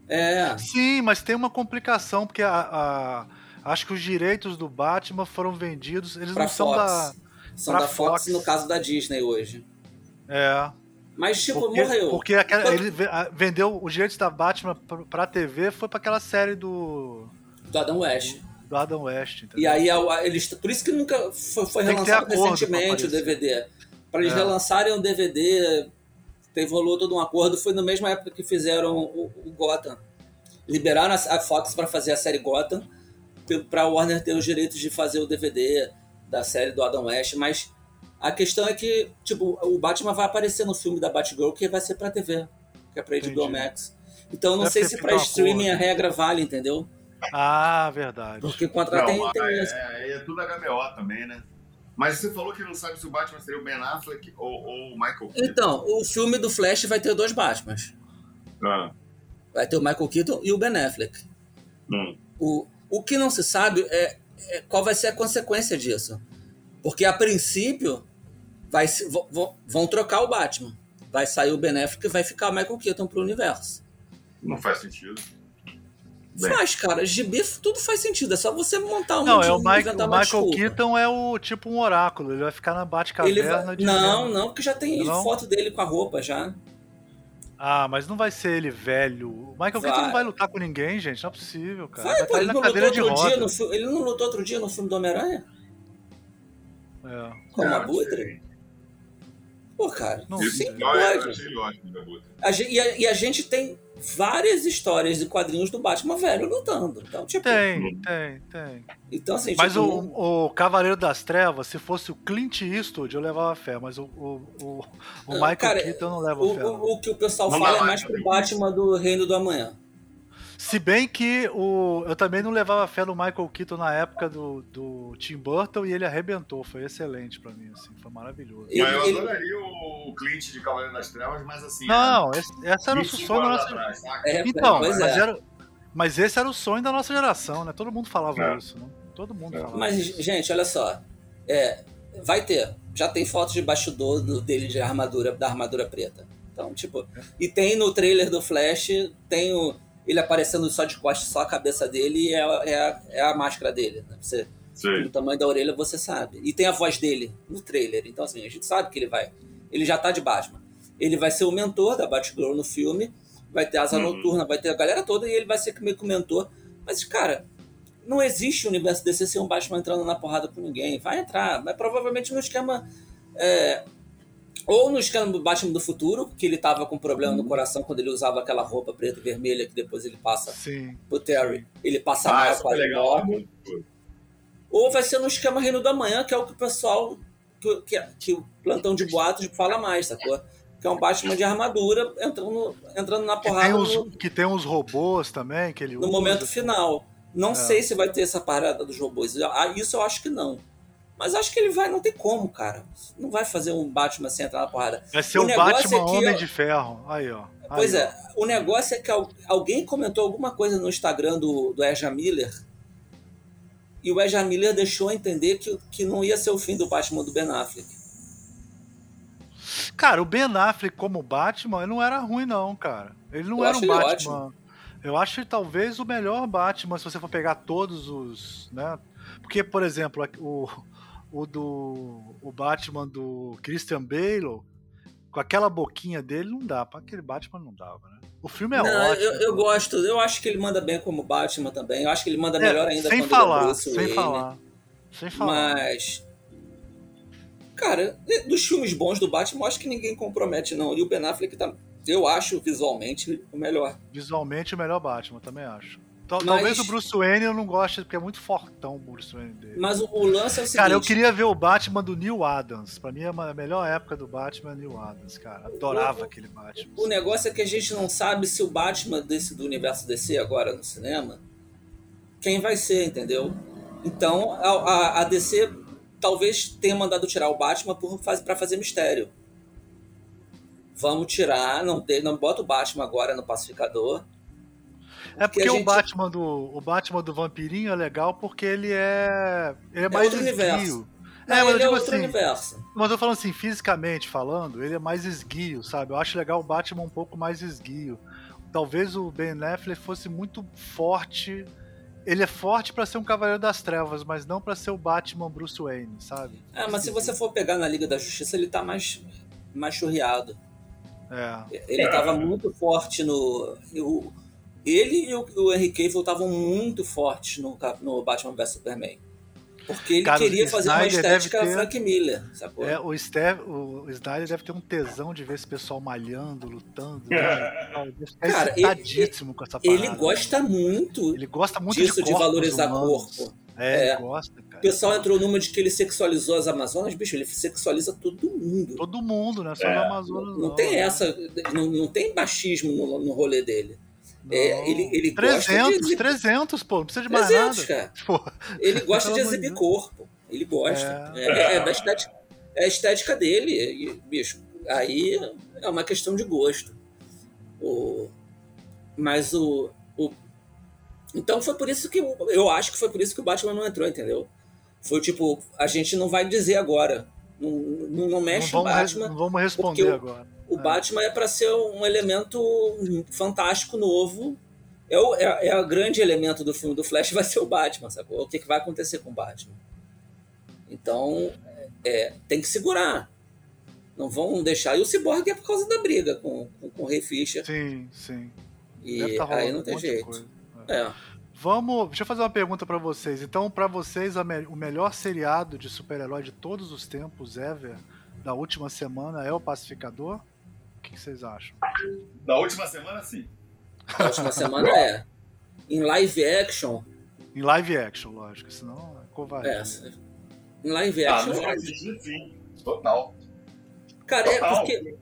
É. Sim, mas tem uma complicação, porque a, a, acho que os direitos do Batman foram vendidos. Eles pra não são Fox. da. São da Fox, Fox, no caso da Disney hoje. É. Mas, tipo, porque, morreu. Porque aquela, ele vendeu os direitos da Batman pra, TV, foi pra aquela série do. Do Adam West. Do Adam West. Entendeu? E aí, eles, por isso que nunca foi, foi relançado recentemente o DVD. Pra eles é. relançarem o DVD teve rolou todo um acordo, foi na mesma época que fizeram o, o Gotham. Liberaram a Fox para fazer a série Gotham, para a Warner ter os direitos de fazer o DVD da série do Adam West, mas a questão é que, tipo, o Batman vai aparecer no filme da Batgirl que vai ser para TV, que é para HBO Max. Então não Deve sei se para streaming a regra vale, entendeu? Ah, verdade. Porque contra tem, tem é, é, é, tudo HBO também, né? Mas você falou que não sabe se o Batman seria o Ben Affleck ou, ou o Michael Keaton. Então, o filme do Flash vai ter dois Batmans. Ah. Vai ter o Michael Keaton e o Ben Affleck. Hum. O, o que não se sabe é, é, qual vai ser a consequência disso. Porque, a princípio, vai se, vão trocar o Batman. Vai sair o Ben Affleck e vai ficar o Michael Keaton pro universo. Não faz sentido. Bem. Faz, cara. Gibi tudo faz sentido. É só você montar um Não, é o, Mike, o Michael Keaton é o tipo um oráculo. Ele vai ficar na Batcaverna vai... de Não, não, porque já tem não? foto dele com a roupa já. Ah, mas não vai ser ele velho. O Michael vai. Keaton não vai lutar com ninguém, gente. Não é possível, cara. Vai, vai pô, ele, não lutou outro dia no, ele não lutou outro dia no filme do Homem-Aranha? É. Com a Abutre? Pô, cara, não, sim, pode. A, e, a, e a gente tem várias histórias de quadrinhos do Batman velho lutando. Então, tipo, tem, tem, tem. Então, assim, mas tipo, o, o Cavaleiro das Trevas, se fosse o Clint Eastwood, eu levava fé, mas o, o, o, o Michael cara, Keaton eu não leva o, fé. O, o, que o pessoal não fala é mais pro Batman do Reino do Amanhã. Se bem que o, eu também não levava fé no Michael Keaton na época do, do Tim Burton e ele arrebentou. Foi excelente pra mim, assim, foi maravilhoso. Mas eu ele... adoraria o Clint de Cavaleiro das Trevas, mas assim. Não, esse, essa era o sonho da nossa. Atrás, é, então, mas, é. era, mas esse era o sonho da nossa geração, né? Todo mundo falava é. isso, né? Todo mundo é. falava. Mas, isso. gente, olha só. É, vai ter. Já tem fotos de bastidor dele de armadura, da armadura preta. Então, tipo. E tem no trailer do Flash, tem o ele aparecendo só de costas, só a cabeça dele é, é, é a máscara dele. Né? Você, Sim. o tamanho da orelha você sabe. E tem a voz dele no trailer. Então, assim, a gente sabe que ele vai. Ele já tá de Batman. Ele vai ser o mentor da Batgirl no filme. Vai ter asa uhum. noturna, vai ter a galera toda e ele vai ser meio que o mentor. Mas, cara, não existe o universo DC ser um Batman entrando na porrada com ninguém. Vai entrar, mas provavelmente no esquema. É, ou no escândalo do Batman do Futuro, que ele tava com problema no coração quando ele usava aquela roupa preta e vermelha que depois ele passa Sim. pro Terry. Ele passa ah, mal, legal. Ou vai ser no esquema Reino da Manhã, que é o que o pessoal, que, que, que o plantão de boatos fala mais, sacou? Que é um Batman de armadura entrando, entrando na porrada. Que tem, os, no, que tem uns robôs também, que ele No usa. momento final. Não é. sei se vai ter essa parada dos robôs. Ah, isso eu acho que não. Mas acho que ele vai, não tem como, cara. Não vai fazer um Batman sem entrar na porrada. Vai ser o, Batman é que, Homem de Ferro. Aí, ó. Aí, pois ó. é, o negócio é que alguém comentou alguma coisa no Instagram do, do Ezra Miller. E o Ezra Miller deixou entender que, que não ia ser o fim do Batman do Ben Affleck. Cara, o Ben Affleck como Batman não era ruim, não, cara. Ele não Eu era um Batman. Ótimo. Eu acho talvez o melhor Batman, se você for pegar todos os. Né? Porque, por exemplo, o, o do o Batman do Christian Bale, com aquela boquinha dele, não dá. Para aquele Batman não dava, né? O filme é não, ótimo. Eu, eu, gosto, eu acho que ele manda bem como Batman também. Eu acho que ele manda é, melhor ainda sem quando falar, é sem Wayne. falar. Sem falar. Mas. Cara, dos filmes bons do Batman, eu acho que ninguém compromete, não. E o Ben Affleck tá, eu acho visualmente o melhor. Visualmente o melhor Batman, também acho. Mas... Talvez o Bruce Wayne eu não goste, porque é muito fortão o Bruce Wayne dele. Mas o, o lance é o seguinte... Cara, eu queria ver o Batman do Neil Adams. Pra mim, a melhor época do Batman é Neil Adams, cara. Adorava o, aquele Batman. O negócio é que a gente não sabe se o Batman desse, do universo DC agora no cinema, quem vai ser, entendeu? Então, a, a, a DC talvez tenha mandado tirar o Batman por, pra fazer mistério. Vamos tirar, não, não bota o Batman agora no pacificador é porque gente... o Batman do o Batman do vampirinho é legal porque ele é ele é, é mais esguio. É, mas eu digo é assim, universo. Mas eu falando assim, fisicamente falando, ele é mais esguio, sabe? Eu acho legal o Batman um pouco mais esguio. Talvez o Ben Affleck fosse muito forte. Ele é forte para ser um Cavaleiro das Trevas, mas não para ser o Batman Bruce Wayne, sabe? É, mas se você for pegar na Liga da Justiça, ele tá mais, mais churriado. É. Ele é. tava muito forte no. O, ele e o, o Henry Cavill estavam muito fortes no, no Batman vs Superman. Porque ele Cara, queria fazer uma estética ter... Frank Miller, sacou? É, o, Steve, o Snyder deve ter um tesão de ver esse pessoal malhando, lutando. Né? Cara, ele, com essa parada, ele gosta né? muito, ele gosta muito disso, de, de valorizar humanos. corpo. É, é, ele gosta, cara. O pessoal entrou numa de que ele sexualizou as Amazonas, bicho, ele sexualiza todo mundo. Todo mundo, né? Só é. Amazonas. Não, não, tem essa, não, não tem machismo no, no rolê dele. É, ele, ele 300, gosta de 300, pô, não precisa de mais 300, nada. Cara. Pô. Ele gosta de exibir corpo. Ele gosta. É, é, é, da estética, é a estética dele. E, bicho, aí é uma questão de gosto. O, mas o, o. Então foi por isso que. Eu acho que foi por isso que o Batman não entrou, entendeu? Foi tipo, a gente não vai dizer agora. Não, não, não mexe não vamos, Batman. Não vamos responder agora o é. Batman é para ser um elemento fantástico novo. É o é, é grande elemento do filme do Flash, vai ser o Batman, sacou? O que, que vai acontecer com o Batman? Então, é, tem que segurar. Não vão deixar. E o Cyborg é por causa da briga com, com, com o Ray Fisher. Sim, sim. E tá aí não tem um jeito. É. é. Vamos, deixa eu fazer uma pergunta para vocês. Então, para vocês, me, o melhor seriado de super-herói de todos os tempos, ever, da última semana, é o Pacificador? O que vocês acham? Na última semana, sim. Na última semana é. Em live action. Em live action, lógico, senão é covarde. É. Em live ah, action. Ah, não sim. Total. Cara, é Total. é porque.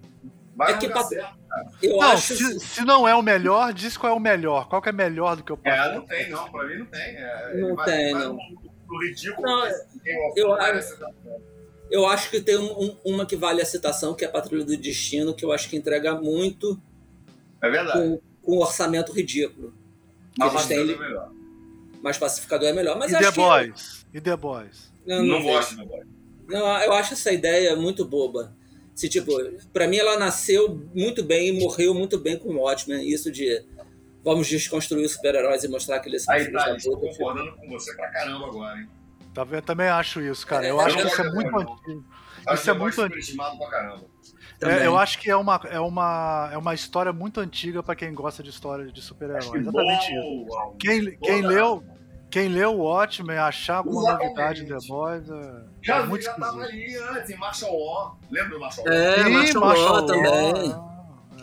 Vai É que pra- certo. Eu Não, acho. se, se não é o melhor, diz qual é o melhor. Qual que é melhor do que o É, próximo? não tem, não. Pra mim não tem. É, Não vai- tem, vai não. No, no ridículo. Não, eu acho- tá- Eu acho que tem um- um- uma que vale a citação, que é a Patrulha do Destino, que eu acho que entrega muito É verdade. com, com um orçamento ridículo. Mas eles têm, Pacificador é melhor. mas Pacificador é melhor. Mas e The Boys? E The Boys? Eu Não, vejo. gosto, não gosto. Não, eu acho essa ideia muito boba. Se, tipo, pra mim ela nasceu muito bem e morreu muito bem com o Watchmen. Isso de vamos desconstruir os super-heróis e mostrar que eles são Aí, tá, estou puta. concordando com você pra caramba agora, hein? Tá vendo? Eu também acho isso, cara. Eu É, acho eu que isso é muito não. antigo. Acho Isso é muito. Também. É, eu acho que é uma, é, uma, é uma história muito antiga pra quem gosta de história de que Exatamente isso. Quem, quem, Boa. leu, quem leu o Watchmen, achar alguma Exatamente. novidade em The Boys é, Já, é muito já tava esquisito. ali antes, em Marshall Law. Lembra do Marshall Law? É, Ih, Marshall Marshall Law, também. ah.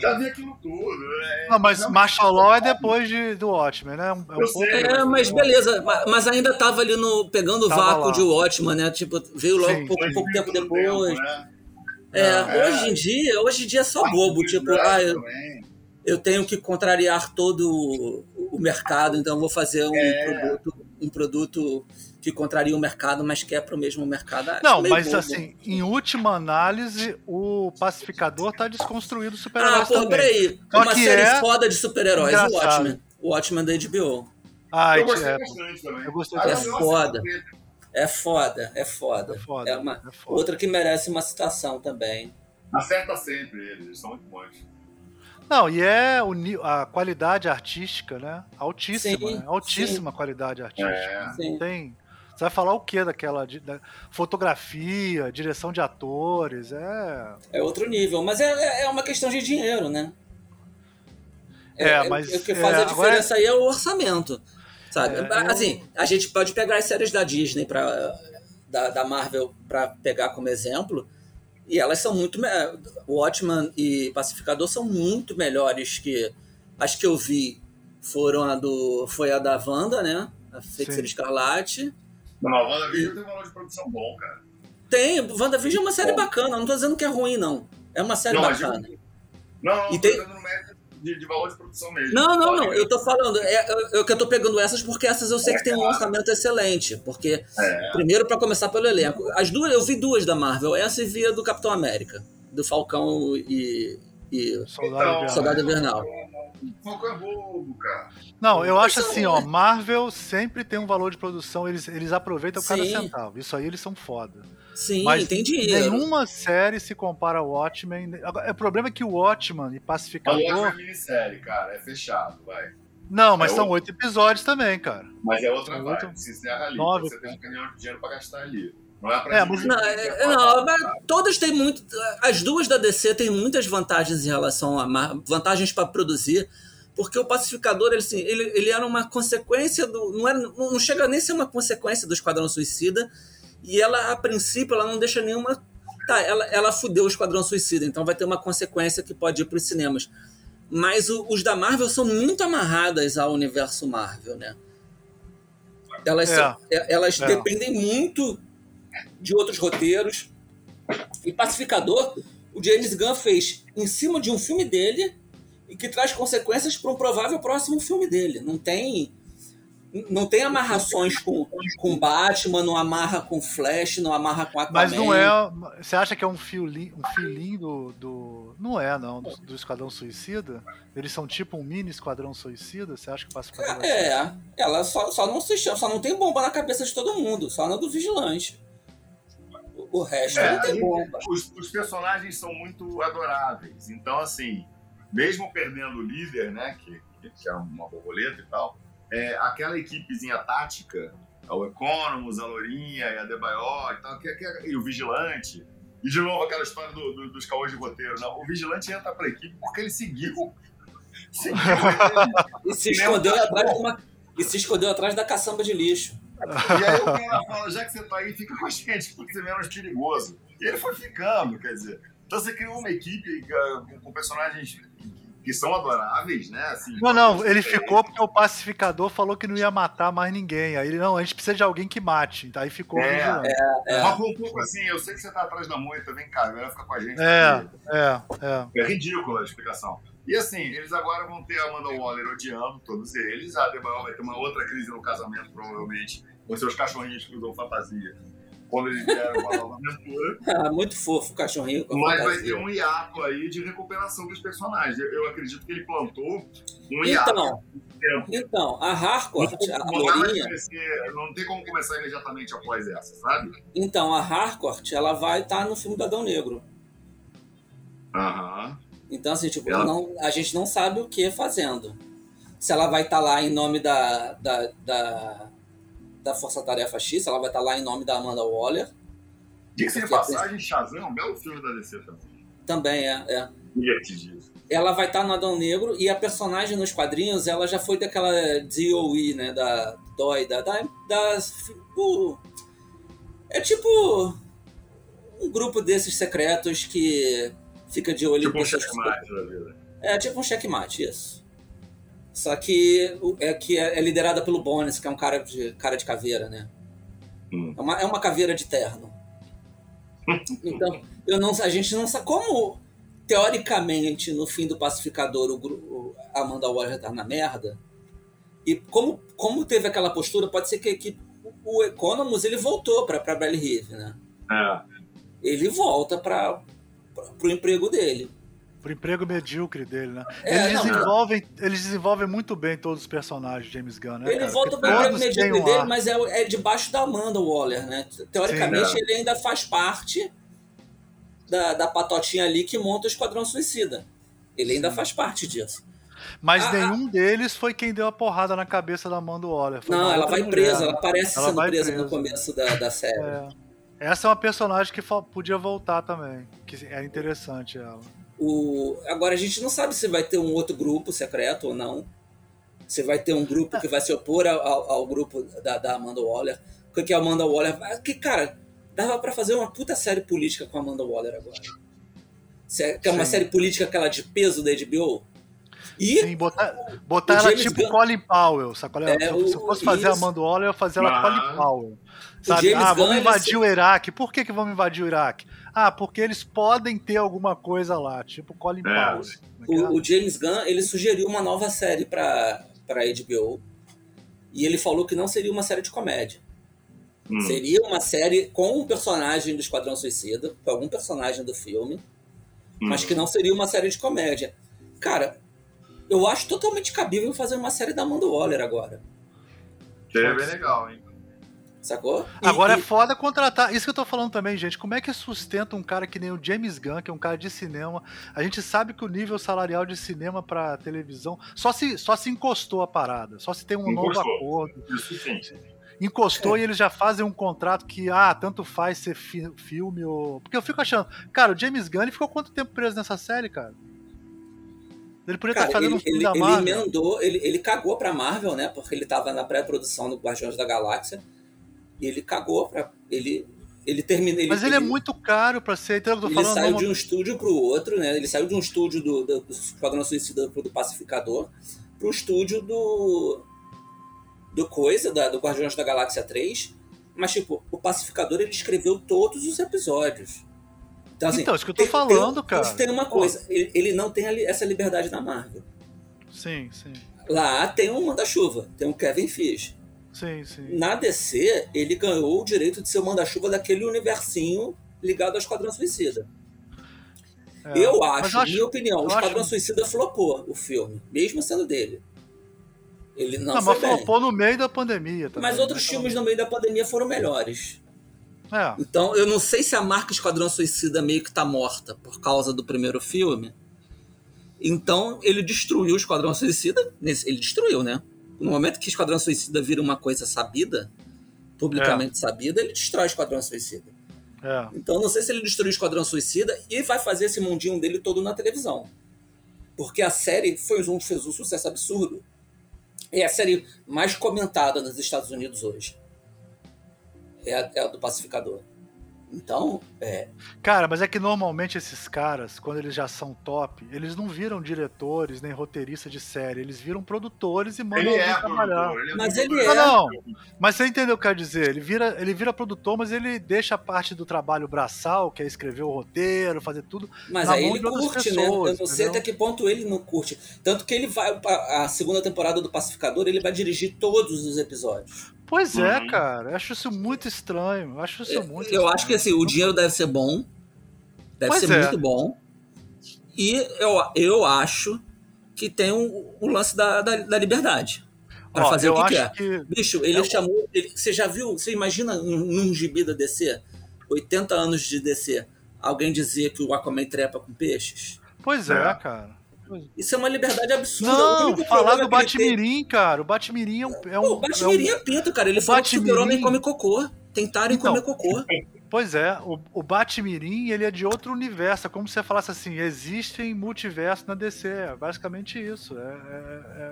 Já vi aquilo tudo. É, Não, mas Marshall Law é depois de, do Watchmen, né? É um, é um sei. É, mas beleza. Ma- Mas ainda tava ali no. pegando o vácuo lá. de Watchman, né? Tipo, veio logo Sim. pouco, pouco tempo depois. né? É, É. hoje em dia, hoje em dia é só bobo. Tipo, ah, eu, eu tenho que contrariar todo o- mercado, então eu vou fazer um, É. produto, um produto que contraria o mercado, mas quebra o mesmo mercado. Acho Não, mas bobo. assim, em última análise, o pacificador tá desconstruído os Ah, também. peraí. Só Uma série é foda de super-heróis, o. Watchmen. O Watchmen da HBO. Ah, Eu gostei é, bastante também. eu gostei bastante. É foda. É foda, é foda. é foda. É uma, é foda. outra que merece uma citação também. Acerta sempre eles, eles são muito bons. Não, e é a qualidade artística, né? Altíssima, Sim, né? Altíssima qualidade artística. É. Não Sim. tem. Você vai falar o que daquela da fotografia, direção de atores, é. É outro nível. Mas é, é- é uma questão de dinheiro, né? É, mas, O que é, faz a diferença aí é o orçamento. Sabe? É, eu- Assim, a gente pode pegar as séries da Disney, pra, da, da Marvel, para pegar como exemplo, e elas são muito. me- Watchman e Pacificador são muito melhores que. As que eu vi foram a do. Foi a da Wanda, né? A Feiticeira. Escarlate. Não, a WandaVision tem um valor de produção bom, cara. Tem, WandaVision é uma série bacana, não tô dizendo que é ruim, não. É uma série Não, bacana. Não, não, E tô tem- de, de valor de produção mesmo. Não, não, não. Eu tô falando. É, eu, eu que eu tô pegando essas porque essas eu sei que tem um orçamento excelente. Porque, É. primeiro, pra começar pelo elenco. As duas, eu vi duas da Marvel. Essa e vi a do Capitão América. Do Falcão e. e Soldado Então, Invernal. Falcão é bobo, cara. Não, eu acho assim, ó, Marvel sempre tem um valor de produção, eles, eles aproveitam cada Sim. centavo. Isso aí eles são foda. Sim, Mas tem dinheiro. nenhuma série se compara ao Watchmen. O problema é que o Watchmen e Mas o Pacificador. outro é minissérie, cara. É fechado, vai. Não, mas É são oito episódios também, cara. Mas é outra É encerra ali. Nove. Você tem um caminhão de dinheiro pra gastar ali. Não é pra É, dividir, Não, é- é não, mas todas têm muito. As duas da DC têm muitas vantagens em relação a Mar- vantagens para produzir, porque o pacificador ele, assim, ele, ele era uma consequência do. Não, era, não chega nem a ser uma consequência do Esquadrão Suicida, e ela, a princípio, ela não deixa nenhuma. Tá, ela, ela fudeu o Esquadrão Suicida, então vai ter uma consequência que pode ir para os cinemas. Mas o- os da Marvel são muito amarradas ao universo Marvel, né? Elas, É. são- é- elas É. dependem muito de outros roteiros. E Pacificador, o James Gunn fez em cima de um filme dele e que traz consequências para um provável próximo filme dele. Não tem não tem amarrações com, com Batman, não amarra com Flash, não amarra com Aquaman. Mas não é. Você acha que é um fiolinho, um filinho do, do. Não é, não, do, do Esquadrão Suicida? Eles são tipo um mini Esquadrão Suicida? Você acha que Pacificador vai ser? É, ela só, só não se chama, só não tem bomba na cabeça de todo mundo, só na do vigilante. O, resto É, não tem bomba. Os, os personagens são muito adoráveis. Então, assim, mesmo perdendo o líder, né, que, que é uma borboleta e tal, é, aquela equipezinha tática, o Economus, a Lourinha e a Debayor e tal, que, que, e o Vigilante. E de novo aquela história do- do- dos caôs de roteiro. Não, o Vigilante entra pra equipe porque ele seguiu. seguiu ele. E se escondeu Deus. atrás de uma. E se escondeu atrás da caçamba de lixo. E aí o cara fala, já que você tá aí, fica com a gente, porque você é menos perigoso. E ele foi ficando, quer dizer. Então você criou uma equipe uh, com, com personagens que são adoráveis, né? Assim, não, não, ele ficou porque o pacificador falou que não ia matar mais ninguém. Aí ele, não, a gente precisa de alguém que mate. Aí ficou é, vigilante. É, é. Mas um pouco assim, eu sei que você tá atrás da moita, vem cá, agora fica com a gente. É, é, é. É ridícula a explicação. E assim, eles agora vão ter a Amanda Waller odiando todos eles. A Adebayo vai ter uma outra crise no casamento, provavelmente, com seus cachorrinhos que usam fantasia quando eles vieram uma nova aventura. Ah, muito fofo o cachorrinho. Com Mas vai ter um hiato aí de recuperação dos personagens. Eu, eu acredito que ele plantou um hiato. Então, então a Harcourt, não, a Lourinha... Não tem como começar imediatamente após essa, sabe? Então, a Harcourt, ela vai estar tá no filme do Adão Negro. Aham. Então, assim, tipo, ela... não, a gente não sabe o que fazendo. Se ela vai estar tá lá em nome da, da, da da Força Tarefa X, ela vai estar lá em nome da Amanda Waller. Diga-se de passagem, Shazam é um belo filme da DC também. Também, é. é. Ela vai estar no Adão Negro e a personagem nos quadrinhos, ela já foi daquela DOE, né? Da DOI, da. da, da uh, é tipo um grupo desses secretos que fica de olho tipo em pessoas. Um checkmate, é, tipo um checkmate, isso. Só que é que é, é liderada pelo Bones, que é um cara de cara de caveira, né? Hum. É, uma, é uma caveira de terno. então, eu não, a gente não sabe como teoricamente no fim do pacificador o, o Amanda Waller tá na merda. E como, como teve aquela postura, pode ser que, que o Economus ele voltou para para Belle Rive, né? É. Ele volta para o emprego dele pro emprego medíocre dele, né? É, eles, desenvolvem, não. eles desenvolvem muito bem todos os personagens de James Gunn, né? Ele cara? volta pro emprego medíocre um dele, mas é, é debaixo da Amanda Waller, né? Teoricamente, Sim, ele ainda faz parte da, da patotinha ali que monta o Esquadrão Suicida. Ele ainda Sim. faz parte disso. Mas ah, nenhum deles foi quem deu a porrada na cabeça da Amanda Waller. Foi não, ela vai mulher, presa, ela parece ela sendo presa, presa, no começo da, da série. É. Essa é uma personagem que podia voltar também, que é interessante ela. O... Agora a gente não sabe se vai ter um outro grupo secreto ou não. Se vai ter um grupo que vai se opor ao, ao grupo da, da, Amanda Waller. O que a Amanda Waller. Que, cara, dava para fazer uma puta série política com a Amanda Waller agora. Que é uma Sim. série política aquela de peso da HBO. E Sim, botar, botar ela tipo Gunn... Colin Powell, sabe? É, se, se eu fosse fazer isso. a Amanda Waller, eu ia fazer ela ah. Colin Powell. Sabe? Ah, vamos invadir o Iraque. Por que, que vamos invadir o Iraque? Ah, porque eles podem ter alguma coisa lá, tipo Colin é. Powell. O, o, James Gunn, ele sugeriu uma nova série para para HBO. E ele falou que não seria uma série de comédia. Hum. Seria uma série com um personagem do Esquadrão Suicida, com algum personagem do filme, hum. mas que não seria uma série de comédia. Cara, eu acho totalmente cabível fazer uma série da Amanda Waller agora. Seria bem legal, hein? Sacou? Agora e, é foda contratar. Isso que eu tô falando também, gente. Como é que sustenta um cara que nem o James Gunn, que é um cara de cinema? A gente sabe que o nível salarial de cinema para televisão só se, só se encostou a parada. Só se tem um encostou. novo acordo. Isso sim. Encostou é. e eles já fazem um contrato que, ah, tanto faz ser fi filme ou. Porque eu fico achando, cara, o James Gunn ele ficou quanto tempo preso nessa série, cara? Ele podia estar fazendo ele, um filme ele, da Marvel. Ele emendou, ele, ele cagou pra Marvel, né? Porque ele tava na pré-produção do Guardiões da Galáxia ele cagou para ele ele termina ele, Mas ele, é ele é muito caro para ser, então eu tô ele falando. Saiu de um estúdio para o outro, né? Ele saiu de um estúdio do, do, do Esquadrão Suicida do Pacificador para o estúdio do do coisa da, do Guardiões da Galáxia 3, mas tipo, o Pacificador ele escreveu todos os episódios. Então, assim, então isso que eu tô tem, falando, tem, cara. Tem uma coisa, ele, ele, não tem essa liberdade na Marvel. Sim, sim. Lá tem um manda-chuva, tem um Kevin Fish. Sim, sim. Na DC, ele ganhou o direito de ser o manda-chuva daquele universinho ligado ao Esquadrão Suicida. É, eu acho, acho, minha opinião, o Esquadrão acho... Suicida flopou o filme, mesmo sendo dele. Ele não, não mas flopou no meio da pandemia também. Mas outros né? filmes no meio da pandemia foram melhores. É. Então, eu não sei se a marca Esquadrão Suicida meio que tá morta por causa do primeiro filme. Então, ele destruiu o Esquadrão Suicida. Ele destruiu, né? No momento que Esquadrão Suicida vira uma coisa sabida, publicamente é. sabida, ele destrói o Esquadrão Suicida. É. Então não sei se ele destruiu o Esquadrão Suicida e vai fazer esse mundinho dele todo na televisão. Porque a série foi um, fez um sucesso absurdo. É a série mais comentada nos Estados Unidos hoje. É a, é a do Pacificador. Então, é. Cara, mas é que normalmente esses caras, quando eles já são top, eles não viram diretores nem roteiristas de série, eles viram produtores e mandam Ele é trabalhar. produtor, ele é Mas produtor. ele é. não. Mas você entendeu o que eu quero dizer? Ele vira, ele vira produtor, mas ele deixa a parte do trabalho braçal, que é escrever o roteiro, fazer tudo. Mas na aí mão ele curte, né? pessoas, Eu não sei entendeu? até que ponto ele não curte. Tanto que ele vai. A segunda temporada do Pacificador, ele vai dirigir todos os episódios. Pois é, Uhum. cara. Eu acho isso muito estranho. Eu acho isso muito Eu estranho. acho que assim, o dinheiro deve ser bom. Deve Pois ser é. muito bom. E eu, eu acho que tem o um, lance da, da, da liberdade. Pra Ó, fazer o que quer. que Bicho, ele Eu- chamou. ele- você já viu? Você imagina num, num gibi da DC? 80 anos de DC. Alguém dizer que o Aquaman trepa com peixes? Pois é, É. cara. Isso é uma liberdade absurda. O Não, único falar do ele tem- Batmirim, cara. O Batmirim é um. É um, o Batmirim é é pinto, cara. Ele o fala que o Batmirim- super-homem come cocô. Tentaram Então. comer cocô. um- Pois é, o, o Batmirim ele é de outro universo. É como se você falasse assim: existem multiversos na DC. É basicamente isso. É, é-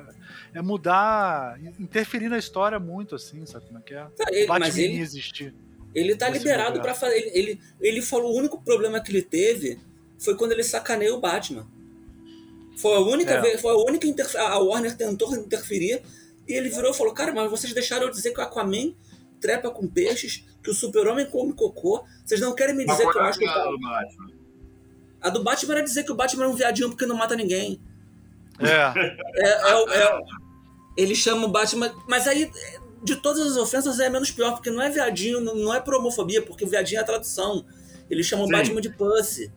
é- é mudar, interferir na história muito, assim, sabe como é que é? Ele- Batmirim ele, existir. ele tá liberado pra fazer. Ele, ele, ele falou: o único problema que ele teve foi quando ele sacaneia o Batman. Foi a única É. vez, foi a única inter- a Warner tentou interferir e ele virou e falou: Cara, mas vocês deixaram eu dizer que o Aquaman trepa com peixes, que o super-homem come cocô. Vocês não querem me dizer que eu é acho que. Batman? A do Batman era dizer que o Batman é um viadinho porque não mata ninguém. É. É, é, o- é o- ele chama o Batman. Mas aí, de todas as ofensas, é menos pior, porque não é viadinho, não é por homofobia, porque o viadinho é a tradução. Ele chama o Sim. Batman de Pussy.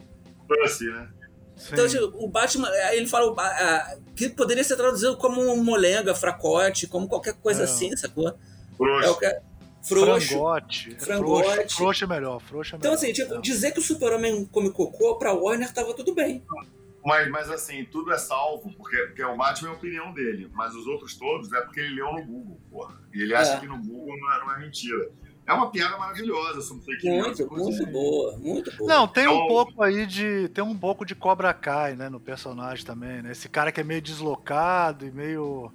Pussy, né? Sim. Então, tipo, o Batman, ele fala ah, que poderia ser traduzido como um molenga, fracote, como qualquer coisa É. assim, sacou? É Frouxo. o que é frouxo. Frangote. É Frangote. Frouxo, frouxo é melhor. Frouxo é Então, melhor. assim, tipo, É. dizer que o super-homem come cocô pra Warner tava tudo bem. Mas, mas assim, tudo é salvo, porque, porque o Batman é a opinião dele. Mas os outros todos é porque ele leu no Google, porra. E ele acha É. que no Google não é, não é mentira. É uma piada maravilhosa sobre fake news. Muito, muito boa, muito boa. Não, tem um Então- pouco aí de. Tem um pouco de Cobra Kai, né, no personagem também, né? Esse cara que é meio deslocado e meio.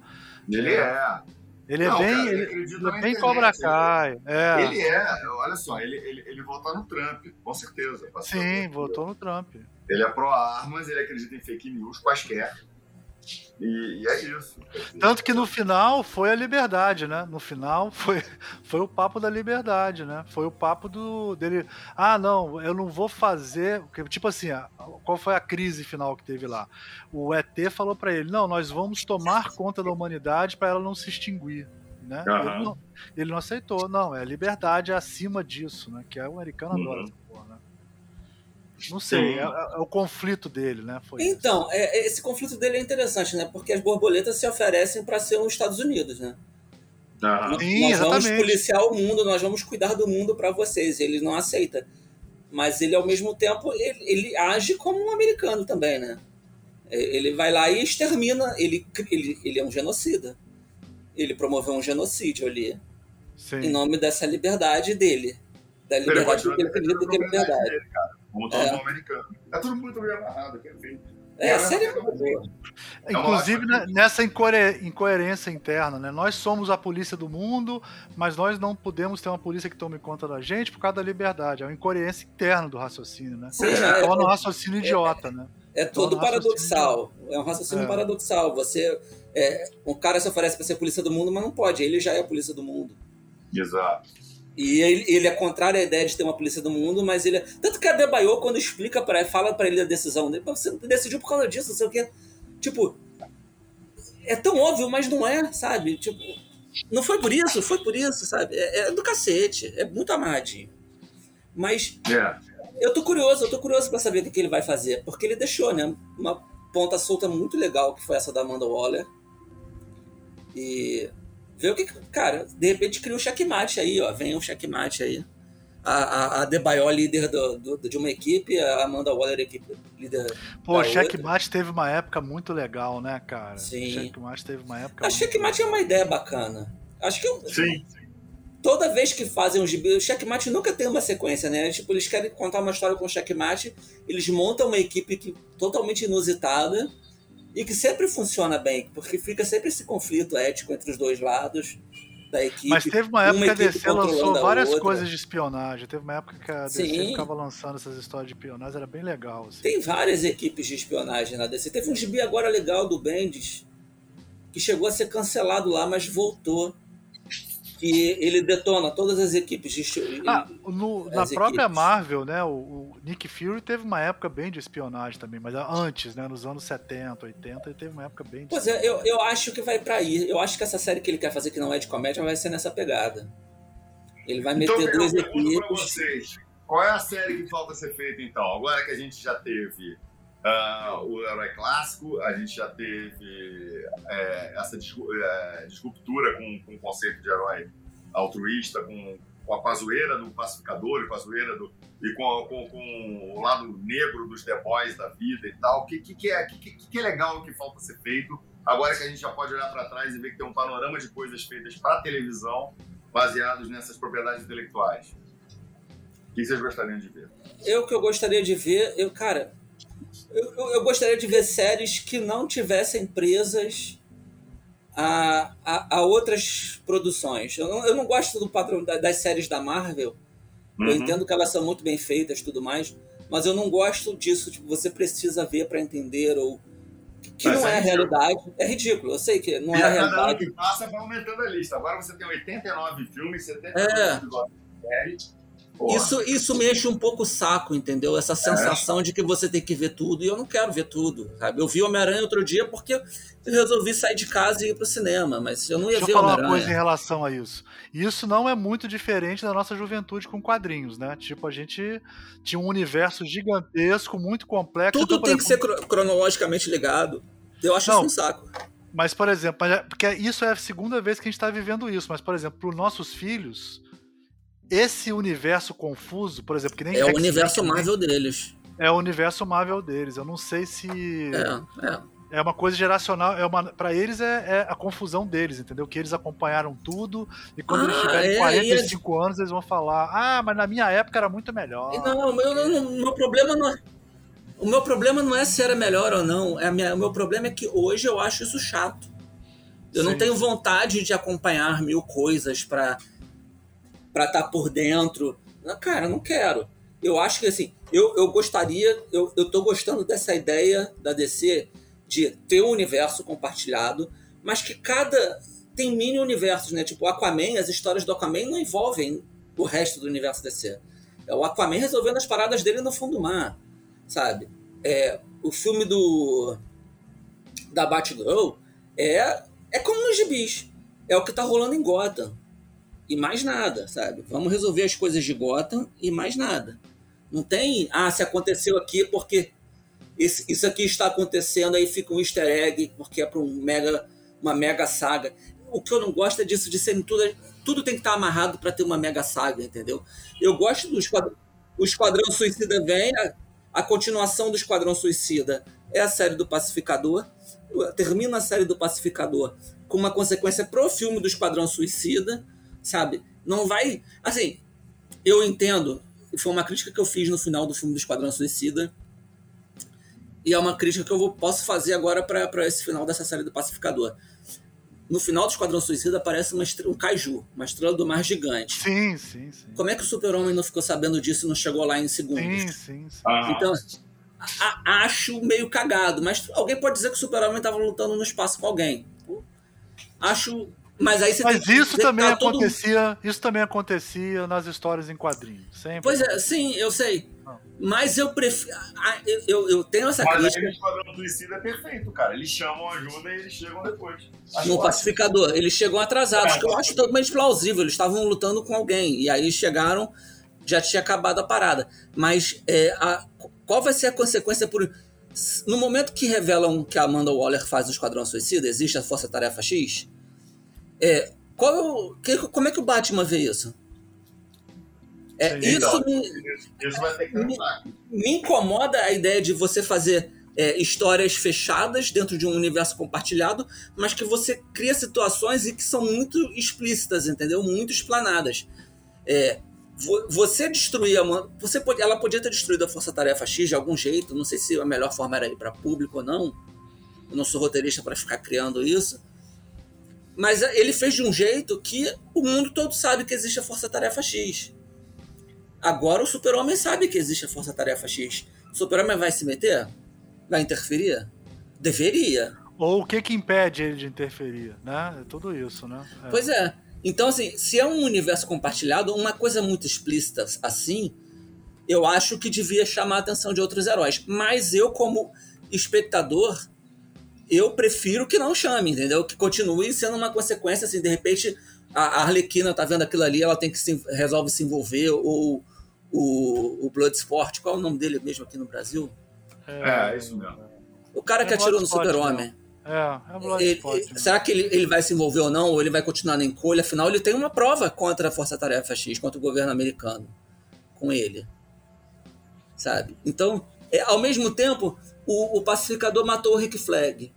Ele é. Ele é Não, bem. cara, ele ele, acredita ele é bem Cobra ele- Kai. É. Ele é, olha só, ele, ele, ele votou no Trump, com certeza. Sim, votou no Trump. Ele é pró-armas, ele acredita em fake news quaisquer. E, e é isso. Tanto que no final foi a liberdade, né? No final foi, foi o papo da liberdade, né? Foi o papo do dele. Ah, não, eu não vou fazer. Tipo assim, qual foi a crise final que teve lá? O ET falou pra ele: não, nós vamos tomar conta da humanidade para ela não se extinguir. Né? Aham. Ele, não, ele não aceitou, não, é liberdade acima disso, né? Que é o americano Uhum. adora? Não sei, Sim. é, é o conflito dele, né? Foi. Então, é- é- esse conflito dele é interessante, né? Porque as borboletas se oferecem para ser os Estados Unidos, né? Aham. Sim, nós vamos exatamente. policiar o mundo, nós vamos cuidar do mundo para vocês. Ele não aceita. Mas ele, ao mesmo tempo, ele, ele age como um americano também, né? É, Ele vai lá e extermina. Ele, ele, ele é um genocida. Ele promoveu um genocídio ali. Sim. Em nome dessa liberdade dele. Da Ele liberdade continua que ele acredita que é liberdade. dele, cara. Como todo É. bom americano. É tudo muito bem amarrado, perfeito. É, a série é. É Inclusive né, nessa incoerência interna, né? Nós somos a polícia do mundo, mas nós não podemos ter uma polícia que tome conta da gente por causa da liberdade. É uma incoerência interna do raciocínio, né? Sim, Que é- torna o raciocínio idiota, né? É todo paradoxal. É um raciocínio É. paradoxal. Você, é, um cara se oferece para ser polícia do mundo, mas não pode. Ele já é a polícia do mundo. Exato. E ele, ele é contrário à ideia de ter uma polícia do mundo, mas ele. é- Tanto que a Debaio, quando explica para fala para ele a decisão dele, "Pô, você decidiu por causa disso, não sei o quê. Tipo, é tão óbvio, mas não é, sabe? Tipo, não foi por isso, foi por isso, sabe? É, é do cacete, é muito amadinho. Mas É. eu tô curioso, eu tô curioso pra saber o que, que ele vai fazer, porque ele deixou, né? Uma ponta solta muito legal, que foi essa da Amanda Waller. E ver o que. Cara, de repente cria um checkmate aí, ó. Vem um checkmate aí. A, a, a Debaio, líder do, do- de uma equipe, a Amanda Waller, equipe, líder. Pô, Checkmate teve uma época muito legal, né, cara? Sim. Checkmate teve uma época. A checkmate é legal. uma ideia bacana. Acho que eu- Sim. toda vez que fazem um gibi, o checkmate nunca tem uma sequência, né? Tipo, eles querem contar uma história com o checkmate, eles montam uma equipe que, totalmente inusitada e que sempre funciona bem, porque fica sempre esse conflito ético entre os dois lados. da equipe. Mas teve uma época que a DC lançou várias coisas de espionagem. Teve uma época que a DC Sim. ficava lançando essas histórias de espionagem, era bem legal. Assim. Tem várias equipes de espionagem na DC. Teve um gibi agora legal do Bendis, que chegou a ser cancelado lá, mas voltou que ele detona todas as equipes de ah, no, Na própria equipes. Marvel, né? O, o, Nick Fury teve uma época bem de espionagem também, mas antes, né? Nos anos 70, 80, ele teve uma época bem de Pois é, eu, eu acho que vai para aí. Eu acho que essa série que ele quer fazer, que não é de comédia, vai ser nessa pegada. Ele vai então, meter duas equipes. Vocês, qual é a série que falta ser feita então? Agora que a gente já teve Uh, o herói clássico, a gente já teve é, essa é, com, com o conceito de herói altruísta, com, com a pazoeira do pacificador pazoeira do, e com, com, com, o lado negro dos The Boys da vida e tal. O que, que, que, é, que, que é legal que falta ser feito? Agora que a gente já pode olhar para trás e ver que tem um panorama de coisas feitas para televisão baseados nessas propriedades intelectuais. O que vocês gostariam de ver? Eu que eu gostaria de ver, eu, cara, eu, eu, gostaria de ver séries que não tivessem presas a, a, a outras produções. Eu não, eu não, gosto do padrão das séries da Marvel. Uhum. Eu entendo que elas são muito bem feitas e tudo mais, mas eu não gosto disso. Tipo, você precisa ver para entender ou que mas não é, é a realidade. É ridículo, eu sei que não e é a realidade. que passa vai aumentando a lista. Agora você tem 89 filmes, 79 é. Isso, isso me enche um pouco o saco, entendeu? Essa sensação é. de que você tem que ver tudo. E eu não quero ver tudo, sabe? Eu vi Homem-Aranha outro dia porque eu resolvi sair de casa e ir pro cinema, mas eu não ia Deixa ver eu falar uma coisa em relação a isso. Isso não é muito diferente da nossa juventude com quadrinhos, né? Tipo, a gente tinha um universo gigantesco, muito complexo. Tudo então, tem exemplo, que ser cronologicamente ligado. Eu acho não, isso um saco. Mas, por exemplo, é, porque isso é a segunda vez que a gente está vivendo isso. Mas, por exemplo, para os nossos filhos esse universo confuso, por exemplo, que nem é o universo Marvel deles. É o universo Marvel deles. Eu não sei se é, é. é uma coisa geracional, é uma para eles é, é, a confusão deles, entendeu? Que eles acompanharam tudo e quando ah, eles tiverem é, 45 anos eles vão falar: "Ah, mas na minha época era muito melhor". Não, meu, não, meu problema não é o meu problema não é se era melhor ou não. É minha, o meu problema é que hoje eu acho isso chato. Eu Sim. não tenho vontade de acompanhar mil coisas para para estar tá por dentro. Cara, não quero. Eu acho que assim, eu, eu gostaria, eu, eu tô gostando dessa ideia da DC de ter um universo compartilhado, mas que cada. Tem mini universos, né? Tipo, o Aquaman, as histórias do Aquaman não envolvem o resto do universo DC. É o Aquaman resolvendo as paradas dele no fundo do mar, sabe? É, o filme do. da Batgirl é, é como nos gibis. É o que tá rolando em Gotham e mais nada, sabe? Vamos resolver as coisas de Gotham e mais nada. Não tem, ah, se aconteceu aqui porque esse, isso aqui está acontecendo, aí fica um easter egg, porque é para um mega, uma mega saga. O que eu não gosto é disso, de serem tudo. Tudo tem que estar amarrado para ter uma mega saga, entendeu? Eu gosto do Esquadrão. O Esquadrão Suicida vem, a, a continuação do Esquadrão Suicida é a série do Pacificador. Termina a série do Pacificador com uma consequência pro filme do Esquadrão Suicida sabe? Não vai. Assim, eu entendo. Foi uma crítica que eu fiz no final do filme do Esquadrão Suicida. E é uma crítica que eu vou, posso fazer agora para esse final dessa série do Pacificador. No final do Esquadrão Suicida aparece uma estrela, um kaiju, uma estrela do mar gigante. Sim, sim, sim. Como é que o Super-Homem não ficou sabendo disso e não chegou lá em segundos? Sim, sim, sim. Ah. Então, a, acho meio cagado, mas alguém pode dizer que o Super-Homem estava lutando no espaço com alguém. Acho mas aí você Mas isso também tá acontecia, todo... isso também acontecia nas histórias em quadrinhos, sempre. Pois é, sim, eu sei. Não. Mas eu prefiro. Eu, eu, eu, tenho essa Mas crítica. Mas o Esquadrão Suicida é perfeito, cara. Eles chamam ajuda e eles chegam depois. Acho no Pacificador, eles chegam atrasados, é, que eu acho totalmente plausível. Eles estavam lutando com alguém. E aí chegaram, já tinha acabado a parada. Mas é, a, qual vai ser a consequência por. No momento que revelam que a Amanda Waller faz o Esquadrão Suicida, existe a Força Tarefa X? É, qual, que, como é que o Batman vê isso? É, Sim, isso, então, me, isso me, me incomoda a ideia de você fazer é, histórias fechadas dentro de um universo compartilhado, mas que você cria situações e que são muito explícitas, entendeu? Muito explanadas. É, você destruir a, você pode, ela podia ter destruído a Força Tarefa X de algum jeito, não sei se a melhor forma era ir para público ou não. Eu não sou roteirista para ficar criando isso, Mas ele fez de um jeito que o mundo todo sabe que existe a Força Tarefa X. Agora o Super-Homem sabe que existe a Força Tarefa X. O Super-Homem vai se meter? Vai interferir? Deveria. Ou o que que impede ele de interferir, né? É tudo isso, né? É. Pois é. Então, assim, se é um universo compartilhado, uma coisa muito explícita assim, eu acho que devia chamar a atenção de outros heróis. Mas eu, como espectador, eu prefiro que não chame, entendeu? Que continue sendo uma consequência, assim, de repente a Arlequina tá vendo aquilo ali, ela tem que se, resolve se envolver, ou o, o Bloodsport, qual é o nome dele mesmo aqui no Brasil? É, é isso mesmo. O cara é que atirou no Super-Homem. É, é Bloodsport. Será que ele, ele vai se envolver ou não? Ou ele vai continuar na encolha? Afinal, ele tem uma prova contra a Força Tarefa X, contra o governo americano. Com ele. Sabe? Então, é, ao mesmo tempo, o, o pacificador matou o Rick Flag.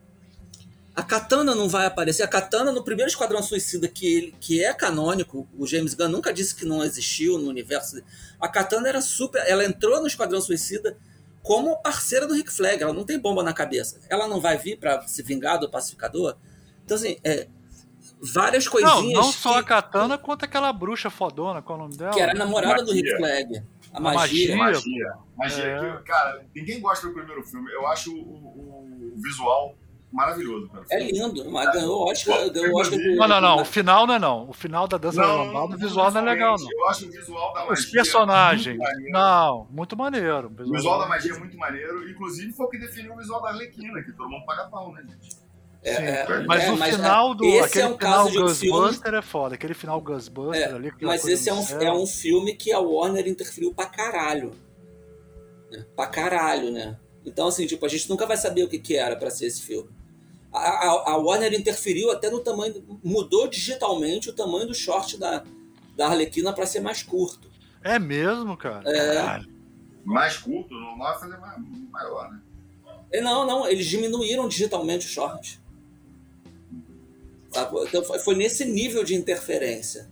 A Katana não vai aparecer. A Katana, no primeiro Esquadrão Suicida, que, ele, que é canônico, o James Gunn nunca disse que não existiu no universo. A Katana era super. Ela entrou no Esquadrão Suicida como parceira do Rick Flag. Ela não tem bomba na cabeça. Ela não vai vir para se vingar do pacificador. Então, assim, é, várias coisinhas. Não, não só que, a Katana, quanto aquela bruxa fodona, qual é o nome dela? Que era namorada do Rick Flag. A magia. A magia. Magia. É. Que, cara, ninguém gosta do primeiro filme. Eu acho o, o, o visual maravilhoso. Cara. É lindo, mas ganhou Oscar. Ganhou Oscar não, não, não. O final não é não. O final da dança não, lambada, o visual não é legal, não. Eu acho o visual da magia. Os personagens. Muito não, muito maneiro. O visual, o visual da magia é muito maneiro. Inclusive foi o que definiu o visual da Arlequina, que todo mundo paga pau, né, gente? É, é, mas é, o mas final do. Esse aquele é um final Ghostbuster filme... é foda. Aquele final Ghostbuster é, ali. Mas esse é um, é um filme que a Warner interferiu pra caralho. Né? Pra caralho, né? Então, assim, tipo, a gente nunca vai saber o que, que era para ser esse filme. A, a, Warner interferiu até no tamanho. mudou digitalmente o tamanho do short da, da Arlequina para ser mais curto. É mesmo, cara? É. Mais curto, não vai fazer maior, né? É, não, não, eles diminuíram digitalmente o short. Sabe? Então foi nesse nível de interferência.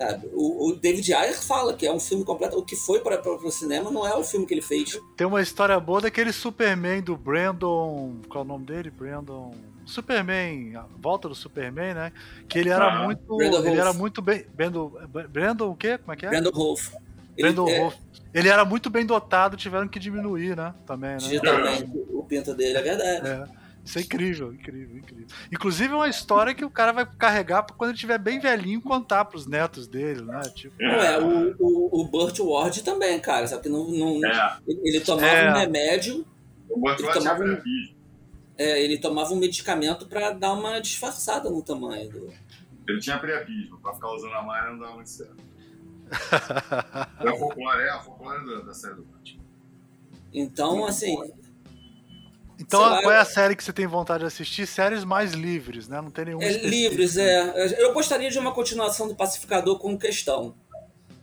Sabe? O, o, David Ayer fala que é um filme completo. O que foi para o cinema não é o filme que ele fez. Tem uma história boa daquele Superman do Brandon. Qual é o nome dele? Brandon. Superman, a volta do Superman, né? Que ele era ah, muito. Brandon ele Wolf. era muito bem. Brandon, Brandon o quê? Como é que é? Brandon Wolf. Brandon ele, Wolf. É... Ele era muito bem dotado, tiveram que diminuir, né? Também, né? Digitalmente, o pinto dele, é verdade. É. Isso é incrível, incrível, incrível. Inclusive é uma história que o cara vai carregar pra quando ele estiver bem velhinho contar pros netos dele, né? Tipo... Não, é, o, o, o Burt Ward também, cara. Só que não, não é. ele tomava é. um remédio. O Burt Ward tomava um, é, ele tomava um medicamento pra dar uma disfarçada no tamanho do. Ele tinha priapismo, pra ficar usando a malha não dava muito certo. é a folclore, é a folclore da, da série do Batman. Então, assim, então, lá, qual é a série que você tem vontade de assistir? Séries mais livres, né? Não tem nenhum. É, livres, é. Eu gostaria de uma continuação do Pacificador com questão.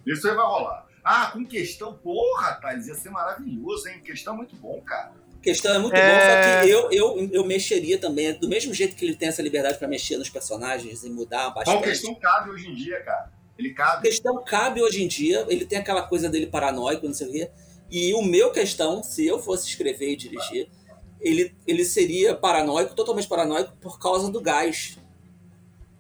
Isso aí vai rolar. Ah, com questão, porra, Thales, ia ser maravilhoso, hein? Questão é muito bom, cara. Questão é muito é... bom, só que eu, eu, eu mexeria também, do mesmo jeito que ele tem essa liberdade para mexer nos personagens e mudar bastante. Qual questão cabe hoje em dia, cara? Ele cabe. Questão cabe hoje em dia, ele tem aquela coisa dele paranoico, não sei o quê. E o meu questão, se eu fosse escrever e dirigir, ele, ele seria paranoico, totalmente paranoico, por causa do gás.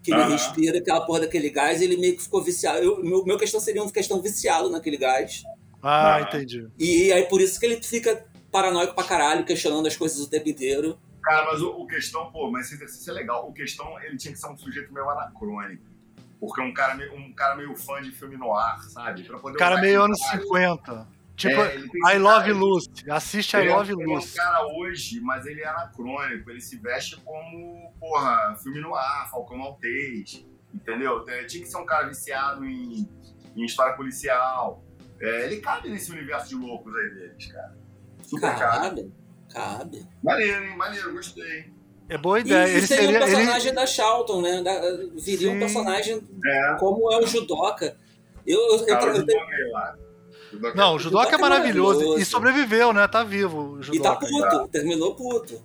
Que ele respira, aquela porra daquele gás, ele meio que ficou viciado. Eu, meu, meu questão seria uma questão viciado naquele gás. Ah, entendi. E, aí por isso que ele fica paranoico pra caralho, questionando as coisas o tempo inteiro. Cara, mas o, o questão, pô, mas esse exercício é legal. O questão, ele tinha que ser um sujeito meio anacrônico. Porque um cara, meio, um cara meio fã de filme no ar, sabe? Pra poder cara meio anos 50. Tipo, é, I Love Lucy. Assiste I Love Lucy. Ele é um cara hoje, mas ele é anacrônico. Ele se veste como, porra, filme no ar, Falcão Maltês. Entendeu? Tinha que ser um cara viciado em, em história policial. É, ele cabe nesse universo de loucos aí deles, cara. Super cabe. Cabe. Maneiro, hein? Maneiro, gostei. É boa ideia. E ele seria um personagem ele... da Charlton, né? Da, viria Sim. um personagem é. como é o Judoka. Eu, eu, eu, eu, eu, eu não, o Judoka é maravilhoso. maravilhoso. E sobreviveu, né? Tá vivo. e tá puto, terminou puto.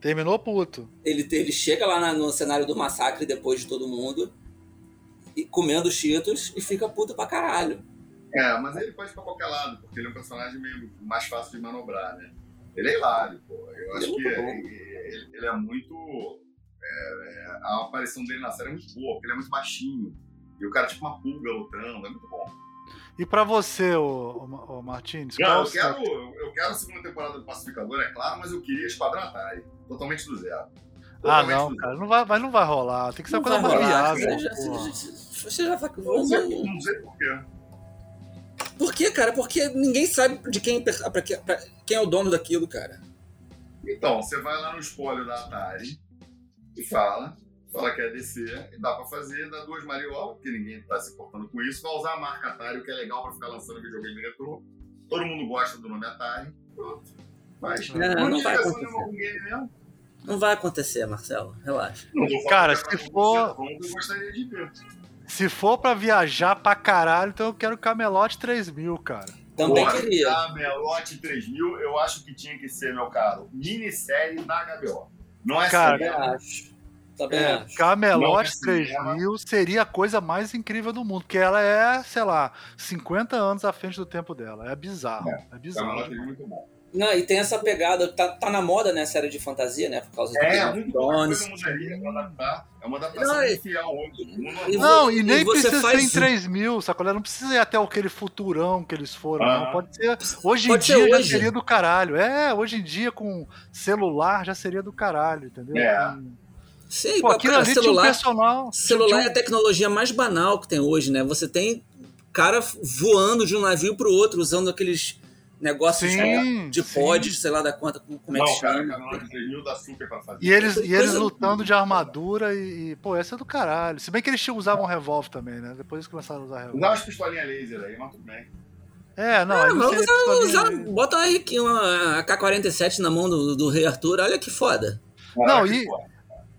Terminou puto. Ele, ele chega lá na, no cenário do massacre depois de todo mundo, e comendo cheetos, e fica puto pra caralho. É, mas ele pode ir pra qualquer lado, porque ele é um personagem meio mais fácil de manobrar, né? Ele é hilário, pô. Eu acho ele é que ele, ele, ele, é muito. É, é, a aparição dele na série é muito boa, porque ele é muito baixinho. E o cara é tipo uma pulga lutando, é muito bom. E pra você, ô, ô, ô Martins? Não, eu quero, eu, quero a segunda temporada do Pacificador, é claro, mas eu queria Esquadrão Atari. Totalmente do zero. Ah, não, cara, não vai, não vai rolar. Tem que ser uma coisa mais viável. Você já, vai. Não sei, não sei porquê. Por quê, cara? Porque ninguém sabe de quem, pra, pra, quem é o dono daquilo, cara. Então, você vai lá no espólio da Atari e fala, fala que é DC, e dá pra fazer, dá duas mariolas, porque ninguém tá se importando com isso, vai usar a marca Atari, o que é legal pra ficar lançando videogame retrô. Todo mundo gosta do nome Atari. Pronto. Mas não, não, não vai acontecer. Não vai acontecer, Marcelo. Relaxa. Cara, se for. Eu gostaria de ver. Se for pra viajar pra caralho, então eu quero Camelote 3000, cara. Também Porra, queria. Camelote 3000, eu acho que tinha que ser, meu caro, minissérie da HBO. Não é cara, cinema. Também é, acho. Camelote 3000 seria a coisa mais incrível do mundo, porque ela é, sei lá, 50 anos à frente do tempo dela. É bizarro. É, é bizarro. Camelote é muito bom. Não, e tem essa pegada, tá, tá na moda, né, série de fantasia, né, por causa é, do muito Thrones. É uma adaptação não, fiel hoje. Não, e nem e precisa ser em 3 mil, sacolé? Não precisa ir até aquele futurão que eles foram, ah. não. Pode ser. Hoje Pode em dia já seria do caralho. É, hoje em dia com celular já seria do caralho, entendeu? É. Sim, Pô, aquilo ali celular, tinha um personal. Celular tinha... é a tecnologia mais banal que tem hoje, né? Você tem cara voando de um navio pro outro usando aqueles negócios sim, de pod, sei lá da conta, como é que chama. e eles, e eles lutando de armadura e, e, pô, essa é do caralho. Se bem que eles usavam revólver também, né? Depois eles começaram a usar revólver. Usava as pistolinhas laser aí, mas tudo bem. É, não, é, mas usa, usa, bota uma AK-47 na mão do, do Rei Arthur, olha que foda. Não, e, foda.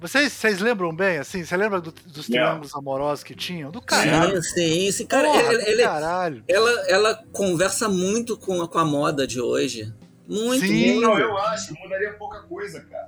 Vocês, vocês lembram bem, assim? Você lembra do, dos triângulos amorosos que tinham? Do caralho. Sim, sim. Cara, Porra, ele, ele, caralho. Ela, ela conversa muito com a, com a moda de hoje. Muito, sim. muito. Não, eu acho. Mudaria pouca coisa, cara.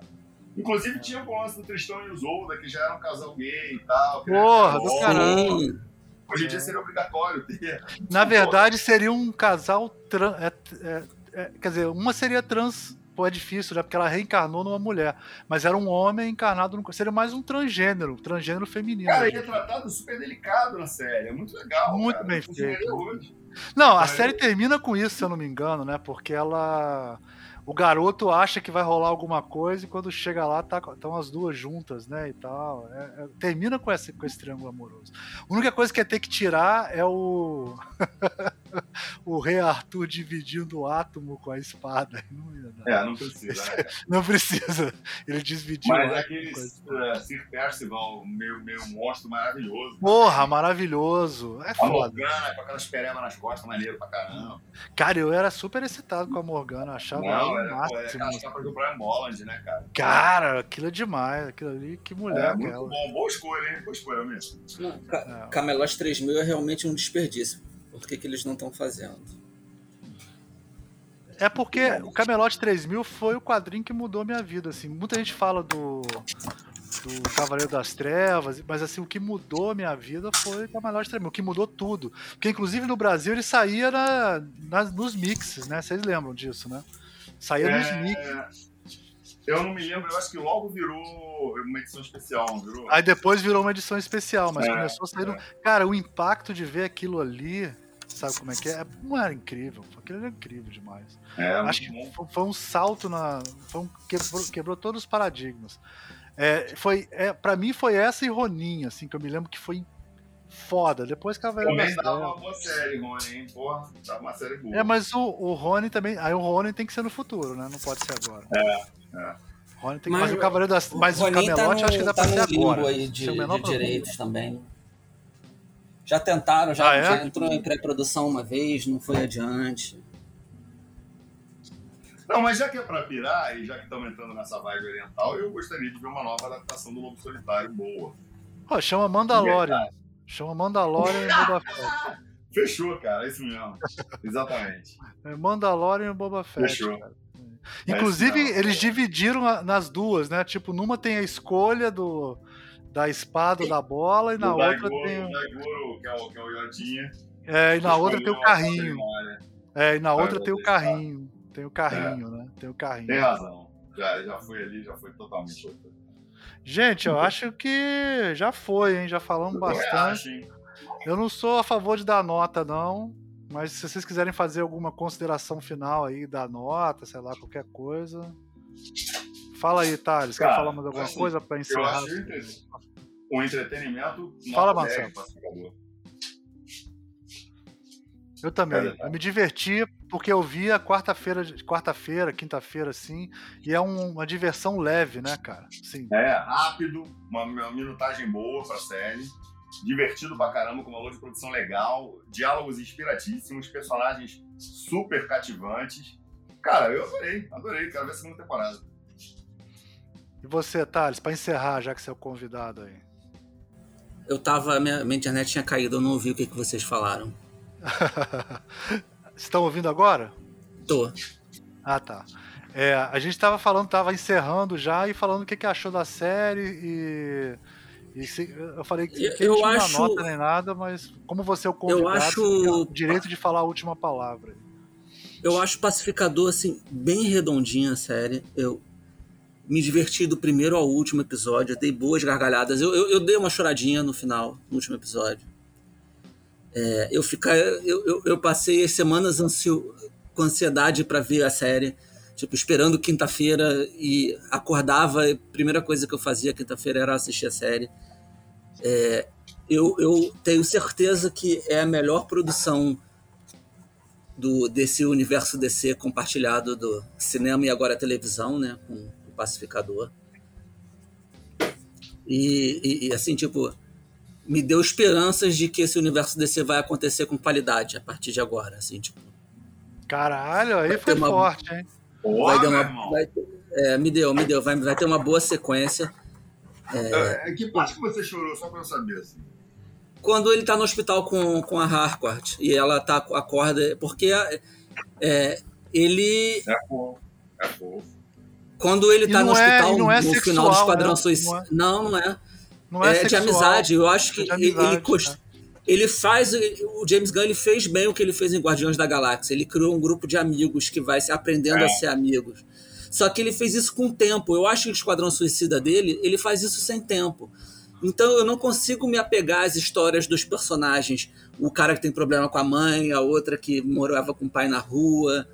Inclusive tinha o lance do Tristão e o Zolda, que já era um casal gay e tal. Porra, do caralho. Hoje em dia seria obrigatório ter. Na verdade, seria um casal trans. É, é, é, quer dizer, uma seria trans pô, é difícil, né? Porque ela reencarnou numa mulher. Mas era um homem encarnado no. Seria mais um transgênero, transgênero feminino. Cara, ele é tratado super delicado na série. É muito legal. Muito cara. bem feito. Não, a série termina com isso, se eu não me engano, né? Porque ela o garoto acha que vai rolar alguma coisa e quando chega lá tá, estão as duas juntas, né, e tal. É, é, termina com esse, com esse triângulo amoroso. A única coisa que é ter que tirar é o o rei Arthur dividindo o átomo com a espada. Não é, não precisa. Né? não precisa. Ele dividiu Mas é aquele uh, Sir Percival, meio, meio monstro maravilhoso. Porra, maravilhoso. É a foda. Morgana com aquelas perebas nas costas, maneiro pra caramba. Cara, eu era super excitado com a Morgana, achava não, não, é, máximo. É aquelas capas do Brian Bolland, né, cara? Cara, aquilo é demais. Aquilo ali, que mulher é, muito bom. Boa escolha, hein? Boa escolha mesmo. Não, Ca é. Camelot 3000 é realmente um desperdício. Por que, que eles não estão fazendo? É porque o Camelot 3000 foi o quadrinho que mudou minha vida, assim. Muita gente fala do do Cavaleiro das Trevas, mas assim, o que mudou a minha vida foi o Camelot 3000, o que mudou tudo. Porque inclusive no Brasil ele saía na, na, nos mixes, né? Vocês lembram disso, né? Saía é... nos mix. Eu não me lembro, eu acho que logo virou uma edição especial, não virou? Aí depois virou uma edição especial, mas é, começou a sair. É. No... Cara, o impacto de ver aquilo ali, sabe como é que é? Não era incrível, aquilo era incrível demais. É, acho que foi, foi, um salto na. Foi um, quebrou, quebrou todos os paradigmas. É, foi, é, pra mim foi essa e Ronin, assim, que eu me lembro que foi foda. Depois que a Também dava uma boa série, Rony, hein? Porra, tava uma série boa. É, mas o, o Rony também. Aí o Rony tem que ser no futuro, né? Não pode ser agora. É, é. Rony tem que fazer o Cavaleiro das. Mas o, o Camelote tá no, eu acho que dá tá pra ser agora. Aí de, de direitos também. Já tentaram, já, ah, é? já entrou em pré-produção uma vez, não foi adiante. Não, mas já que é pra pirar, e já que estamos entrando nessa vibe oriental, eu gostaria de ver uma nova adaptação do Lobo Solitário boa. Pô, chama Mandalorian. Chama Mandalorian e Boba Fett. Fechou, cara, é isso mesmo. Exatamente. É Mandalorian e Boba Fett. Fechou. Cara. Inclusive, é eles dividiram nas duas, né? Tipo, numa tem a escolha do, da espada da bola e na outra Daigoro, tem. O Daigoro, que é o, que é o Yodinha. É, e na outra tem o carrinho. É, e na outra tem o carrinho. Tem o carrinho, é. né? Tem o carrinho. Tem razão. Já, já foi ali, já foi totalmente outra. Gente, eu acho que já foi, hein? Já falamos bastante. Eu não sou a favor de dar nota, não. Mas se vocês quiserem fazer alguma consideração final aí, dar nota, sei lá, qualquer coisa. Fala aí, Thales. Quer falar mais alguma assim, coisa para encerrar? Eu acho um entretenimento. Fala, Marcelo. Eu também. Eu me diverti porque eu via quarta-feira, quarta-feira, quinta-feira, assim, e é um, uma diversão leve, né, cara? Sim. É, rápido, uma, uma minutagem boa pra série, divertido pra caramba, com valor de produção legal, diálogos inspiratíssimos, personagens super cativantes. Cara, eu adorei, adorei, quero ver a segunda temporada. E você, Thales, pra encerrar, já que você é o convidado aí. Eu tava, minha, minha internet tinha caído, eu não ouvi o que, que vocês falaram. Estão ouvindo agora? Tô. Ah, tá. É, a gente tava falando, tava encerrando já e falando o que, que achou da série e. e se, eu falei que, que eu não acho... nota nem nada, mas como você é o convidado, eu acho... o direito de falar a última palavra. Eu acho Pacificador, assim, bem redondinha a série. Eu me diverti do primeiro ao último episódio, dei boas gargalhadas. Eu, eu, eu dei uma choradinha no final, no último episódio. É, eu, ficar, eu, eu, eu, passei as semanas ansio, com ansiedade para ver a série, tipo, esperando quinta-feira e acordava, a primeira coisa que eu fazia quinta-feira era assistir a série. É, eu, eu tenho certeza que é a melhor produção do, desse universo DC compartilhado do cinema e agora televisão, né, com Pacificador. E, e, e assim, tipo, me deu esperanças de que esse universo DC vai acontecer com qualidade a partir de agora, assim, tipo. Caralho, aí foi uma, forte, hein? Vai ter uma, vai, é, me deu, me deu, vai, vai ter uma boa sequência. É, é, que parte que você chorou, só pra eu saber, assim? Quando ele tá no hospital com, com a Harcourt e ela tá acorda, porque é, ele. É fofo, é fofo. Quando ele tá no é, hospital é no sexual, final do Esquadrão né? Suicida. Não, não é. Não é, é de amizade. Eu acho que é amizade, ele, cost... né? ele faz. O James Gunn ele fez bem o que ele fez em Guardiões da Galáxia. Ele criou um grupo de amigos que vai se aprendendo é. a ser amigos. Só que ele fez isso com tempo. Eu acho que o Esquadrão Suicida dele, ele faz isso sem tempo. Então eu não consigo me apegar às histórias dos personagens. O cara que tem problema com a mãe, a outra que morava com o pai na rua,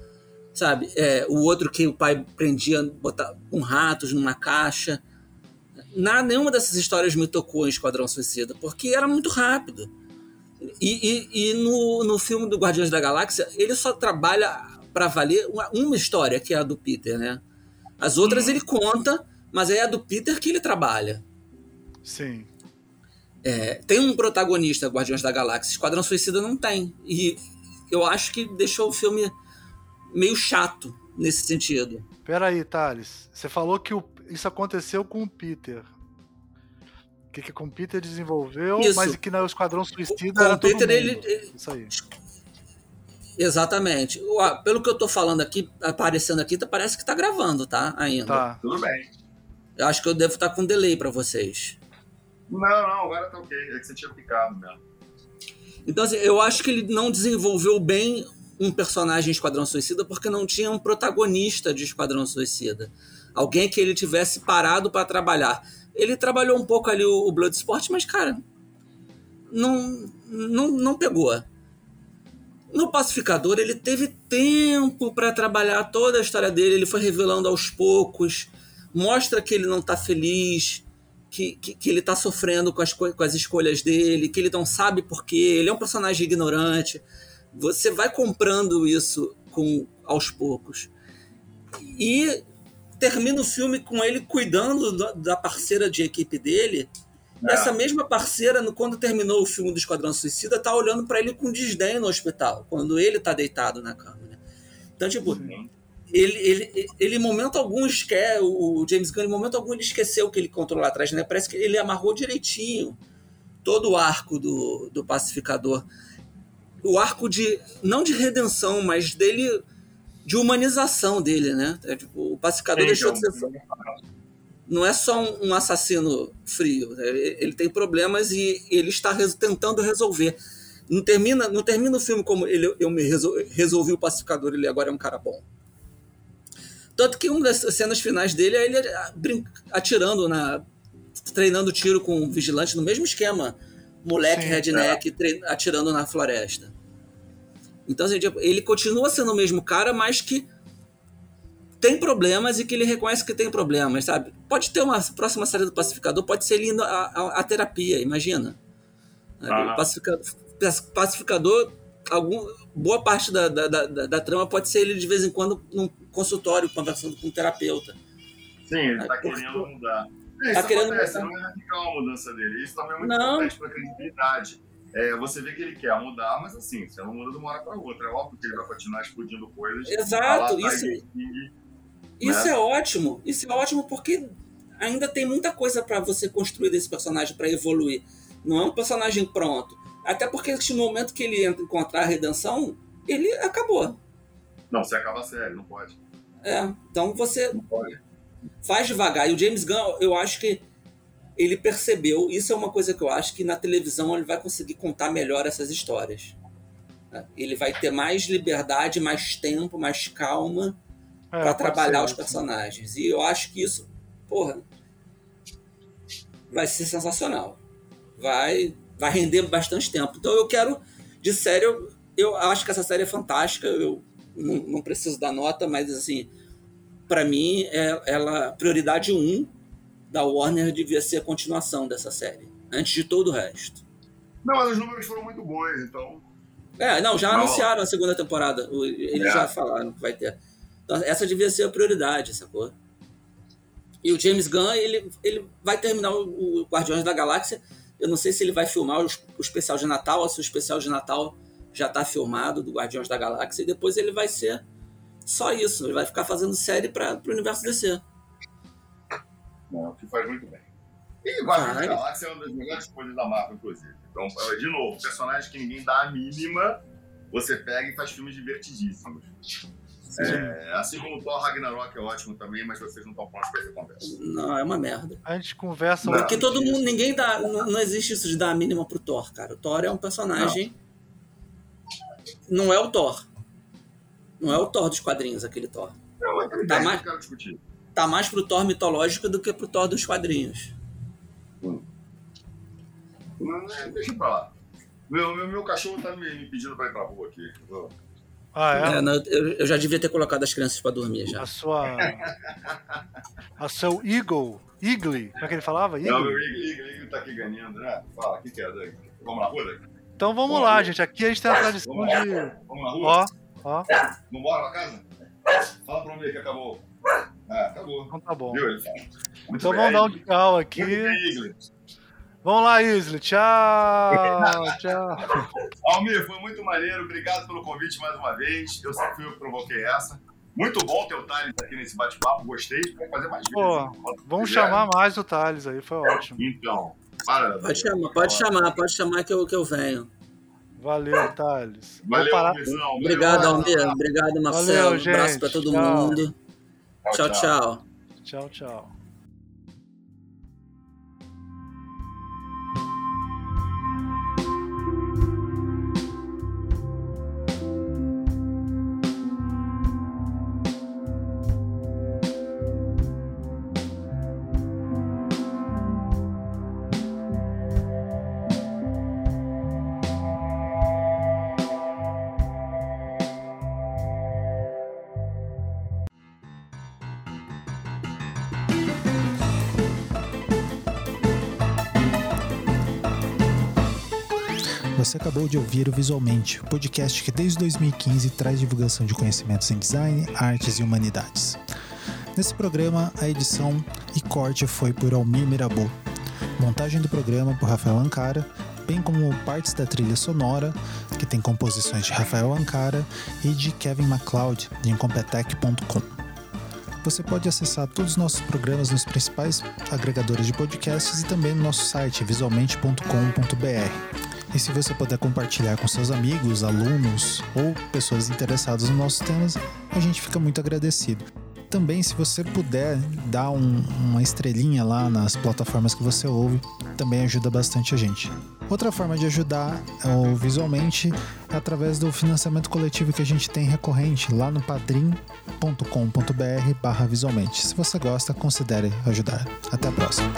sabe? É, o outro que o pai prendia botar, com ratos numa caixa na, nenhuma dessas histórias me tocou em Esquadrão Suicida, porque era muito rápido. E, e, e no, no filme do Guardiões da Galáxia, ele só trabalha para valer uma, uma, história, que é a do Peter, né? As outras ele conta, mas é a do Peter que ele trabalha. Sim. É, tem um protagonista, Guardiões da Galáxia. Esquadrão Suicida não tem. E eu acho que deixou o filme meio chato nesse sentido. Peraí, Thales. Você falou que o, isso aconteceu com o Peter. O que, que com o Peter desenvolveu, isso. mas que no Esquadrão Suicida. Com o Peter, ele, ele. Isso aí. Exatamente. Pelo que eu tô falando aqui, aparecendo aqui, tá, parece que tá gravando, tá? Ainda. Tá. Tudo bem. Eu acho que eu devo estar tá com delay para vocês. Não, não, agora tá ok. É que você tinha picado mesmo. Então, assim, eu acho que ele não desenvolveu bem um personagem Esquadrão Suicida porque não tinha um protagonista de Esquadrão Suicida alguém que ele tivesse parado para trabalhar. Ele trabalhou um pouco ali o, Bloodsport, mas, cara, não, não, não pegou. No Pacificador, ele teve tempo para trabalhar toda a história dele, ele foi revelando aos poucos, mostra que ele não está feliz, que, que, que, ele está sofrendo com as, com as escolhas dele, que ele não sabe porquê, ele é um personagem ignorante. Você vai comprando isso com aos poucos. E termina o filme com ele cuidando da parceira de equipe dele. É. Essa mesma parceira, quando terminou o filme do Esquadrão Suicida, tá olhando para ele com desdém no hospital, quando ele tá deitado na cama. Né? Então, tipo, ele, ele, ele, em momento algum, esquece, o James Gunn, em momento algum, ele esqueceu que ele controlou lá atrás, né? Parece que ele amarrou direitinho todo o arco do, do pacificador. O arco de, não de redenção, mas dele de humanização dele, né? É, tipo, o pacificador deixou de ser. Não é só um, um assassino frio. Né? Ele, ele, tem problemas e ele está res, tentando resolver. Não termina, não termina o filme como ele, eu me resol, resolvi o pacificador, ele agora é um cara bom. Tanto que uma das cenas finais dele é ele atirando na, treinando tiro com um vigilante no mesmo esquema. Moleque Sim, redneck é. atirando na floresta. Então, assim, tipo, ele continua sendo o mesmo cara, mas que tem problemas e que ele reconhece que tem problemas, sabe? Pode ter uma próxima série do Pacificador, pode ser lindo a, a, a terapia, imagina. Ah. Pacificador, pacificador, algum, boa parte da, da, da, da, trama pode ser ele de vez em quando num consultório conversando com um terapeuta. Sim, ele tá querendo mudar. É, tá querendo acontece, mudar. não é radical a mudança dele. Isso também é muito não. importante pra credibilidade. É, você vê que ele quer mudar, mas assim, você não muda de uma hora para outra. É óbvio que ele vai continuar explodindo coisas. Exato, isso. E, isso né? é ótimo. Isso é ótimo porque ainda tem muita coisa para você construir desse personagem para evoluir. Não é um personagem pronto. Até porque no momento que ele encontrar a redenção, ele acabou. Não, você acaba sério, não pode. É, então você faz devagar. E o James Gunn, eu acho que ele percebeu, isso é uma coisa que eu acho que na televisão ele vai conseguir contar melhor essas histórias. Ele vai ter mais liberdade, mais tempo, mais calma é, para trabalhar ser, os personagens. E eu acho que isso, porra, vai ser sensacional. Vai, vai render bastante tempo. Então eu quero, de sério, eu, eu acho que essa série é fantástica. Eu não, não preciso dar nota, mas assim, para mim, é, ela prioridade 1 um da Warner devia ser a continuação dessa série, antes de todo o resto. Não, mas os números foram muito bons, então. É, não, já não. anunciaram a segunda temporada. Eles é. já falaram que vai ter. Então, essa devia ser a prioridade, sacou? E o James Gunn, ele, ele vai terminar o, Guardiões da Galáxia. Eu não sei se ele vai filmar o, o especial de Natal, ou se o especial de Natal já está filmado do Guardiões da Galáxia. E depois ele vai ser só isso. Ele vai ficar fazendo série para o universo DC. Não, que faz muito bem. E Guardiões da Galáxia é uma das melhores coisas da Marvel, inclusive. Então, de novo, personagem que ninguém dá a mínima, você pega e faz filmes divertidíssimos. É, assim como o Thor Ragnarok é ótimo também, mas vocês não estão prontos para essa conversa. Não, é uma merda. A gente conversa Porque todo mundo, ninguém dá. Não, não, existe isso de dar a mínima pro Thor, cara. O Thor é um personagem. Não, não é o Thor. Não é o Thor dos quadrinhos, aquele Thor. Não, é tá mais, quero discutir. Tá mais pro Thor mitológico do que pro Thor dos quadrinhos. Hum. deixa pra lá. Meu, meu, meu cachorro tá me, me pedindo pra ir pra rua aqui. Ah, é? é não, eu, eu, já devia ter colocado as crianças para dormir já. A sua. a seu Eagle. Eagle. Como é que ele falava? Eagle? Não, meu Eagle, Eagle, Eagle tá aqui ganhando, né? Fala, o que, que é, Doug? Vamos na rua, Doug? Então vamos, vamos lá, gente. Aqui a gente tem a tradição vamos de. Vamos na rua? Ó, ó. Vamos embora pra casa? Fala pra mim que acabou. Ah, acabou. Então tá bom. Viu? Então vamos dar um tchau aqui. Vamos lá, Isle. Tchau. tchau. Almir, foi muito maneiro. Obrigado pelo convite mais uma vez. Eu sempre fui eu que provoquei essa. Muito bom ter o Thales aqui nesse bate-papo. Gostei. Vamos fazer mais Pô, Vamos chamar mais o Thales aí. Foi ótimo. Então, para. Pode chamar, pode chamar, pode chamar que eu, que eu venho. Valeu, Thales. Valeu, parar... Obrigado, Almir. Obrigado, Marcelo. Valeu, gente. Um abraço para todo tchau. mundo. tchau. tchau. Tchau, tchau. tchau. Você acabou de ouvir o Visualmente, o podcast que desde 2015 traz divulgação de conhecimentos em design, artes e humanidades. Nesse programa, a edição e corte foi por Almir Mirabô. Montagem do programa por Rafael Ancara, bem como partes da trilha sonora, que tem composições de Rafael Ancara e de Kevin MacLeod, de Incompetech.com. Você pode acessar todos os nossos programas nos principais agregadores de podcasts e também no nosso site visualmente.com.br. E se você puder compartilhar com seus amigos, alunos ou pessoas interessadas nos nossos temas, a gente fica muito agradecido. também, se você puder dar um, uma estrelinha lá nas plataformas que você ouve, também ajuda bastante a gente. Outra forma de ajudar é, visualmente é através do financiamento coletivo que a gente tem recorrente lá no padrim.com.br barra visualmente. Se você gosta, considere ajudar. Até a próxima.